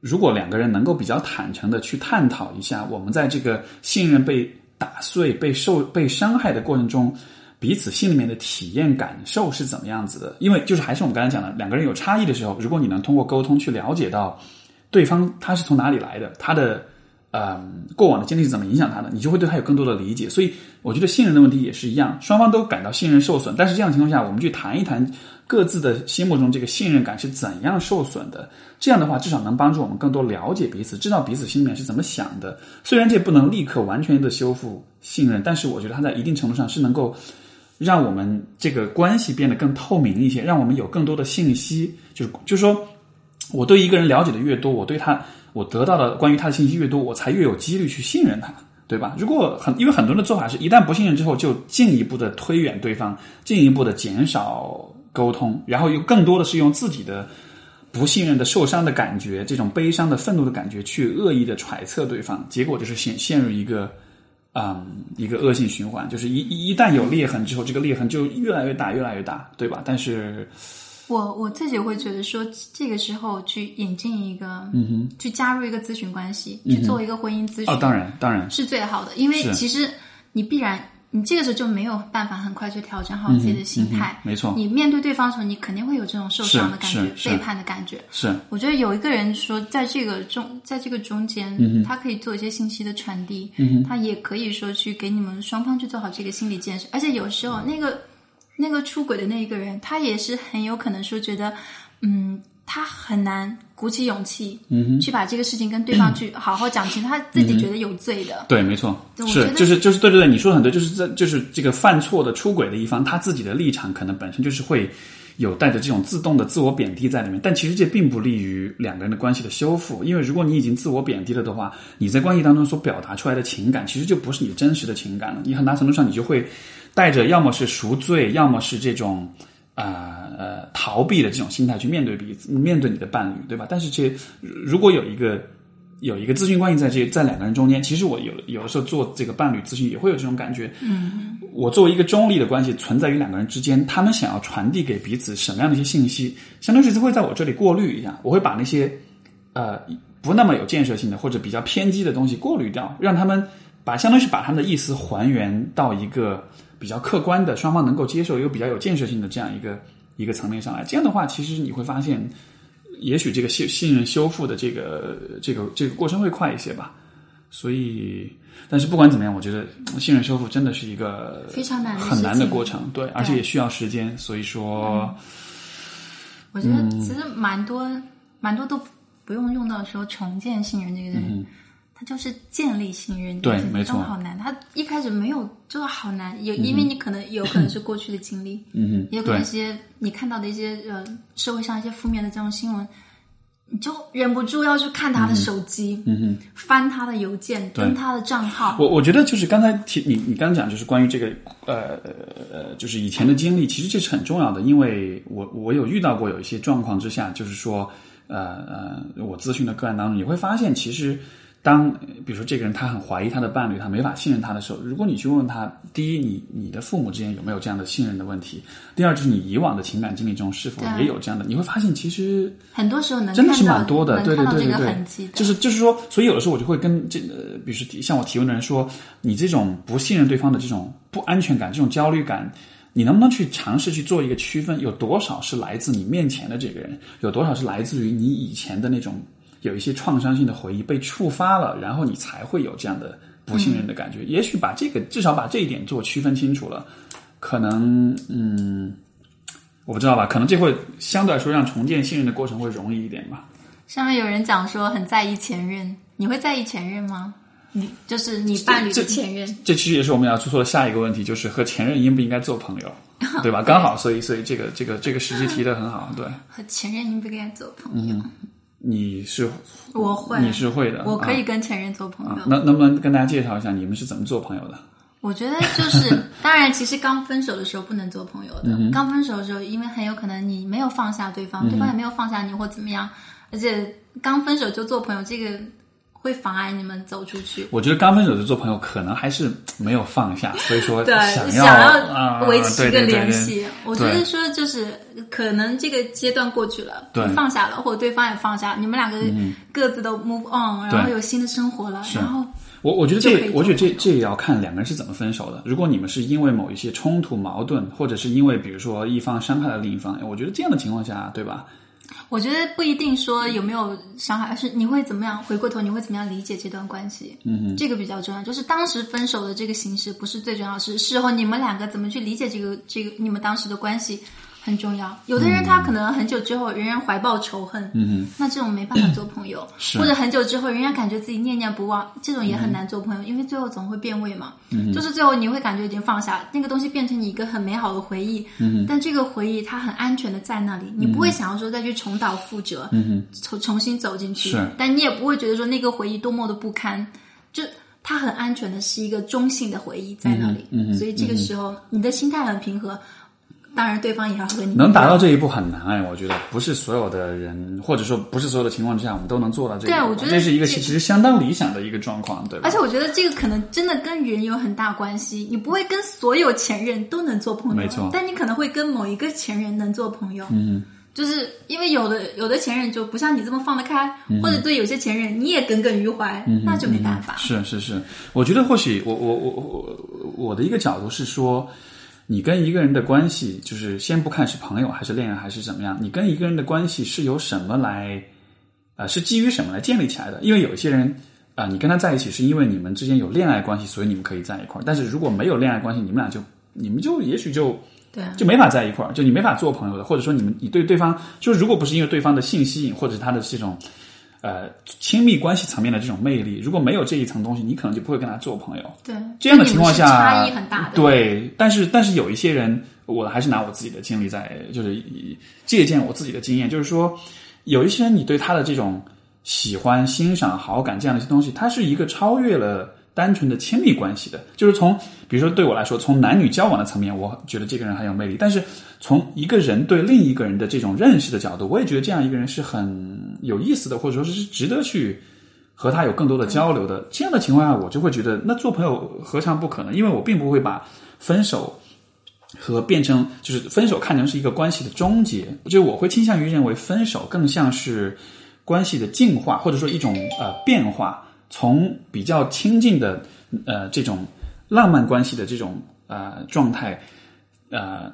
如果两个人能够比较坦诚的去探讨一下，我们在这个信任被打碎、被受、被伤害的过程中。彼此心里面的体验感受是怎么样子的。因为就是还是我们刚才讲的，两个人有差异的时候，如果你能通过沟通去了解到对方他是从哪里来的，他的。呃，过往的经历是怎么影响他的？你就会对他有更多的理解。所以，我觉得信任的问题也是一样，双方都感到信任受损。但是这样情况下，我们去谈一谈各自的心目中这个信任感是怎样受损的。这样的话，至少能帮助我们更多了解彼此，知道彼此心里面是怎么想的。虽然这不能立刻完全的修复信任，但是我觉得它在一定程度上是能够让我们这个关系变得更透明一些，让我们有更多的信息。就是就是说，我对一个人了解的越多，我对他。我得到的关于他的信息越多，我才越有几率去信任他，对吧？如果很，因为很多人的做法是一旦不信任之后，就进一步的推远对方，进一步的减少沟通，然后又更多的是用自己的不信任的、受伤的感觉，这种悲伤的、愤怒的感觉去恶意的揣测对方，结果就是陷陷入一个，嗯，一个恶性循环，就是一一旦有裂痕之后，这个裂痕就越来越大，越来越大，对吧？但是。我我自己会觉得说，这个时候去引进一个，嗯哼，去加入一个咨询关系，去做一个婚姻咨询，哦，当然当然是最好的，因为其实你必然你这个时候就没有办法很快去调整好自己的心态，没错，你面对对方的时候，你肯定会有这种受伤的感觉、背叛的感觉。是，我觉得有一个人说，在这个中，在这个中间，嗯他可以做一些信息的传递，嗯他也可以说去给你们双方去做好这个心理建设，而且有时候那个。那个出轨的那一个人，他也是很有可能说觉得，嗯，他很难鼓起勇气，嗯，去把这个事情跟对方去 *coughs* 好好讲清，他自己觉得有罪的。对，没错，是，就是就是对对对，你说的很对，就是在就是这个犯错的出轨的一方，他自己的立场可能本身就是会有带着这种自动的自我贬低在里面，但其实这并不利于两个人的关系的修复，因为如果你已经自我贬低了的话，你在关系当中所表达出来的情感，其实就不是你真实的情感了，你很大程度上你就会。带着要么是赎罪，要么是这种啊呃逃避的这种心态去面对彼此，面对你的伴侣，对吧？但是这如果有一个有一个咨询关系在这在两个人中间，其实我有有的时候做这个伴侣咨询也会有这种感觉。嗯，我作为一个中立的关系存在于两个人之间，他们想要传递给彼此什么样的一些信息，相当于是会在我这里过滤一下，我会把那些呃不那么有建设性的或者比较偏激的东西过滤掉，让他们把相当于是把他们的意思还原到一个。比较客观的，双方能够接受又比较有建设性的这样一个一个层面上来，这样的话，其实你会发现，也许这个信信任修复的这个这个这个过程会快一些吧。所以，但是不管怎么样，我觉得信任修复真的是一个非常难很难的过程，对，而且也需要时间。所以说，我觉得其实蛮多蛮多都不用用到说重建信任这个人。他就是建立信任，对，没错，好难。他一开始没有，就是好难。有，因为你可能有可能是过去的经历，嗯哼，也有可能一些你看到的一些呃社会上一些负面的这种新闻，你就忍不住要去看他的手机，嗯哼，翻他的邮件，登他的账号。我我觉得就是刚才提你你刚讲就是关于这个呃呃就是以前的经历，其实这是很重要的，因为我我有遇到过有一些状况之下，就是说呃呃我咨询的个案当中，你会发现其实。当比如说这个人他很怀疑他的伴侣，他没法信任他的时候，如果你去问他，第一，你你的父母之间有没有这样的信任的问题？第二，就是你以往的情感经历中是否也有这样的？你会发现，其实很多时候能真的是蛮多的，对对对对对，就是就是说，所以有的时候我就会跟这个，比如说像我提问的人说，你这种不信任对方的这种不安全感、这种焦虑感，你能不能去尝试去做一个区分？有多少是来自你面前的这个人？有多少是来自于你以前的那种？有一些创伤性的回忆被触发了，然后你才会有这样的不信任的感觉。也许把这个至少把这一点做区分清楚了，可能嗯，我不知道吧，可能这会相对来说让重建信任的过程会容易一点吧。上面有人讲说很在意前任，你会在意前任吗？你就是你伴侣的前任。这其实也是我们要出错的下一个问题，就是和前任应不应该做朋友，*laughs* 对吧？刚好，所以所以这个这个这个时机提的很好，对。和前任应不应该做朋友？你是我会，你是会的，我可以跟前任做朋友。能能不能跟大家介绍一下你们是怎么做朋友的？我觉得就是，*laughs* 当然，其实刚分手的时候不能做朋友的。刚分手的时候，因为很有可能你没有放下对方，对方也没有放下你，或怎么样，而且刚分手就做朋友，这个。会妨碍你们走出去。我觉得刚分手就做朋友，可能还是没有放下，*laughs* 所以说想要维持一个联系。我觉得说就是可能这个阶段过去了，放下了，或者对方也放下，你们两个各自都 move on，然后有新的生活了，然后我我觉得这我觉得这这也要看两个人是怎么分手的。如果你们是因为某一些冲突矛盾，或者是因为比如说一方伤害了另一方，我觉得这样的情况下，对吧？我觉得不一定说有没有伤害，而是你会怎么样回过头，你会怎么样理解这段关系。嗯这个比较重要。就是当时分手的这个形式不是最重要，是事后你们两个怎么去理解这个这个你们当时的关系很重要。有的人他可能很久之后仍然怀抱仇恨，嗯那这种没办法做朋友。是或者很久之后仍然感觉自己念念不忘，这种也很难做朋友，因为最后总会变味嘛。嗯就是最后你会感觉已经放下那个东西，变成你一个很美好的回忆。嗯但这个回忆它很安全的在那里，你不会想要说再去重蹈覆辙，嗯重重新走进去。是但你也不会觉得说那个回忆多么的不堪，就它很安全的是一个中性的回忆在那里。嗯所以这个时候你的心态很平和，当然对方也要和你能达到这。一步很难哎，我觉得不是所有的人，或者说不是所有的情况之下，我们都能做到这一步。对啊我觉得这是一个这其实相当理想的一个状况，对吧？而且我觉得这个可能真的跟人有很大关系，你不会跟所有前任都能做朋友，没错但你可能会跟某一个前任能做朋友。嗯，就是因为有的有的前任就不像你这么放得开，嗯或者对有些前任你也耿耿于怀，那就没办法。是是是，我觉得或许我我我我我的一个角度是说，你跟一个人的关系，就是先不看是朋友还是恋人还是怎么样，你跟一个人的关系是由什么来，呃，是基于什么来建立起来的？因为有一些人啊、你跟他在一起是因为你们之间有恋爱关系，所以你们可以在一块儿。但是如果没有恋爱关系，你们俩就你们就也许就对啊，就没法在一块儿，就你没法做朋友的，或者说你们你对对方，就是如果不是因为对方的性吸引，或者是他的这种呃亲密关系层面的这种魅力，如果没有这一层东西，你可能就不会跟他做朋友。对，这样的情况下，差异很大的。对，但是但是有一些人，我还是拿我自己的经历在，就是以借鉴我自己的经验，就是说，有一些人，你对他的这种喜欢、欣赏、好感这样的一些东西，他是一个超越了单纯的亲密关系的。就是从，比如说对我来说，从男女交往的层面，我觉得这个人很有魅力，但是从一个人对另一个人的这种认识的角度，我也觉得这样一个人是很有意思的，或者说是值得去。和他有更多的交流的这样的情况下，我就会觉得那做朋友何尝不可能？因为我并不会把分手和变成就是分手看成是一个关系的终结，就我会倾向于认为分手更像是关系的进化，或者说一种呃变化，从比较亲近的呃这种浪漫关系的这种呃状态呃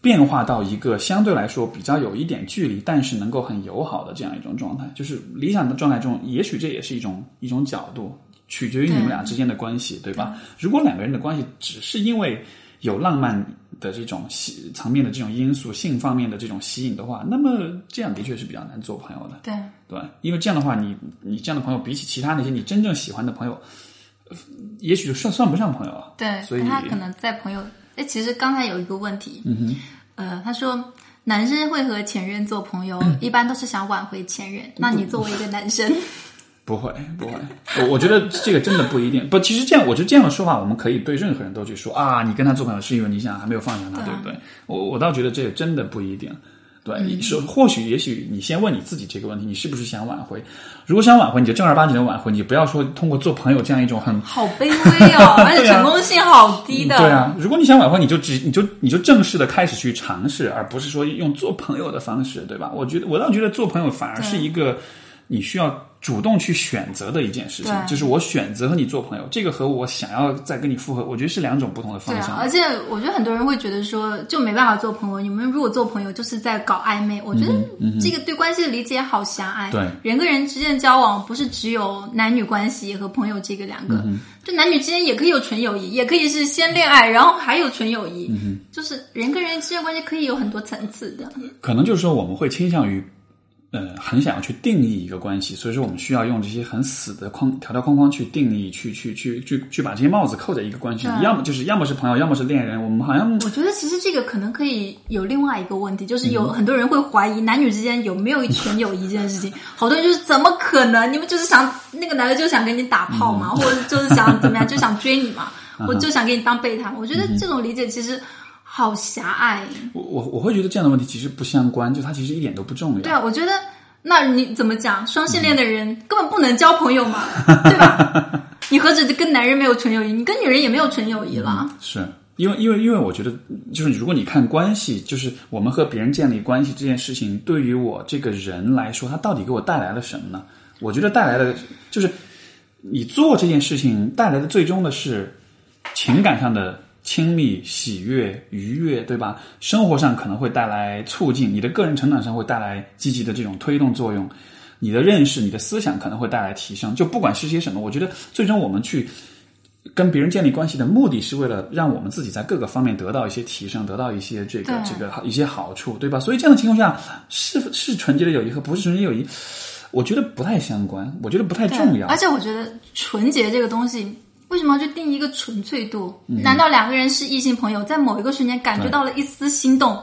变化到一个相对来说比较有一点距离，但是能够很友好的这样一种状态，就是理想的状态中，也许这也是一种一种角度，取决于你们俩之间的关系，对吧？如果两个人的关系只是因为有浪漫的这种吸层面的这种因素，性方面的这种吸引的话，那么这样的确是比较难做朋友的，对对，因为这样的话，你你这样的朋友比起其他那些你真正喜欢的朋友，呃也许就算算不上朋友啊。对，所以他可能在朋友。哎，其实刚才有一个问题，嗯哼，呃，他说男生会和前任做朋友，*clears throat* 一般都是想挽回前任。那你作为一个男生，*laughs* 不会，不会，我我觉得这个真的不一定。不，其实这样，我觉得这样的说法，我们可以对任何人都去说啊，你跟他做朋友是因为你想还没有放下他，对不对？我我倒觉得这个真的不一定。对，嗯你说或许也许你先问你自己这个问题，你是不是想挽回？如果想挽回，你就正儿八经的挽回，你不要说通过做朋友这样一种很好卑微哦，*laughs* 而且成功性好低的。对啊，如果你想挽回，你就只你就你就正式的开始去尝试，而不是说用做朋友的方式，对吧？我觉得我倒觉得做朋友反而是一个你需要主动去选择的一件事情，就是我选择和你做朋友，这个和我想要再跟你复合，我觉得是两种不同的方向。而且我觉得很多人会觉得说，就没办法做朋友。你们如果做朋友，就是在搞暧昧。我觉得这个对关系的理解好狭隘。对人跟人之间的交往不是只有男女关系和朋友这个两个，就男女之间也可以有纯友谊，也可以是先恋爱，然后还有纯友谊。就是人跟人之间的关系可以有很多层次的。可能就是说我们会倾向于。呃，很想要去定义一个关系，所以说我们需要用这些很死的框条条框框去定义，去去去去去把这些帽子扣在一个关系要么就是要么是朋友，要么是恋人。我们好像我觉得其实这个可能可以有另外一个问题，就是有很多人会怀疑男女之间有没有纯友谊这件事情。好多人就是怎么可能？你们就是想那个男的就想跟你打炮嘛，或者就是想怎么样，就想追你嘛，*laughs* 我就想给你当备胎。我觉得这种理解其实好狭隘。我我我会觉得这样的问题其实不相关，就它其实一点都不重要。对啊，我觉得那你怎么讲？双性恋的人根本不能交朋友嘛，对吧？你何止跟男人没有纯友谊，你跟女人也没有纯友谊了。是因为因为因为我觉得，就是如果你看关系，就是我们和别人建立关系这件事情，对于我这个人来说，它到底给我带来了什么呢？我觉得带来的就是你做这件事情带来的最终的是情感上的亲密、喜悦、愉悦，对吧？生活上可能会带来促进，你的个人成长上会带来积极的这种推动作用，你的认识、你的思想可能会带来提升。就不管是些什么，我觉得最终我们去跟别人建立关系的目的是为了让我们自己在各个方面得到一些提升，得到一些这个这个一些好处，对吧？所以这样的情况下，是是纯洁的友谊和不是纯洁友谊，我觉得不太相关，我觉得不太重要。而且我觉得纯洁这个东西，为什么要去定一个纯粹度？嗯难道两个人是异性朋友，在某一个瞬间感觉到了一丝心动，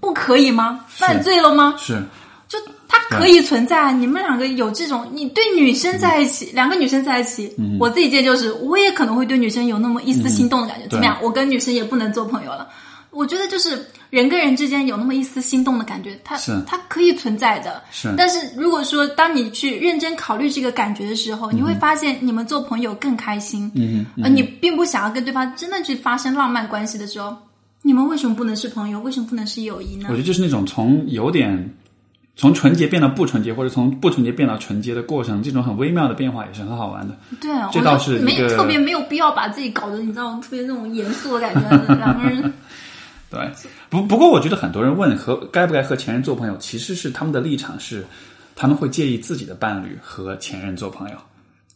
不可以吗？犯罪了吗？是就它可以存在啊！你们两个有这种，你对女生在一起，两个女生在一起，我自己见就是，我也可能会对女生有那么一丝心动的感觉。怎么样？我跟女生也不能做朋友了。我觉得就是人跟人之间有那么一丝心动的感觉，它是它可以存在的。是但是如果说当你去认真考虑这个感觉的时候，你会发现你们做朋友更开心。嗯而你并不想要跟对方真的去发生浪漫关系的时候，你们为什么不能是朋友？为什么不能是友谊呢我？觉得就是那种从有点从纯洁变到不纯洁，或者从不纯洁变到纯洁的过程，这种很微妙的变化也是很好玩的。对，啊这倒是没特别没有必要把自己搞得你知道特别那种严肃的感觉，*laughs* 两个人对，不不过我觉得很多人问和该不该和前任做朋友，其实是他们的立场是他们会介意自己的伴侣和前任做朋友。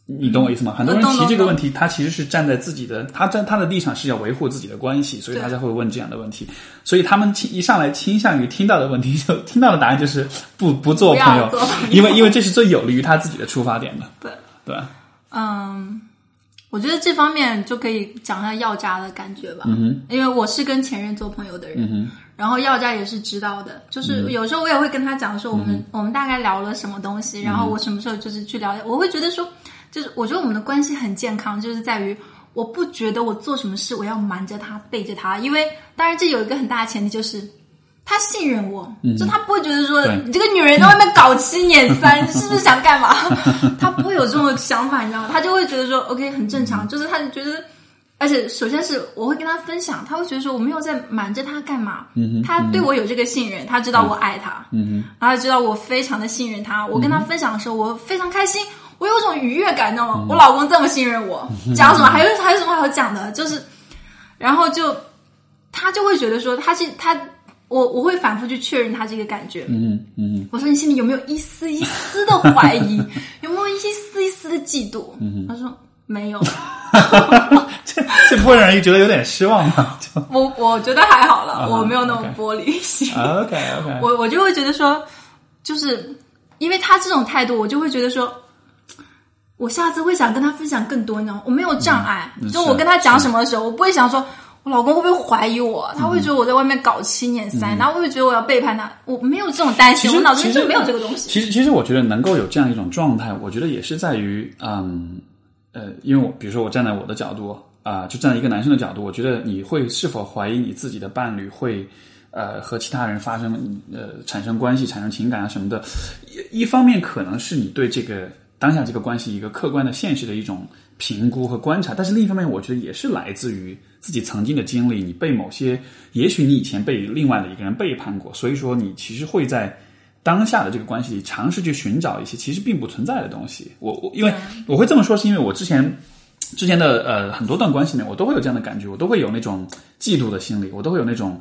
你懂我意思吗？很多人提这个问题，他其实是站在自己的，他在他的立场是要维护自己的关系，所以他才会问这样的问题。所以他们倾一上来倾向于听到的问题，就听到的答案就是不不做朋友因为因为这是最有利于他自己的出发点的，对，对吧？嗯，我觉得这方面就可以讲一下药渣的感觉吧。嗯因为我是跟前任做朋友的人，嗯然后药渣也是知道的，就是有时候我也会跟他讲说我们、我们大概聊了什么东西，然后我什么时候就是去聊，我会觉得说，就是我觉得我们的关系很健康，就是在于。我不觉得我做什么事我要瞒着他背着他，因为当然这有一个很大的前提就是他信任我，就他不会觉得说你这个女人在外面搞七捻三，你 *laughs* 是不是想干嘛？*laughs* 他不会有这种想法，你知道吗？他就会觉得说 OK 很正常，就是他就觉得，而且首先是我会跟他分享，他会觉得说我没有在瞒着他干嘛，他对我有这个信任，他知道我爱他，嗯然后知道我非常的信任他，我跟他分享的时候，我非常开心，我有种愉悦感，你知道吗？我老公这么信任我，讲什么还有还有什么好讲的？就是，然后就他就会觉得说他是他，我我会反复去确认他这个感觉。嗯嗯我说你心里有没有一丝一丝的怀疑？*laughs* 有没有一丝一丝的嫉妒？他说没有，*laughs* 这这不会让人觉得有点失望吗？*laughs* 我我觉得还好了，啊我没有那么玻璃心。OK OK，我我就会觉得说，就是因为他这种态度，我就会觉得说，我下次会想跟他分享更多，你知道吗？我没有障碍，嗯就我跟他讲什么的时候，我不会想说。我老公会不会怀疑我？他会觉得我在外面搞七捻三，然后会不会觉得我要背叛他？我没有这种担心，我脑子里就没有这个东西。其实，其实我觉得能够有这样一种状态，我觉得也是在于，嗯，呃，因为我比如说我站在我的角度啊、就站在一个男生的角度，我觉得你会是否怀疑你自己的伴侣会，呃，和其他人发生呃产生关系、产生情感啊什么的，一一方面可能是你对这个当下这个关系一个客观的现实的一种评估和观察，但是另一方面，我觉得也是来自于自己曾经的经历，你被某些，也许你以前被另外的一个人背叛过，所以说你其实会在当下的这个关系里尝试去寻找一些其实并不存在的东西。我我因为我会这么说，是因为我之前之前的呃很多段关系里面，我都会有这样的感觉，我都会有那种嫉妒的心理，我都会有那种。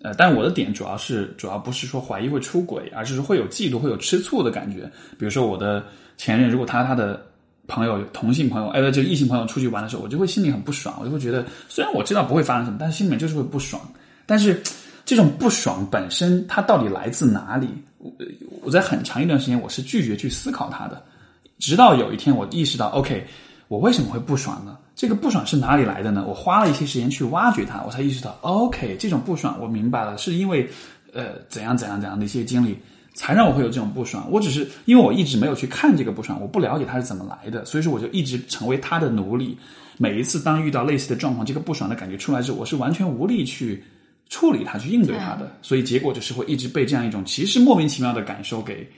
呃，但我的点主要是主要不是说怀疑会出轨，而是说会有嫉妒、会有吃醋的感觉。比如说我的前任，如果他他的朋友同性朋友，哎，就异性朋友出去玩的时候，我就会心里很不爽，我就会觉得虽然我知道不会发生什么，但是心里面就是会不爽。但是这种不爽本身，它到底来自哪里？我我在很长一段时间我是拒绝去思考它的，直到有一天我意识到，OK，我为什么会不爽呢？这个不爽是哪里来的呢？我花了一些时间去挖掘它，我才意识到，OK，这种不爽我明白了，是因为呃怎样怎样怎样的一些经历，才让我会有这种不爽。我只是因为我一直没有去看这个不爽，我不了解它是怎么来的，所以说我就一直成为他的奴隶。每一次当遇到类似的状况，这个不爽的感觉出来之后，我是完全无力去处理它、去应对它的，所以结果就是会一直被这样一种其实莫名其妙的感受给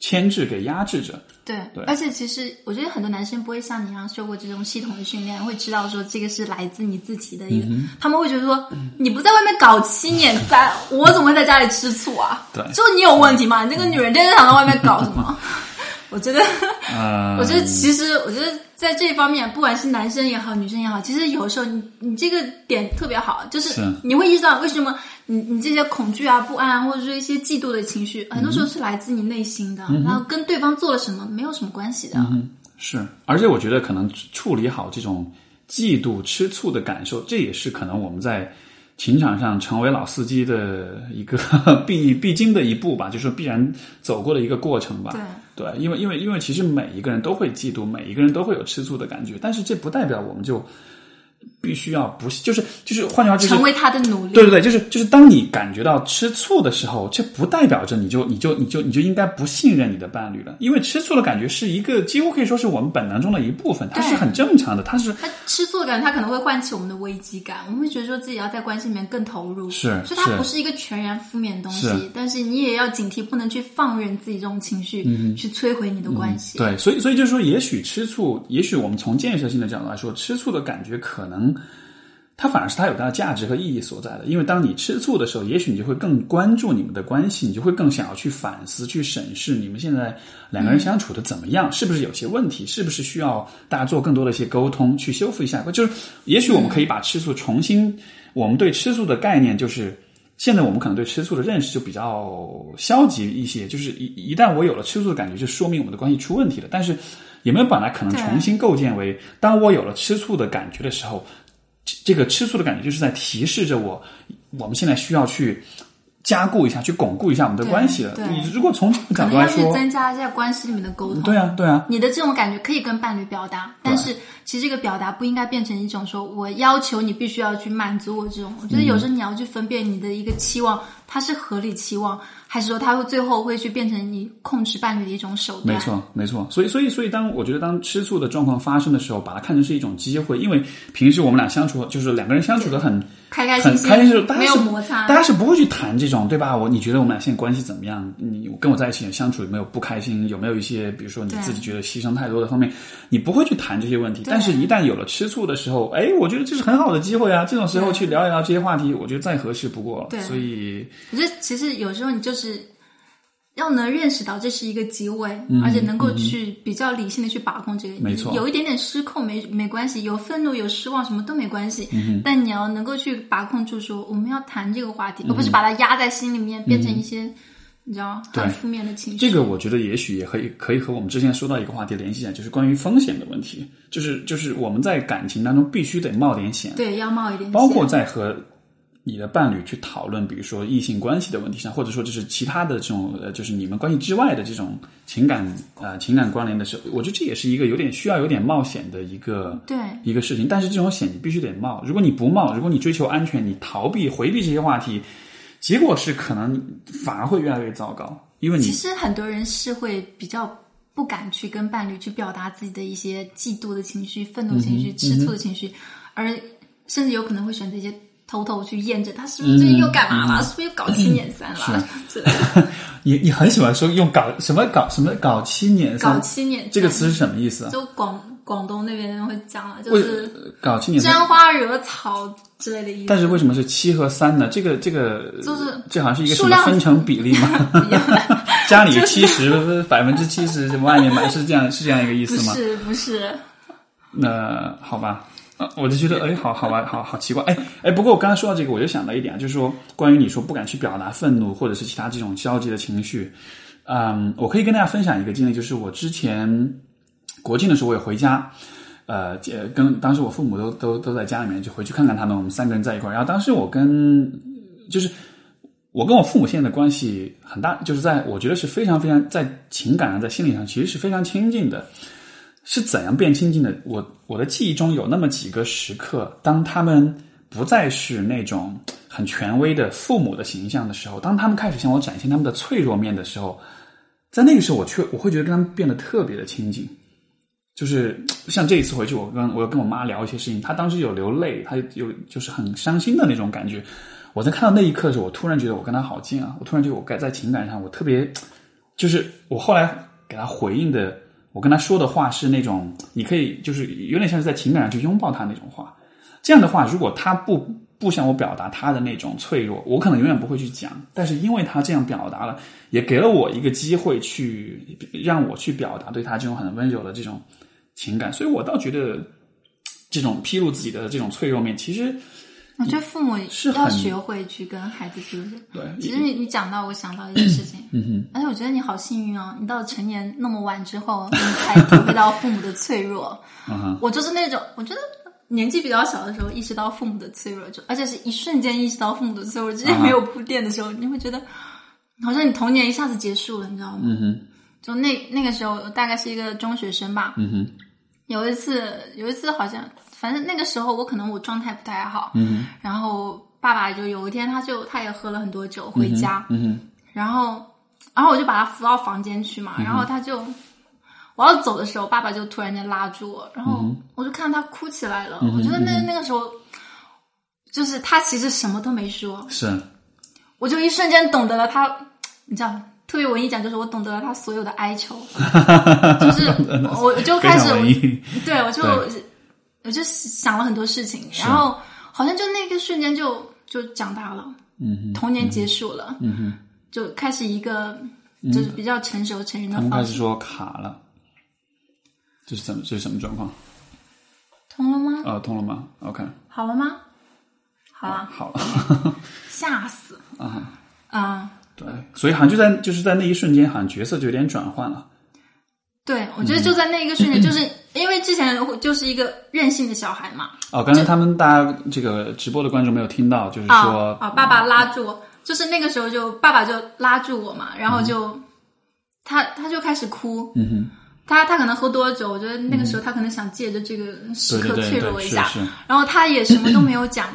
牵制、给压制着。对，对而且其实我觉得很多男生不会像你一样受过这种系统的训练，会知道说这个是来自你自己的一个，嗯他们会觉得说你不在外面搞七年三，我怎么会在家里吃醋啊？对就你有问题吗？你这个女人天天想在外面搞什么？*laughs* 我觉得，呃，我觉得其实，我觉得在这方面，不管是男生也好，女生也好，其实有时候你你这个点特别好，就是是你会意识到为什么你你这些恐惧啊、不安啊，或者是一些嫉妒的情绪，很多时候是来自你内心的，然后跟对方做了什么没有什么关系的。嗯是，而且我觉得可能处理好这种嫉妒、吃醋的感受，这也是可能我们在情场上成为老司机的一个 *laughs* 必必经的一步吧，就是必然走过的一个过程吧。对，对，因为因为因为其实每一个人都会嫉妒，每一个人都会有吃醋的感觉，但是这不代表我们就。必须要不就是就是换句话就是成为他的努力。对对对，就是就是当你感觉到吃醋的时候，这不代表着你就你就你就你就应该不信任你的伴侣了，因为吃醋的感觉是一个几乎可以说是我们本能中的一部分，它是很正常的，它是它吃醋的感觉，它可能会唤起我们的危机感，我们会觉得说自己要在关系里面更投入，是，所以它不是一个全然负面的东西，但是你也要警惕，不能去放任自己这种情绪去摧毁你的关系。对，所以所以就是说，也许吃醋，也许我们从建设性的角度来说，吃醋的感觉可能。它反而是它有它的价值和意义所在的，因为当你吃醋的时候，也许你就会更关注你们的关系，你就会更想要去反思、去审视你们现在两个人相处的怎么样，是不是有些问题，是不是需要大家做更多的一些沟通，去修复一下。就是也许我们可以把吃醋重新，我们对吃醋的概念，就是现在我们可能对吃醋的认识就比较消极一些，就是一一旦我有了吃醋的感觉，就说明我们的关系出问题了。但是有没有把它可能重新构建为，当我有了吃醋的感觉的时候？这个吃醋的感觉，就是在提示着我，我们现在需要去加固一下，去巩固一下我们的关系了。你如果从这个角度来说，增加一下关系里面的沟通。对啊，对啊。你的这种感觉可以跟伴侣表达，但是其实这个表达不应该变成一种说我要求你必须要去满足我这种。我觉得有时候你要去分辨你的一个期望，它是合理期望。还是说他会最后会去变成你控制伴侣的一种手段？没错，没错。所以，所以，所以，当我觉得当吃醋的状况发生的时候，把它看成是一种机会，因为平时我们俩相处就是两个人相处的很开开心心，开心是没有摩擦，大家是不会去谈这种，对吧？我你觉得我们俩现在关系怎么样？你跟我在一起相处有没有不开心？有没有一些比如说你自己觉得牺牲太多的方面？你不会去谈这些问题。但是，一旦有了吃醋的时候，哎，我觉得这是很好的机会啊！这种时候去聊一聊这些话题，我觉得再合适不过了。对，所以我觉得其实有时候你就是。要能认识到这是一个机会，而且能够去比较理性的去把控这个，没错，有一点点失控没没关系，有愤怒有失望什么都没关系，嗯、但你要能够去把控住，说我们要谈这个话题，而不是把它压在心里面，变成一些你知道很负面的情绪。这个我觉得也许也可以可以和我们之前说到一个话题联系一下，就是关于风险的问题，就是就是我们在感情当中必须得冒点险，对，要冒一点险，包括在和。你的伴侣去讨论，比如说异性关系的问题上，或者说就是其他的这种呃，就是你们关系之外的这种情感呃情感关联的时候，我觉得这也是一个有点需要有点冒险的一个对一个事情。但是这种险你必须得冒，如果你不冒，如果你追求安全，你逃避回避这些话题，结果是可能反而会越来越糟糕。因为你其实很多人是会比较不敢去跟伴侣去表达自己的一些嫉妒的情绪、愤怒情绪、吃醋的情绪，而甚至有可能会选择一些。偷偷去验证他是不是最近又干嘛了？是不是又搞七捻三了？是，*laughs* *laughs* 你你很喜欢说用搞什么搞什么搞七捻三？搞七捻这个词是什么意思？就广广东那边会讲了，就是搞七捻沾花惹草之类的意思。但是为什么是七和三呢？这个这个就是这好像是一个什么分成比例吗？*laughs* 家里七十百分之七十，外面买是这样是这样一个意思吗？不是不是。那好吧。我就觉得，哎，好好玩，好好奇怪，哎哎。不过我刚才说到这个，我就想到一点，就是说，关于你说不敢去表达愤怒或者是其他这种消极的情绪，嗯，我可以跟大家分享一个经历，就是我之前国庆的时候，我也回家，呃，跟当时我父母都都都在家里面，就回去看看他们，我们三个人在一块儿。然后当时我跟，就是我跟我父母现在的关系很大，就是在我觉得是非常非常在情感上，在心理上其实是非常亲近的。是怎样变亲近的？我我的记忆中有那么几个时刻，当他们不再是那种很权威的父母的形象的时候，当他们开始向我展现他们的脆弱面的时候，在那个时候，我却我会觉得跟他们变得特别的亲近。就是 *tsk* 像这一次回去，我跟我跟我妈聊一些事情，她当时有流泪，她有就是很伤心的那种感觉。我在看到那一刻的时候，我突然觉得我跟她好近啊！我突然觉得我该在情感上，我特别就是我后来给她回应的。我跟他说的话是那种，你可以就是有点像是在情感上去拥抱他那种话。这样的话，如果他不不向我表达他的那种脆弱，我可能永远不会去讲。但是因为他这样表达了，也给了我一个机会去让我去表达对他这种很温柔的这种情感，所以我倒觉得这种披露自己的这种脆弱面，其实我觉得父母是要学会去跟孩子披露。对，其实你你讲到我想到一件事情，嗯哼，而且我觉得你好幸运哦，你到成年那么晚之后，你才体会到父母的脆弱。*laughs* 我就是那种，我觉得年纪比较小的时候意识到父母的脆弱，就而且是一瞬间意识到父母的脆弱，之前没有铺垫的时候，你会觉得好像你童年一下子结束了，你知道吗？嗯哼，就那那个时候，大概是一个中学生吧。嗯哼，有一次，有一次好像，反正那个时候我可能我状态不太好，嗯然后爸爸就有一天他就他也喝了很多酒回家，哼，嗯，然后然后我就把他扶到房间去嘛，然后他就我要走的时候，爸爸就突然间拉住我，然后我就看他哭起来了，我觉得那那个时候就是他其实什么都没说，是，我就一瞬间懂得了他，你知道。特别文艺讲，就是我懂得了他所有的哀求，*laughs* 就是我我就开始对，我就对我就想了很多事情，然后好像就那个瞬间就就长大了，嗯，童年结束了，嗯哼，就开始一个就是比较成熟成人的他们开。始说卡了，这是怎么这是什么状况？通了吗？呃，通了吗？OK，好了吗？好了，好了，吓死啊，啊！对，所以好像就在就是在那一瞬间，好像角色就有点转换了。对，我觉得就在那一个瞬间，就是因为之前我就是一个任性的小孩嘛，哦，刚才他们大家这个直播的观众没有听到，就是啊说啊，爸爸拉住我，就是那个时候就爸爸就拉住我嘛，然后就、他他就开始哭，嗯哼，他他可能喝多了酒，我觉得那个时候他可能想借着这个时刻脆弱一下，然后他也什么都没有讲，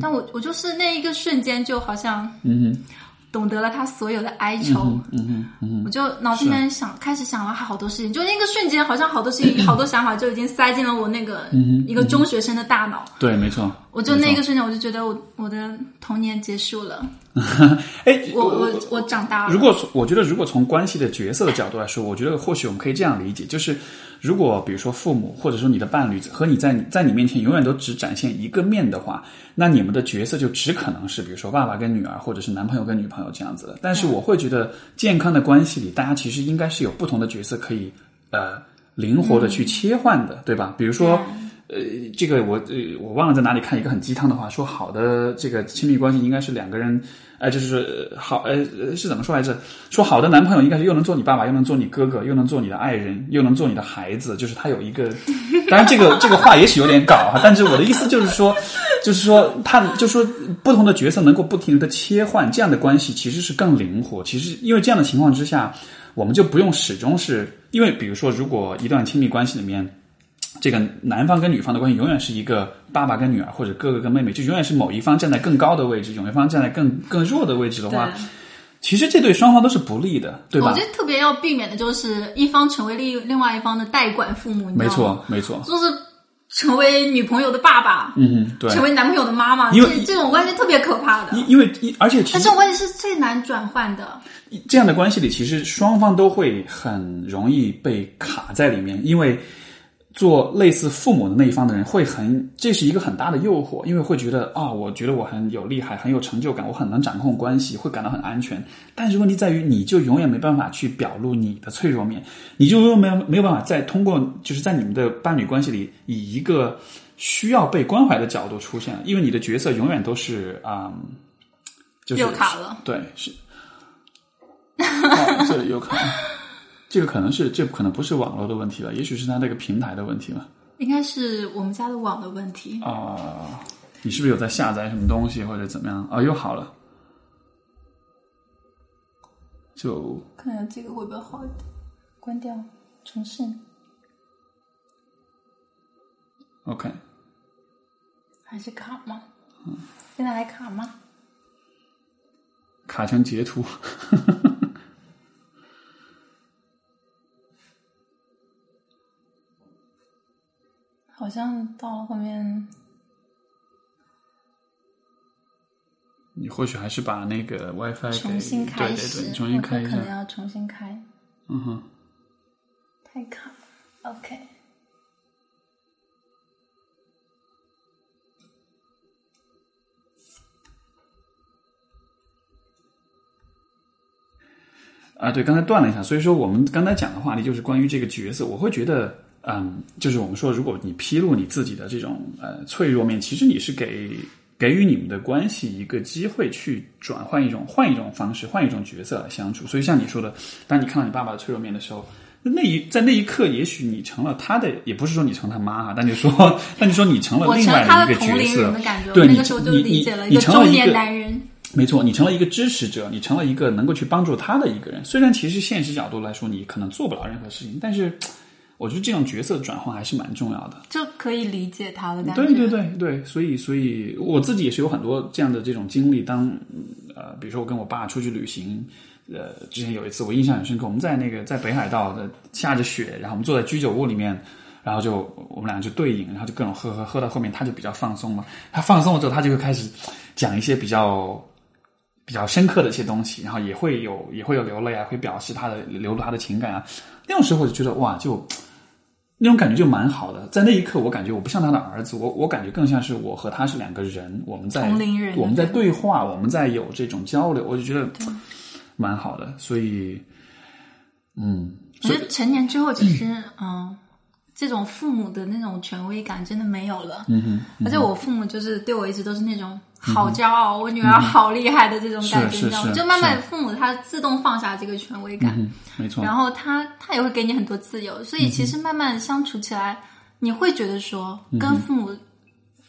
但我我就是那一个瞬间就好像嗯哼，懂得了他所有的哀愁，嗯嗯，嗯，我就脑子里面想开始想了好多事情，就那个瞬间好像好多事情、*coughs* 好多想法就已经塞进了我那个嗯一个中学生的大脑，对，没错，我就那个瞬间我就觉得我我的童年结束了，*laughs* 哎，我我我长大了，如果从我觉得，如果从关系的角色的角度来说，我觉得或许我们可以这样理解，就是如果比如说父母或者说你的伴侣和你在在你面前永远都只展现一个面的话，那你们的角色就只可能是比如说爸爸跟女儿，或者是男朋友跟女朋友这样子的。但是我会觉得，健康的关系里，大家其实应该是有不同的角色可以呃灵活的去切换的，对吧？比如说。呃，这个我呃我忘了在哪里看一个很鸡汤的话，说好的这个亲密关系应该是两个人，呃，就是好呃是怎么说来着？说好的男朋友应该是又能做你爸爸，又能做你哥哥，又能做你的爱人，又能做你的孩子，就是他有一个，*laughs* 当然这个这个话也许有点搞哈，但是我的意思就是说，就是说他就是说不同的角色能够不停的切换，这样的关系其实是更灵活。其实因为这样的情况之下，我们就不用始终是因为比如说，如果一段亲密关系里面。这个男方跟女方的关系永远是一个爸爸跟女儿，或者哥哥跟妹妹，就永远是某一方站在更高的位置，有一方站在更更弱的位置的话，其实这对双方都是不利的，对吧我觉？得特别要避免的就是一方成为另另外一方的代管父母？没错，没错，就是成为女朋友的爸爸，嗯，对，成为男朋友的妈妈，因为这这种关系特别可怕的。因因为而且但这种关系是最难转换的。这样的关系里，其实双方都会很容易被卡在里面，因为做类似父母的那一方的人会很，这是一个很大的诱惑，因为会觉得啊，我觉得我很有厉害，很有成就感，我很能掌控关系，会感到很安全。但是问题在于，你就永远没办法去表露你的脆弱面，你就永远没有没有办法再通过，就是在你们的伴侣关系里，以一个需要被关怀的角度出现，因为你的角色永远都是啊、嗯就是又卡了，对，是。*laughs* 哦，这里又卡了，这个可能是这可能不是网络的问题了，也许是它那个平台的问题了。应该是我们家的网的问题。啊、你是不是有在下载什么东西或者怎么样？啊、又好了，就看看这个会不会好一点？关掉，重试。OK。还是卡吗？现在还卡吗？卡成截图。好像到了后面，你或许还是把那个 WiFi 重新开对对对，重新开一下，可能要重新开。嗯哼，太卡了。OK。啊，对，刚才断了一下，所以说我们刚才讲的话题就是关于这个角色，我会觉得，嗯，就是我们说，如果你披露你自己的这种呃脆弱面，其实你是给给予你们的关系一个机会去转换一种换一种方式，换一种角色来相处。所以像你说的，当你看到你爸爸的脆弱面的时候，那一在那一刻，也许你成了他的，也不是说你成他妈哈，但你说，但你说你成了我另外一个角色同龄人的，感觉，对那个时候就你理解了你一个中年成了一个男人。没错，你成了一个支持者，你成了一个能够去帮助他的一个人。虽然其实现实角度来说，你可能做不了任何事情，但是我觉得这种角色转换还是蛮重要的。就可以理解他的感觉。对对对对，所以所以我自己也是有很多这样的这种经历。当呃，比如说我跟我爸出去旅行，呃，之前有一次我印象很深刻，我们在那个在北海道的下着雪，然后我们坐在居酒屋里面。然后就我们俩就对饮，然后就各种喝喝喝到后面，他就比较放松了。他放松了之后，他就会开始讲一些比较比较深刻的一些东西，然后也会有也会有流泪啊，会表示他的流露他的情感啊。那种时候我就觉得哇，就那种感觉就蛮好的。在那一刻，我感觉我不像他的儿子，我我感觉更像是我和他是两个人，我们在同龄人我们在对话，我们在有这种交流，我就觉得蛮好的。所以，嗯，我觉得成年之后，其实嗯，这种父母的那种权威感真的没有了。嗯哼，而且我父母就是对我一直都是那种好骄傲，我女儿好厉害的这种感觉，你知道吗？就慢慢父母他自动放下这个权威感，嗯，没错，然后他他也会给你很多自由，所以其实慢慢相处起来，你会觉得说跟父母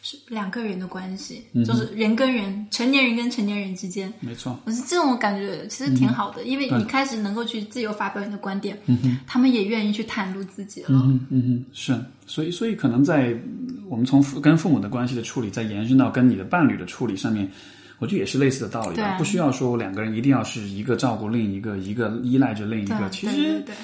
是两个人的关系，就是人跟人，成年人跟成年人之间。没错，我是这种感觉，其实挺好的，因为你开始能够去自由发表你的观点，他们也愿意去袒露自己了。嗯嗯，是，所以所以可能在我们从父跟父母的关系的处理，再延伸到跟你的伴侣的处理上面，我觉得也是类似的道理吧。不需要说两个人一定要是一个照顾另一个，一个依赖着另一个。其对对实对，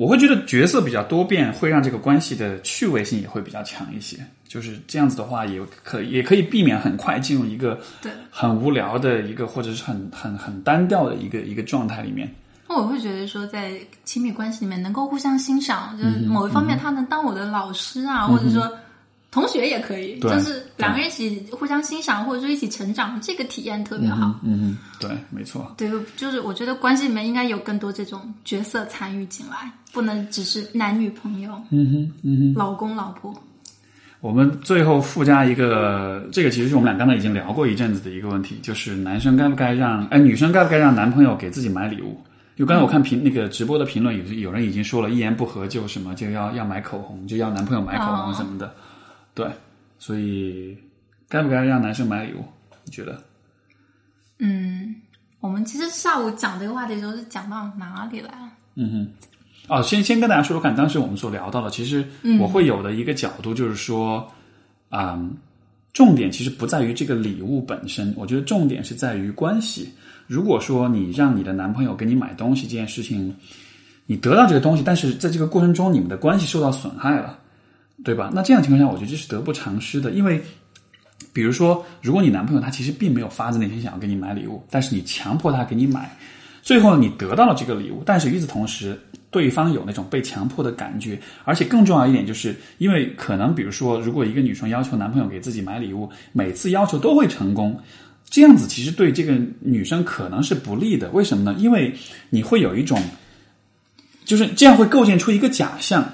我会觉得角色比较多变，会让这个关系的趣味性也会比较强一些。就是这样子的话，也可也可以避免很快进入一个对很无聊的一个，或者是很很很单调的一个一个状态里面。那我会觉得说，在亲密关系里面能够互相欣赏，就是某一方面他能当我的老师啊，或者说同学也可以，就是两个人一起互相欣赏，或者说一起成长，这个体验特别好。嗯嗯，对，没错。对，就是我觉得关系里面应该有更多这种角色参与进来，不能只是男女朋友、嗯哼，嗯哼。老公老婆。我们最后附加一个，这个其实是我们俩刚才已经聊过一阵子的一个问题，就是男生该不该让，哎，女生该不该让男朋友给自己买礼物？就刚才我看评那个直播的评论，有有人已经说了，一言不合就什么就要要买口红，就要男朋友买口红什么的，对，所以该不该让男生买礼物？你觉得？嗯，我们其实下午讲这个话题的时候是讲到哪里来了？嗯哼，哦，先先跟大家说说看，当时我们所聊到的，其实我会有的一个角度就是说，嗯，重点其实不在于这个礼物本身，我觉得重点是在于关系。如果说你让你的男朋友给你买东西这件事情，你得到这个东西，但是在这个过程中你们的关系受到损害了，对吧？那这样情况下，我觉得这是得不偿失的，因为。比如说，如果你男朋友他其实并没有发自内心想要给你买礼物，但是你强迫他给你买，最后你得到了这个礼物，但是与此同时，对方有那种被强迫的感觉，而且更重要一点，就是因为可能比如说，如果一个女生要求男朋友给自己买礼物，每次要求都会成功，这样子其实对这个女生可能是不利的。为什么呢？因为你会有一种，就是这样会构建出一个假象。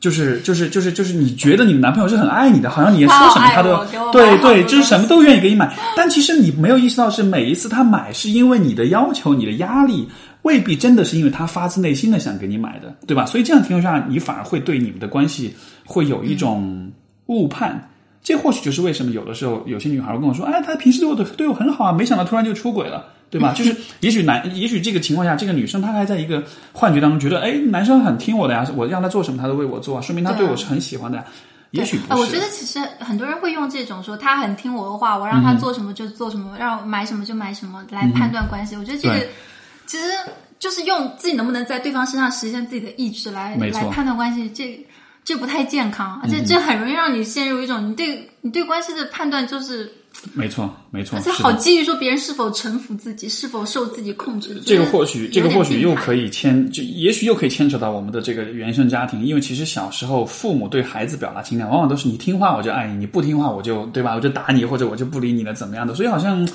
就是就是就是就是，你觉得你的男朋友是很爱你的，好像你说什么他都对对，就是什么都愿意给你买。但其实你没有意识到，是每一次他买是因为你的要求、你的压力，未必真的是因为他发自内心的想给你买的，对吧？所以这样情况下，你反而会对你们的关系会有一种误判。这或许就是为什么有的时候有些女孩会跟我说：“哎，他平时对我的对我很好啊，没想到突然就出轨了。”对吧？就是也许男，也许这个情况下，这个女生她还在一个幻觉当中，觉得哎，男生很听我的呀，我让他做什么他都为我做啊，说明他对我是很喜欢的呀。也许不呃，是。我觉得其实很多人会用这种说他很听我的话，我让他做什么就做什么，让我买什么就买什么来判断关系。我觉得这个其实就是用自己能不能在对方身上实现自己的意志来来判断关系，这这不太健康，而且这很容易让你陷入一种你对你对关系的判断就是，没错，没错，而且。好基于说别人是否臣服自己，是否受自己控制。这个或许，这个或许又可以。以牵，就也许又可以牵扯到我们的这个原生家庭，因为其实小时候父母对孩子表达情感，往往都是你听话我就爱你，你不听话我就对吧，我就打你或者我就不理你了怎么样的，所以好像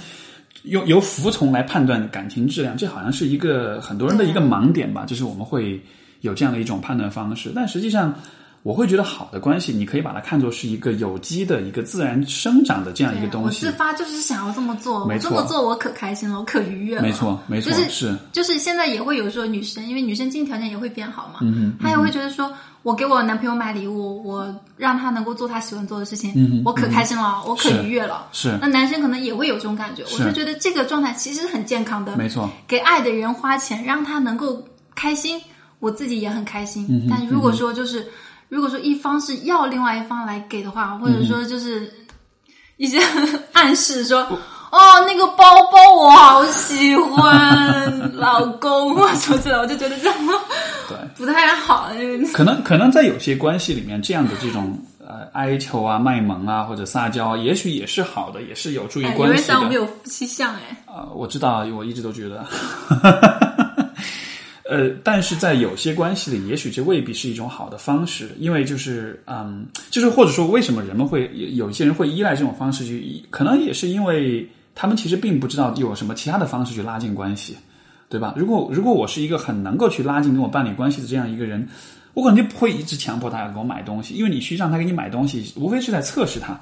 用由服从来判断感情质量，这好像是一个很多人的一个盲点吧，就是我们会有这样的一种判断方式，但实际上。我会觉得好的关系，你可以把它看作是一个有机的一个自然生长的这样一个东西。我自发就是想要这么做，没错，这么做我可开心了，我可愉悦了。没错，没错，就是是就是现在也会有说女生，因为女生经济条件也会变好嘛，嗯她也会觉得说我给我男朋友买礼物，我让他能够做他喜欢做的事情，嗯我可开心了，我可愉悦了。是，那男生可能也会有这种感觉，我就觉得这个状态其实很健康的。没错，给爱的人花钱，让他能够开心，我自己也很开心。嗯但如果说就是。如果说一方是要另外一方来给的话，或者说就是一些 *laughs* 暗示说，哦，那个包包我好喜欢，老公我 *laughs* 什么之类，我就觉得这样对 *laughs* 不太好。可能可能在有些关系里面，这样的这种呃哀求啊、卖萌啊或者撒娇，也许也是好的，也是有助于关系的。有人想我们有夫妻相哎。啊，我知道，我一直都觉得。呃，但是在有些关系里，也许这未必是一种好的方式，因为就是，嗯，就是或者说，为什么人们会有一些人会依赖这种方式去，可能也是因为他们其实并不知道有什么其他的方式去拉近关系，对吧？如果如果我是一个很能够去拉近跟我伴侣关系的这样一个人，我可能就不会一直强迫他要给我买东西，因为你去让他给你买东西，无非是在测试他。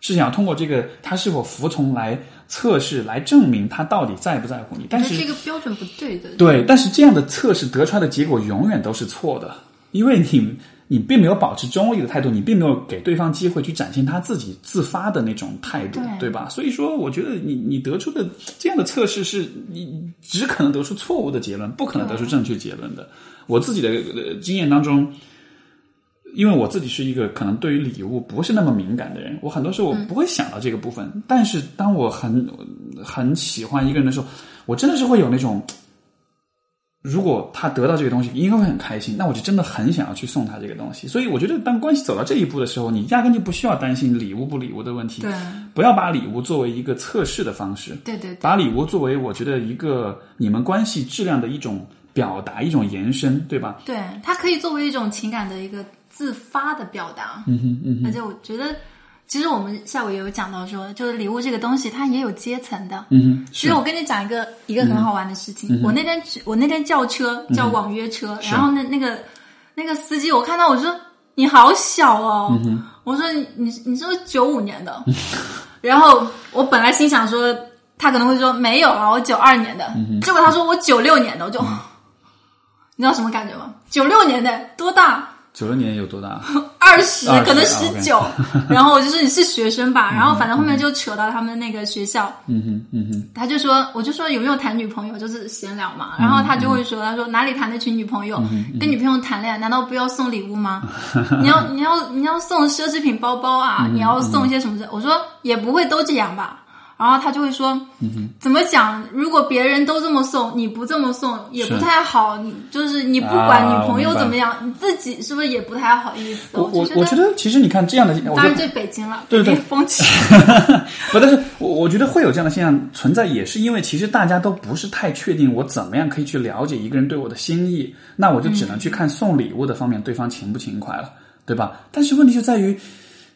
是想要通过这个他是否服从来测试，来证明他到底在不在乎你。但是这个标准不对的。对，但是这样的测试得出来的结果永远都是错的，因为你你并没有保持中立的态度，你并没有给对方机会去展现他自己自发的那种态度，对吧？所以说，我觉得你你得出的这样的测试是你只可能得出错误的结论，不可能得出正确结论的。我自己的经验当中。因为我自己是一个可能对于礼物不是那么敏感的人，我很多时候我不会想到这个部分。但是当我很很喜欢一个人的时候，我真的是会有那种，*tsk* 如果他得到这个东西，应该会很开心。那我就真的很想要去送他这个东西。所以我觉得，当关系走到这一步的时候，你压根就不需要担心礼物不礼物的问题。对，不要把礼物作为一个测试的方式。对对，把礼物作为我觉得一个你们关系质量的一种表达，一种延伸，对吧？对，它可以作为一种情感的一个。自发的表达，嗯哼嗯哼，而且我觉得，其实我们下午也有讲到说，就是礼物这个东西，它也有阶层的，嗯哼。其实我跟你讲一个一个很好玩的事情，我那天我那天叫车叫网约车，然后那那个那个司机，我看到我说你好小哦，我说你你你是不是九五年的？*laughs* 然后我本来心想说他可能会说没有啊，我九二年的，结果他说我九六年的，我就你知道什么感觉吗？九六年的多大？九六年有多大？*laughs* 二十，可能十九。*laughs* 然后我就说你是学生吧，然后反正后面就扯到他们那个学校。嗯哼，嗯哼。他就说，我就说有没有谈女朋友，就是闲聊嘛。然后他就会说，他说哪里谈得起女朋友？跟女朋友谈恋爱，难道不要送礼物吗？*laughs* 你要你要你要送奢侈品包包啊？你要送一些什么的？我说也不会都这样吧。然后他就会说，怎么讲？如果别人都这么送，你不这么送也不太好。你就是你不管女朋友怎么样，你自己是不是也不太好意思？我我我觉得，其实你看这样的，当然对北京了，对对风气。*laughs* 不，但是我我觉得会有这样的现象存在，也是因为其实大家都不是太确定，我怎么样可以去了解一个人对我的心意，那我就只能去看送礼物的方面，对方勤不勤快了，对吧？但是问题就在于。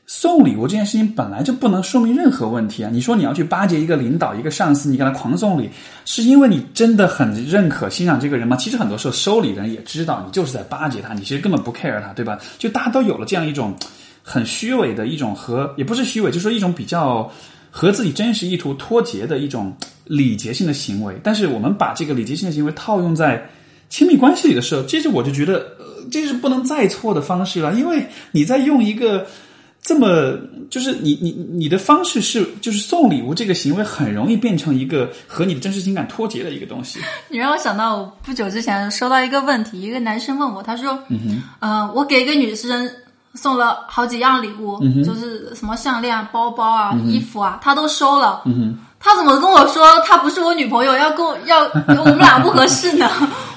送礼物这件事情本来就不能说明任何问题啊！你说你要去巴结一个领导、一个上司，你给他狂送礼，是因为你真的很认可、欣赏这个人吗？其实很多时候收礼人也知道你就是在巴结他，你其实根本不 care 他，对吧？就大家都有了这样一种很虚伪的一种和也不是虚伪，就是说一种比较和自己真实意图脱节的一种礼节性的行为。但是我们把这个礼节性的行为套用在亲密关系里的时候，这是我就觉得呃，这是不能再错的方式了，因为你在用一个。这么就是你你你的方式是就是送礼物这个行为很容易变成一个和你的真实情感脱节的一个东西。*laughs* 你让我想到我不久之前收到一个问题，一个男生问我，他说：“嗯我给一个女生送了好几样礼物，嗯就是什么项链、包包啊、衣服啊，他都收了。嗯哼，他怎么跟我说他不是我女朋友，要跟我要我们俩不合适呢？”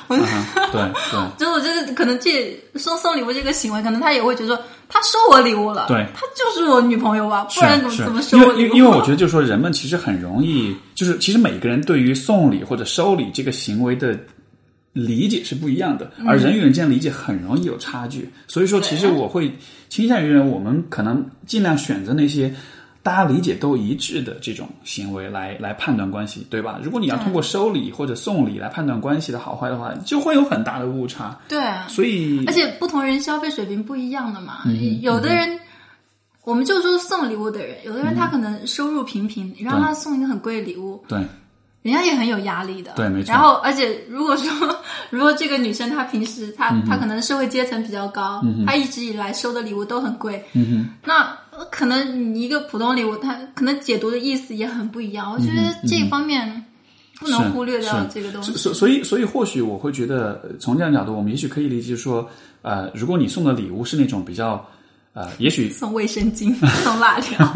*laughs* 对对，就是我觉得可能这送送礼物这个行为，可能他也会觉得说他收我礼物了，对，他就是我女朋友吧，不然怎么怎么收我礼物？因为因为我觉得就是说，人们其实很容易，就是其实每个人对于送礼或者收礼这个行为的理解是不一样的，而人与人之间理解很容易有差距。所以说，其实我会倾向于我们可能尽量选择那些。大家理解都一致的这种行为来来判断关系，对吧？如果你要通过收礼或者送礼来判断关系的好坏的话，就会有很大的误差。对啊，所以而且不同人消费水平不一样的嘛，有的人。我们就说送礼物的人，有的人他可能收入平平，你让他送一个很贵的礼物，对，人家也很有压力的。对，没错。然后，而且如果说，如果这个女生她平时她她可能社会阶层比较高，她一直以来收的礼物都很贵，嗯那可能你一个普通礼物，它可能解读的意思也很不一样。我觉得这一方面不能忽略掉这个东西。所所以所以或许我会觉得，从这样角度，我们也许可以理解说，呃，如果你送的礼物是那种比较。呃，也许送卫生巾，送辣条，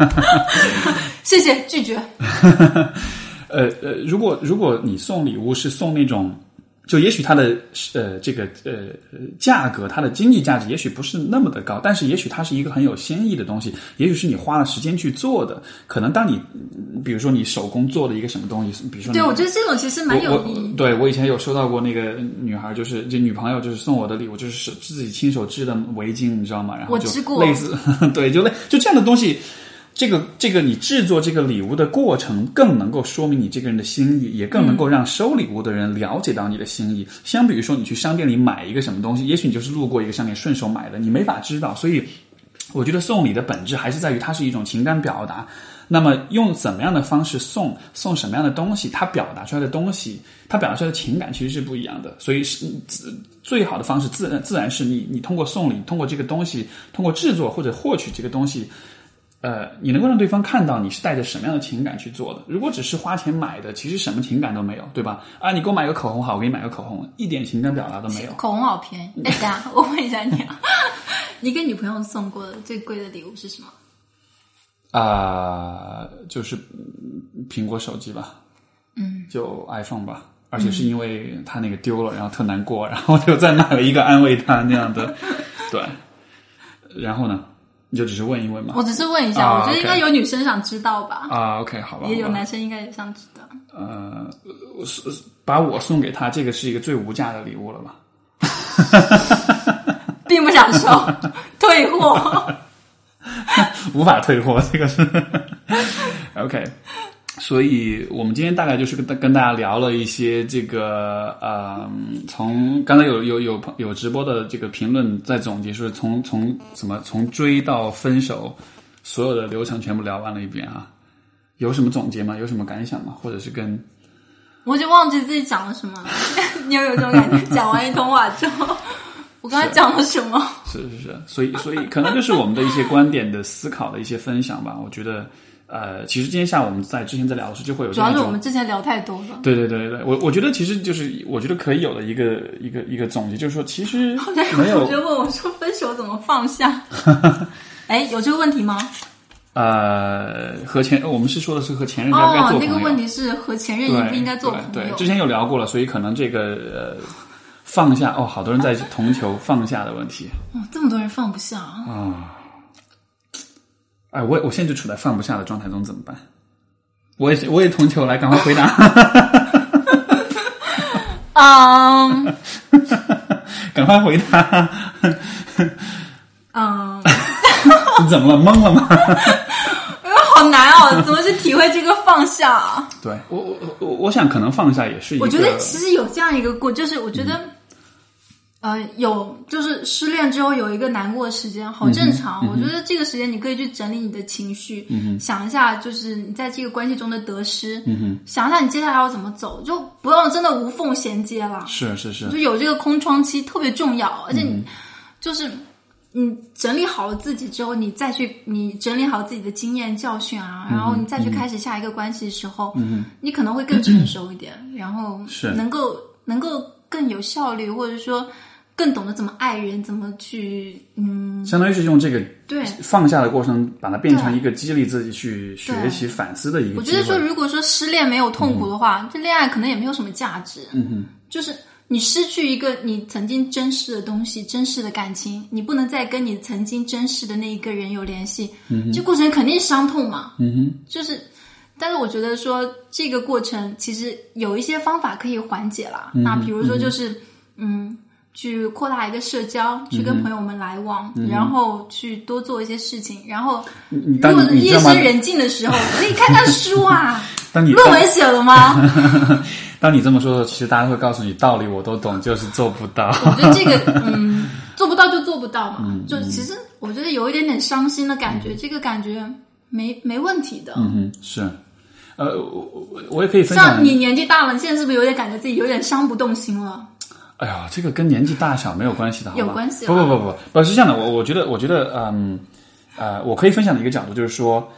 *laughs* 谢谢拒绝。*laughs* 呃呃，如果如果你送礼物是送那种。就也许它的呃这个呃价格，它的经济价值也许不是那么的高，但是也许它是一个很有新意的东西，也许是你花了时间去做的。可能当你比如说你手工做了一个什么东西，比如说对我觉得这种其实蛮有意义。对我以前有收到过那个女孩，就是这女朋友就是送我的礼物，就是自己亲手织的围巾，你知道吗？然后就类似 *laughs* 对，就类就这样的东西。这个这个，你制作这个礼物的过程，更能够说明你这个人的心意，也更能够让收礼物的人了解到你的心意。相比于说，你去商店里买一个什么东西，也许你就是路过一个商店顺手买的，你没法知道。所以，我觉得送礼的本质还是在于它是一种情感表达。那么，用怎么样的方式送，送什么样的东西，它表达出来的东西，它表达出来的情感其实是不一样的。所以，是最好的方式，自然自然是你你通过送礼，通过这个东西，通过制作或者获取这个东西。呃，你能够让对方看到你是带着什么样的情感去做的？如果只是花钱买的，其实什么情感都没有，对吧？啊，你给我买个口红好，我给你买个口红，一点情感表达都没有。口红好便宜，哎呀，*laughs* 我问一下你啊，*laughs* 你给女朋友送过的最贵的礼物是什么？啊，就是苹果手机吧，嗯，就 iPhone 吧，而且是因为他那个丢了，然后特难过，然后就再买了一个安慰他那样的，*laughs* 对，然后呢？你就只是问一问嘛？我只是问一下，我觉得应该有女生想知道吧。啊，OK，好吧。也有男生应该也想知道。呃，是把我送给他，这个是一个最无价的礼物了吧？*laughs* *laughs* 并不想收，退货。无法退货，这个是 OK。所以我们今天大概就是跟跟大家聊了一些这个呃，从刚才有有有有直播的这个评论在总结说，从从什么从追到分手，所有的流程全部聊完了一遍啊，有什么总结吗？有什么感想吗？或者是跟我就忘记自己讲了什么，*laughs* 你有有这种感觉？讲完一通话之后，我刚才讲了什么？是是是，所以所以可能就是我们的一些观点的思考的一些分享吧，我觉得。呃，其实今天下午我们在之前在聊的时候就会有，主要是我们之前聊太多了。对对对对，我我觉得其实就是我觉得可以有的一个一个一个总结，就是说其实没有。同学问我说分手怎么放下？*laughs* 哎，有这个问题吗？呃，和前我们是说的是和前任该不该做朋友？那个问题是和前任应不应该做朋友？对，之前有聊过了，所以可能这个呃放下哦，好多人在同求放下的问题。哦，这么多人放不下啊。哎，我我现在就处在放不下的状态中，怎么办？我也我也同球来，赶快回答。*laughs* 嗯，赶快回答。嗯，你怎么了？懵了吗？*laughs* 好难哦，怎么去体会这个放下？对我我我我想可能放下也是一个。我觉得其实有这样一个过，就是我觉得。呃，有就是失恋之后有一个难过的时间，好正常。我觉得这个时间你可以去整理你的情绪，想一下就是你在这个关系中的得失，想一下你接下来要怎么走，就不用真的无缝衔接了。是是是，就有这个空窗期特别重要，而且你就是你整理好了自己之后，你再去你整理好自己的经验教训啊，然后你再去开始下一个关系的时候，你可能会更成熟一点，然后是。能够能够更有效率，或者说。更懂得怎么爱人，怎么去嗯，相当于是用这个对放下的过程，把它变成一个激励自己去学习反思的一个。我觉得说，如果说失恋没有痛苦的话，这恋爱可能也没有什么价值。嗯哼，就是你失去一个你曾经珍视的东西，珍视的感情，你不能再跟你曾经珍视的那一个人有联系，嗯这过程肯定伤痛嘛。嗯哼，就是，但是我觉得说这个过程其实有一些方法可以缓解啦。那比如说就是嗯。去扩大一个社交，去跟朋友们来往，然后去多做一些事情。然后，如当果夜深人静的时候，*laughs* 可以看看书啊。*laughs* 当你论文写了吗？*laughs* 当你这么说的时候，其实大家会告诉你道理，我都懂，就是做不到。我觉得这个，嗯，做不到就做不到嘛。嗯就其实我觉得有一点点伤心的感觉，这个感觉没没问题的。嗯哼，是，呃，我我我也可以分享像你年纪大了，你现在是不是有点感觉自己有点伤不动心了？哎呀，这个跟年纪大小没有关系的，好吧？有关系啊不不不不，不是这样的。我我觉得，我觉得，嗯，呃，我可以分享的一个角度就是说，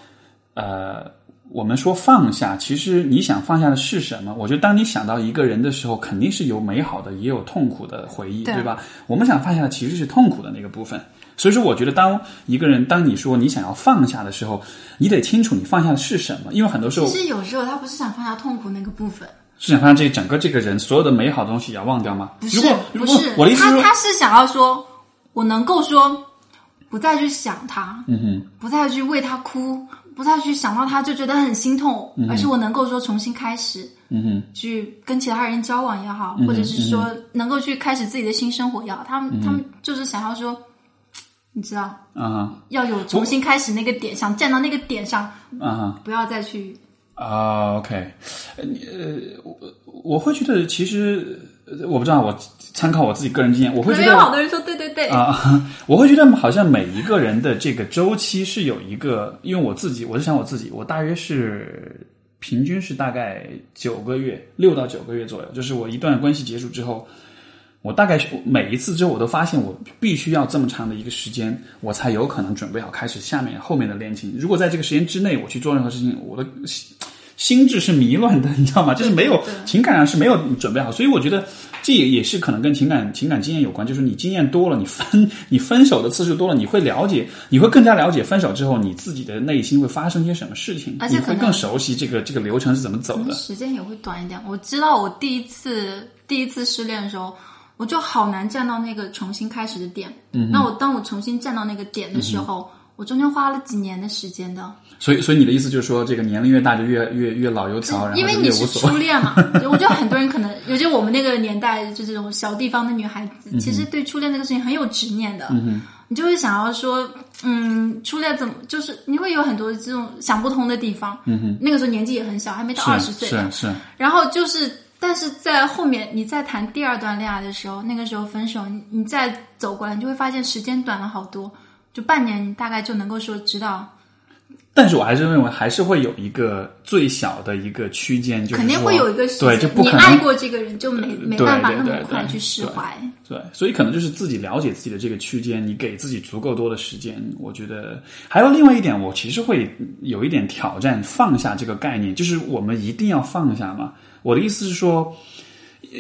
呃，我们说放下，其实你想放下的是什么？我觉得，当你想到一个人的时候，肯定是有美好的，也有痛苦的回忆，对对吧？我们想放下的其实是痛苦的那个部分。所以说，我觉得，当一个人，当你说你想要放下的时候，你得清楚你放下的是什么，因为很多时候其实有时候他不是想放下痛苦那个部分，是想放下这整个这个人所有的美好的东西也要忘掉吗？不是不是，我的意思他他是想要说，我能够说不再去想他，嗯哼。不再去为他哭，不再去想到他就觉得很心痛，而是我能够说重新开始，嗯哼，去跟其他人交往也好，或者是说能够去开始自己的新生活也好，他们、他们就是想要说，你知道，啊哈要有重新开始那个点，想站到那个点上，啊哈不要再去。啊，OK，呃，你呃，我我会觉得其实呃我不知道，我参考我自己个人经验，我会觉得好多人说对对对，啊，*laughs* 我会觉得好像每一个人的这个周期是有一个，因为我自己，我是想我自己，我大约是平均是大概九个月，六到九个月左右，就是我一段关系结束之后。我大概是每一次之后，我都发现我必须要这么长的一个时间，我才有可能准备好开始下面后面的恋情。如果在这个时间之内我去做任何事情，我的心心智是迷乱的，*laughs* 你知道吗？就是没有情感上是没有准备好，所以我觉得这也也是可能跟情感情感经验有关。就是你经验多了，你分你分手的次数多了，你会了解，你会更加了解分手之后你自己的内心会发生些什么事情，而且你会更熟悉这个这个流程是怎么走的。时间也会短一点。我知道我第一次第一次失恋的时候，我就好难站到那个重新开始的点。嗯，那我当我重新站到那个点的时候，嗯我中间花了几年的时间的。所以，所以你的意思就是说，这个年龄越大就越越越老油条，然后因为你是初。恋嘛，我觉得很多人可能，尤其我们那个年代，就这种小地方的女孩嗯子，其实对初恋这个事情很有执念的。嗯你就会想要说，嗯，初恋怎么就是你会有很多这种想不通的地方。嗯哼，那个时候年纪也很小，还没到二十岁。是是，然后就是，但是在后面你再谈第二段恋爱的时候，那个时候分手，你你再走过来，你就会发现时间短了好多，就半年，你大概就能够说知道，但是我还是认为还是会有一个最小的一个区间，就是肯定会有一个，对，就不你可能爱过这个人就没没办法那么快去释怀。对，所以可能就是自己了解自己的这个区间，你给自己足够多的时间。我觉得还有另外一点，我其实会有一点挑战放下这个概念，就是我们一定要放下嘛。我的意思是说，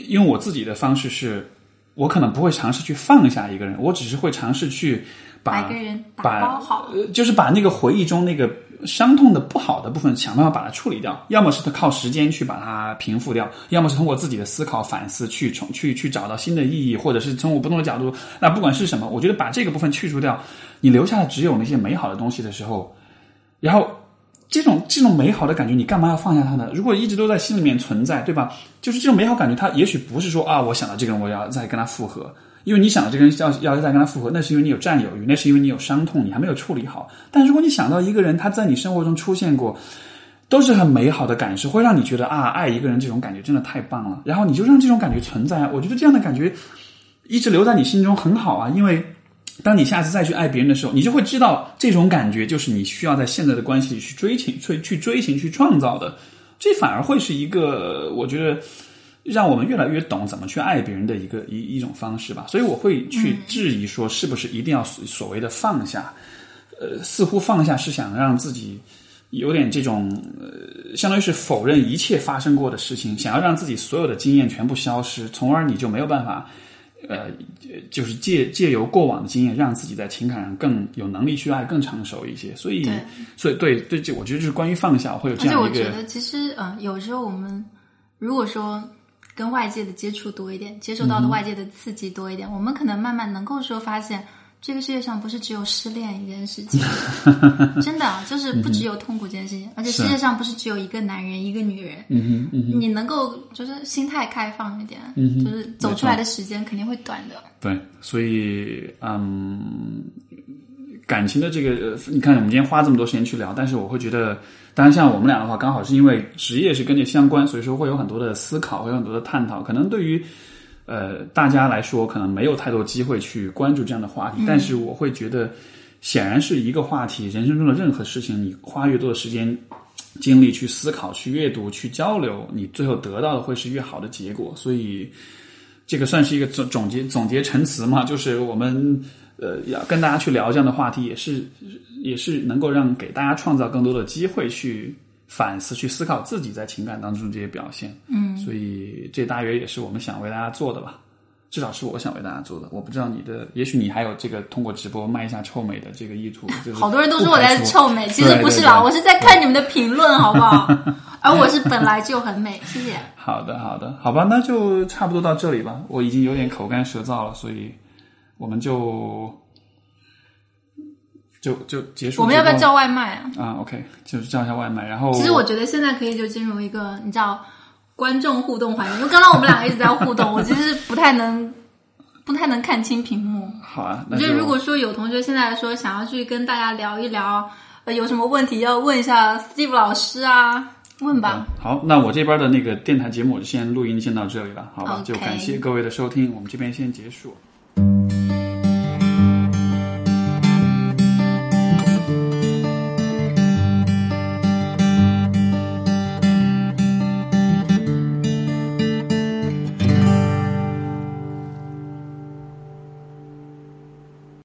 因为我自己的方式是，我可能不会尝试去放下一个人，我只是会尝试去把把一个人打把包好，呃，就是把那个回忆中那个伤痛的不好的部分，想办法把它处理掉。要么是靠时间去把它平复掉，要么是通过自己的思考反思去重去去找到新的意义，或者是从我不同的角度。那不管是什么，我觉得把这个部分去除掉，你留下的只有那些美好的东西的时候，然后。这种这种美好的感觉，你干嘛要放下它呢？如果一直都在心里面存在，对吧？就是这种美好感觉，它也许不是说啊，我想到这个人，我要再跟他复合，因为你想到这个人要要再跟他复合，那是因为你有占有欲，那是因为你有伤痛，你还没有处理好。但如果你想到一个人他在你生活中出现过，都是很美好的感受，会让你觉得啊，爱一个人这种感觉真的太棒了。然后你就让这种感觉存在，我觉得这样的感觉一直留在你心中很好啊，因为。当你下次再去爱别人的时候，你就会知道这种感觉就是你需要在现在的关系里去追寻、去去追寻、去创造的。这反而会是一个我觉得让我们越来越懂怎么去爱别人的一个一一种方式吧。所以我会去质疑说，是不是一定要所所谓的放下？呃，似乎放下是想让自己有点这种呃，相当于是否认一切发生过的事情，想要让自己所有的经验全部消失，从而你就没有办法。呃，就是借借由过往的经验，让自己在情感上更有能力去爱，更成熟一些。所以，所以对对，这我觉得就是关于放下，会有而且这样一个我觉得，其实嗯、呃有时候我们如果说跟外界的接触多一点，接受到的外界的刺激多一点，我们可能慢慢能够说发现，这个世界上不是只有失恋一件事情，*laughs* 真的就是不只有痛苦这件事情，而且世界上不是只有一个男人一个女人。嗯哼，嗯哼，你能够就是心态开放一点，嗯就是走出来的时间肯定会短的。对，所以嗯，感情的这个，呃你看我们今天花这么多时间去聊，但是我会觉得，当然像我们俩的话，刚好是因为职业是跟这相关，所以说会有很多的思考，会有很多的探讨。可能对于呃大家来说，可能没有太多机会去关注这样的话题，但是我会觉得，显然是一个话题，人生中的任何事情，你花越多的时间。精力去思考、去阅读、去交流，你最后得到的会是越好的结果。所以，这个算是一个总总结总结陈词嘛，就是我们呃要跟大家去聊这样的话题，也是也是能够让给大家创造更多的机会去反思、去思考自己在情感当中这些表现。嗯，所以这大约也是我们想为大家做的吧。至少是我想为大家做的，我不知道你的，也许你还有这个通过直播卖一下臭美的这个意图。就是好多人都说我在臭美，其实不是啦，我是在看你们的评论，好不好？*laughs* 而我是本来就很美，谢谢。好的，好的，好吧，那就差不多到这里吧。我已经有点口干舌燥了，所以我们就就就结束。我们要不要叫外卖啊？啊？OK，就是叫一下外卖，然后其实我觉得现在可以就进入一个你知道观众互动环节，因为刚刚我们两个一直在互动，*laughs* 我其实不太能不太能看清屏幕。好啊，那就我觉得如果说有同学现在说想要去跟大家聊一聊，呃，有什么问题要问一下 Steve 老师啊，问吧。好，那我这边的那个电台节目我就先录音先到这里了，好吧就感谢各位的收听，我们这边先结束。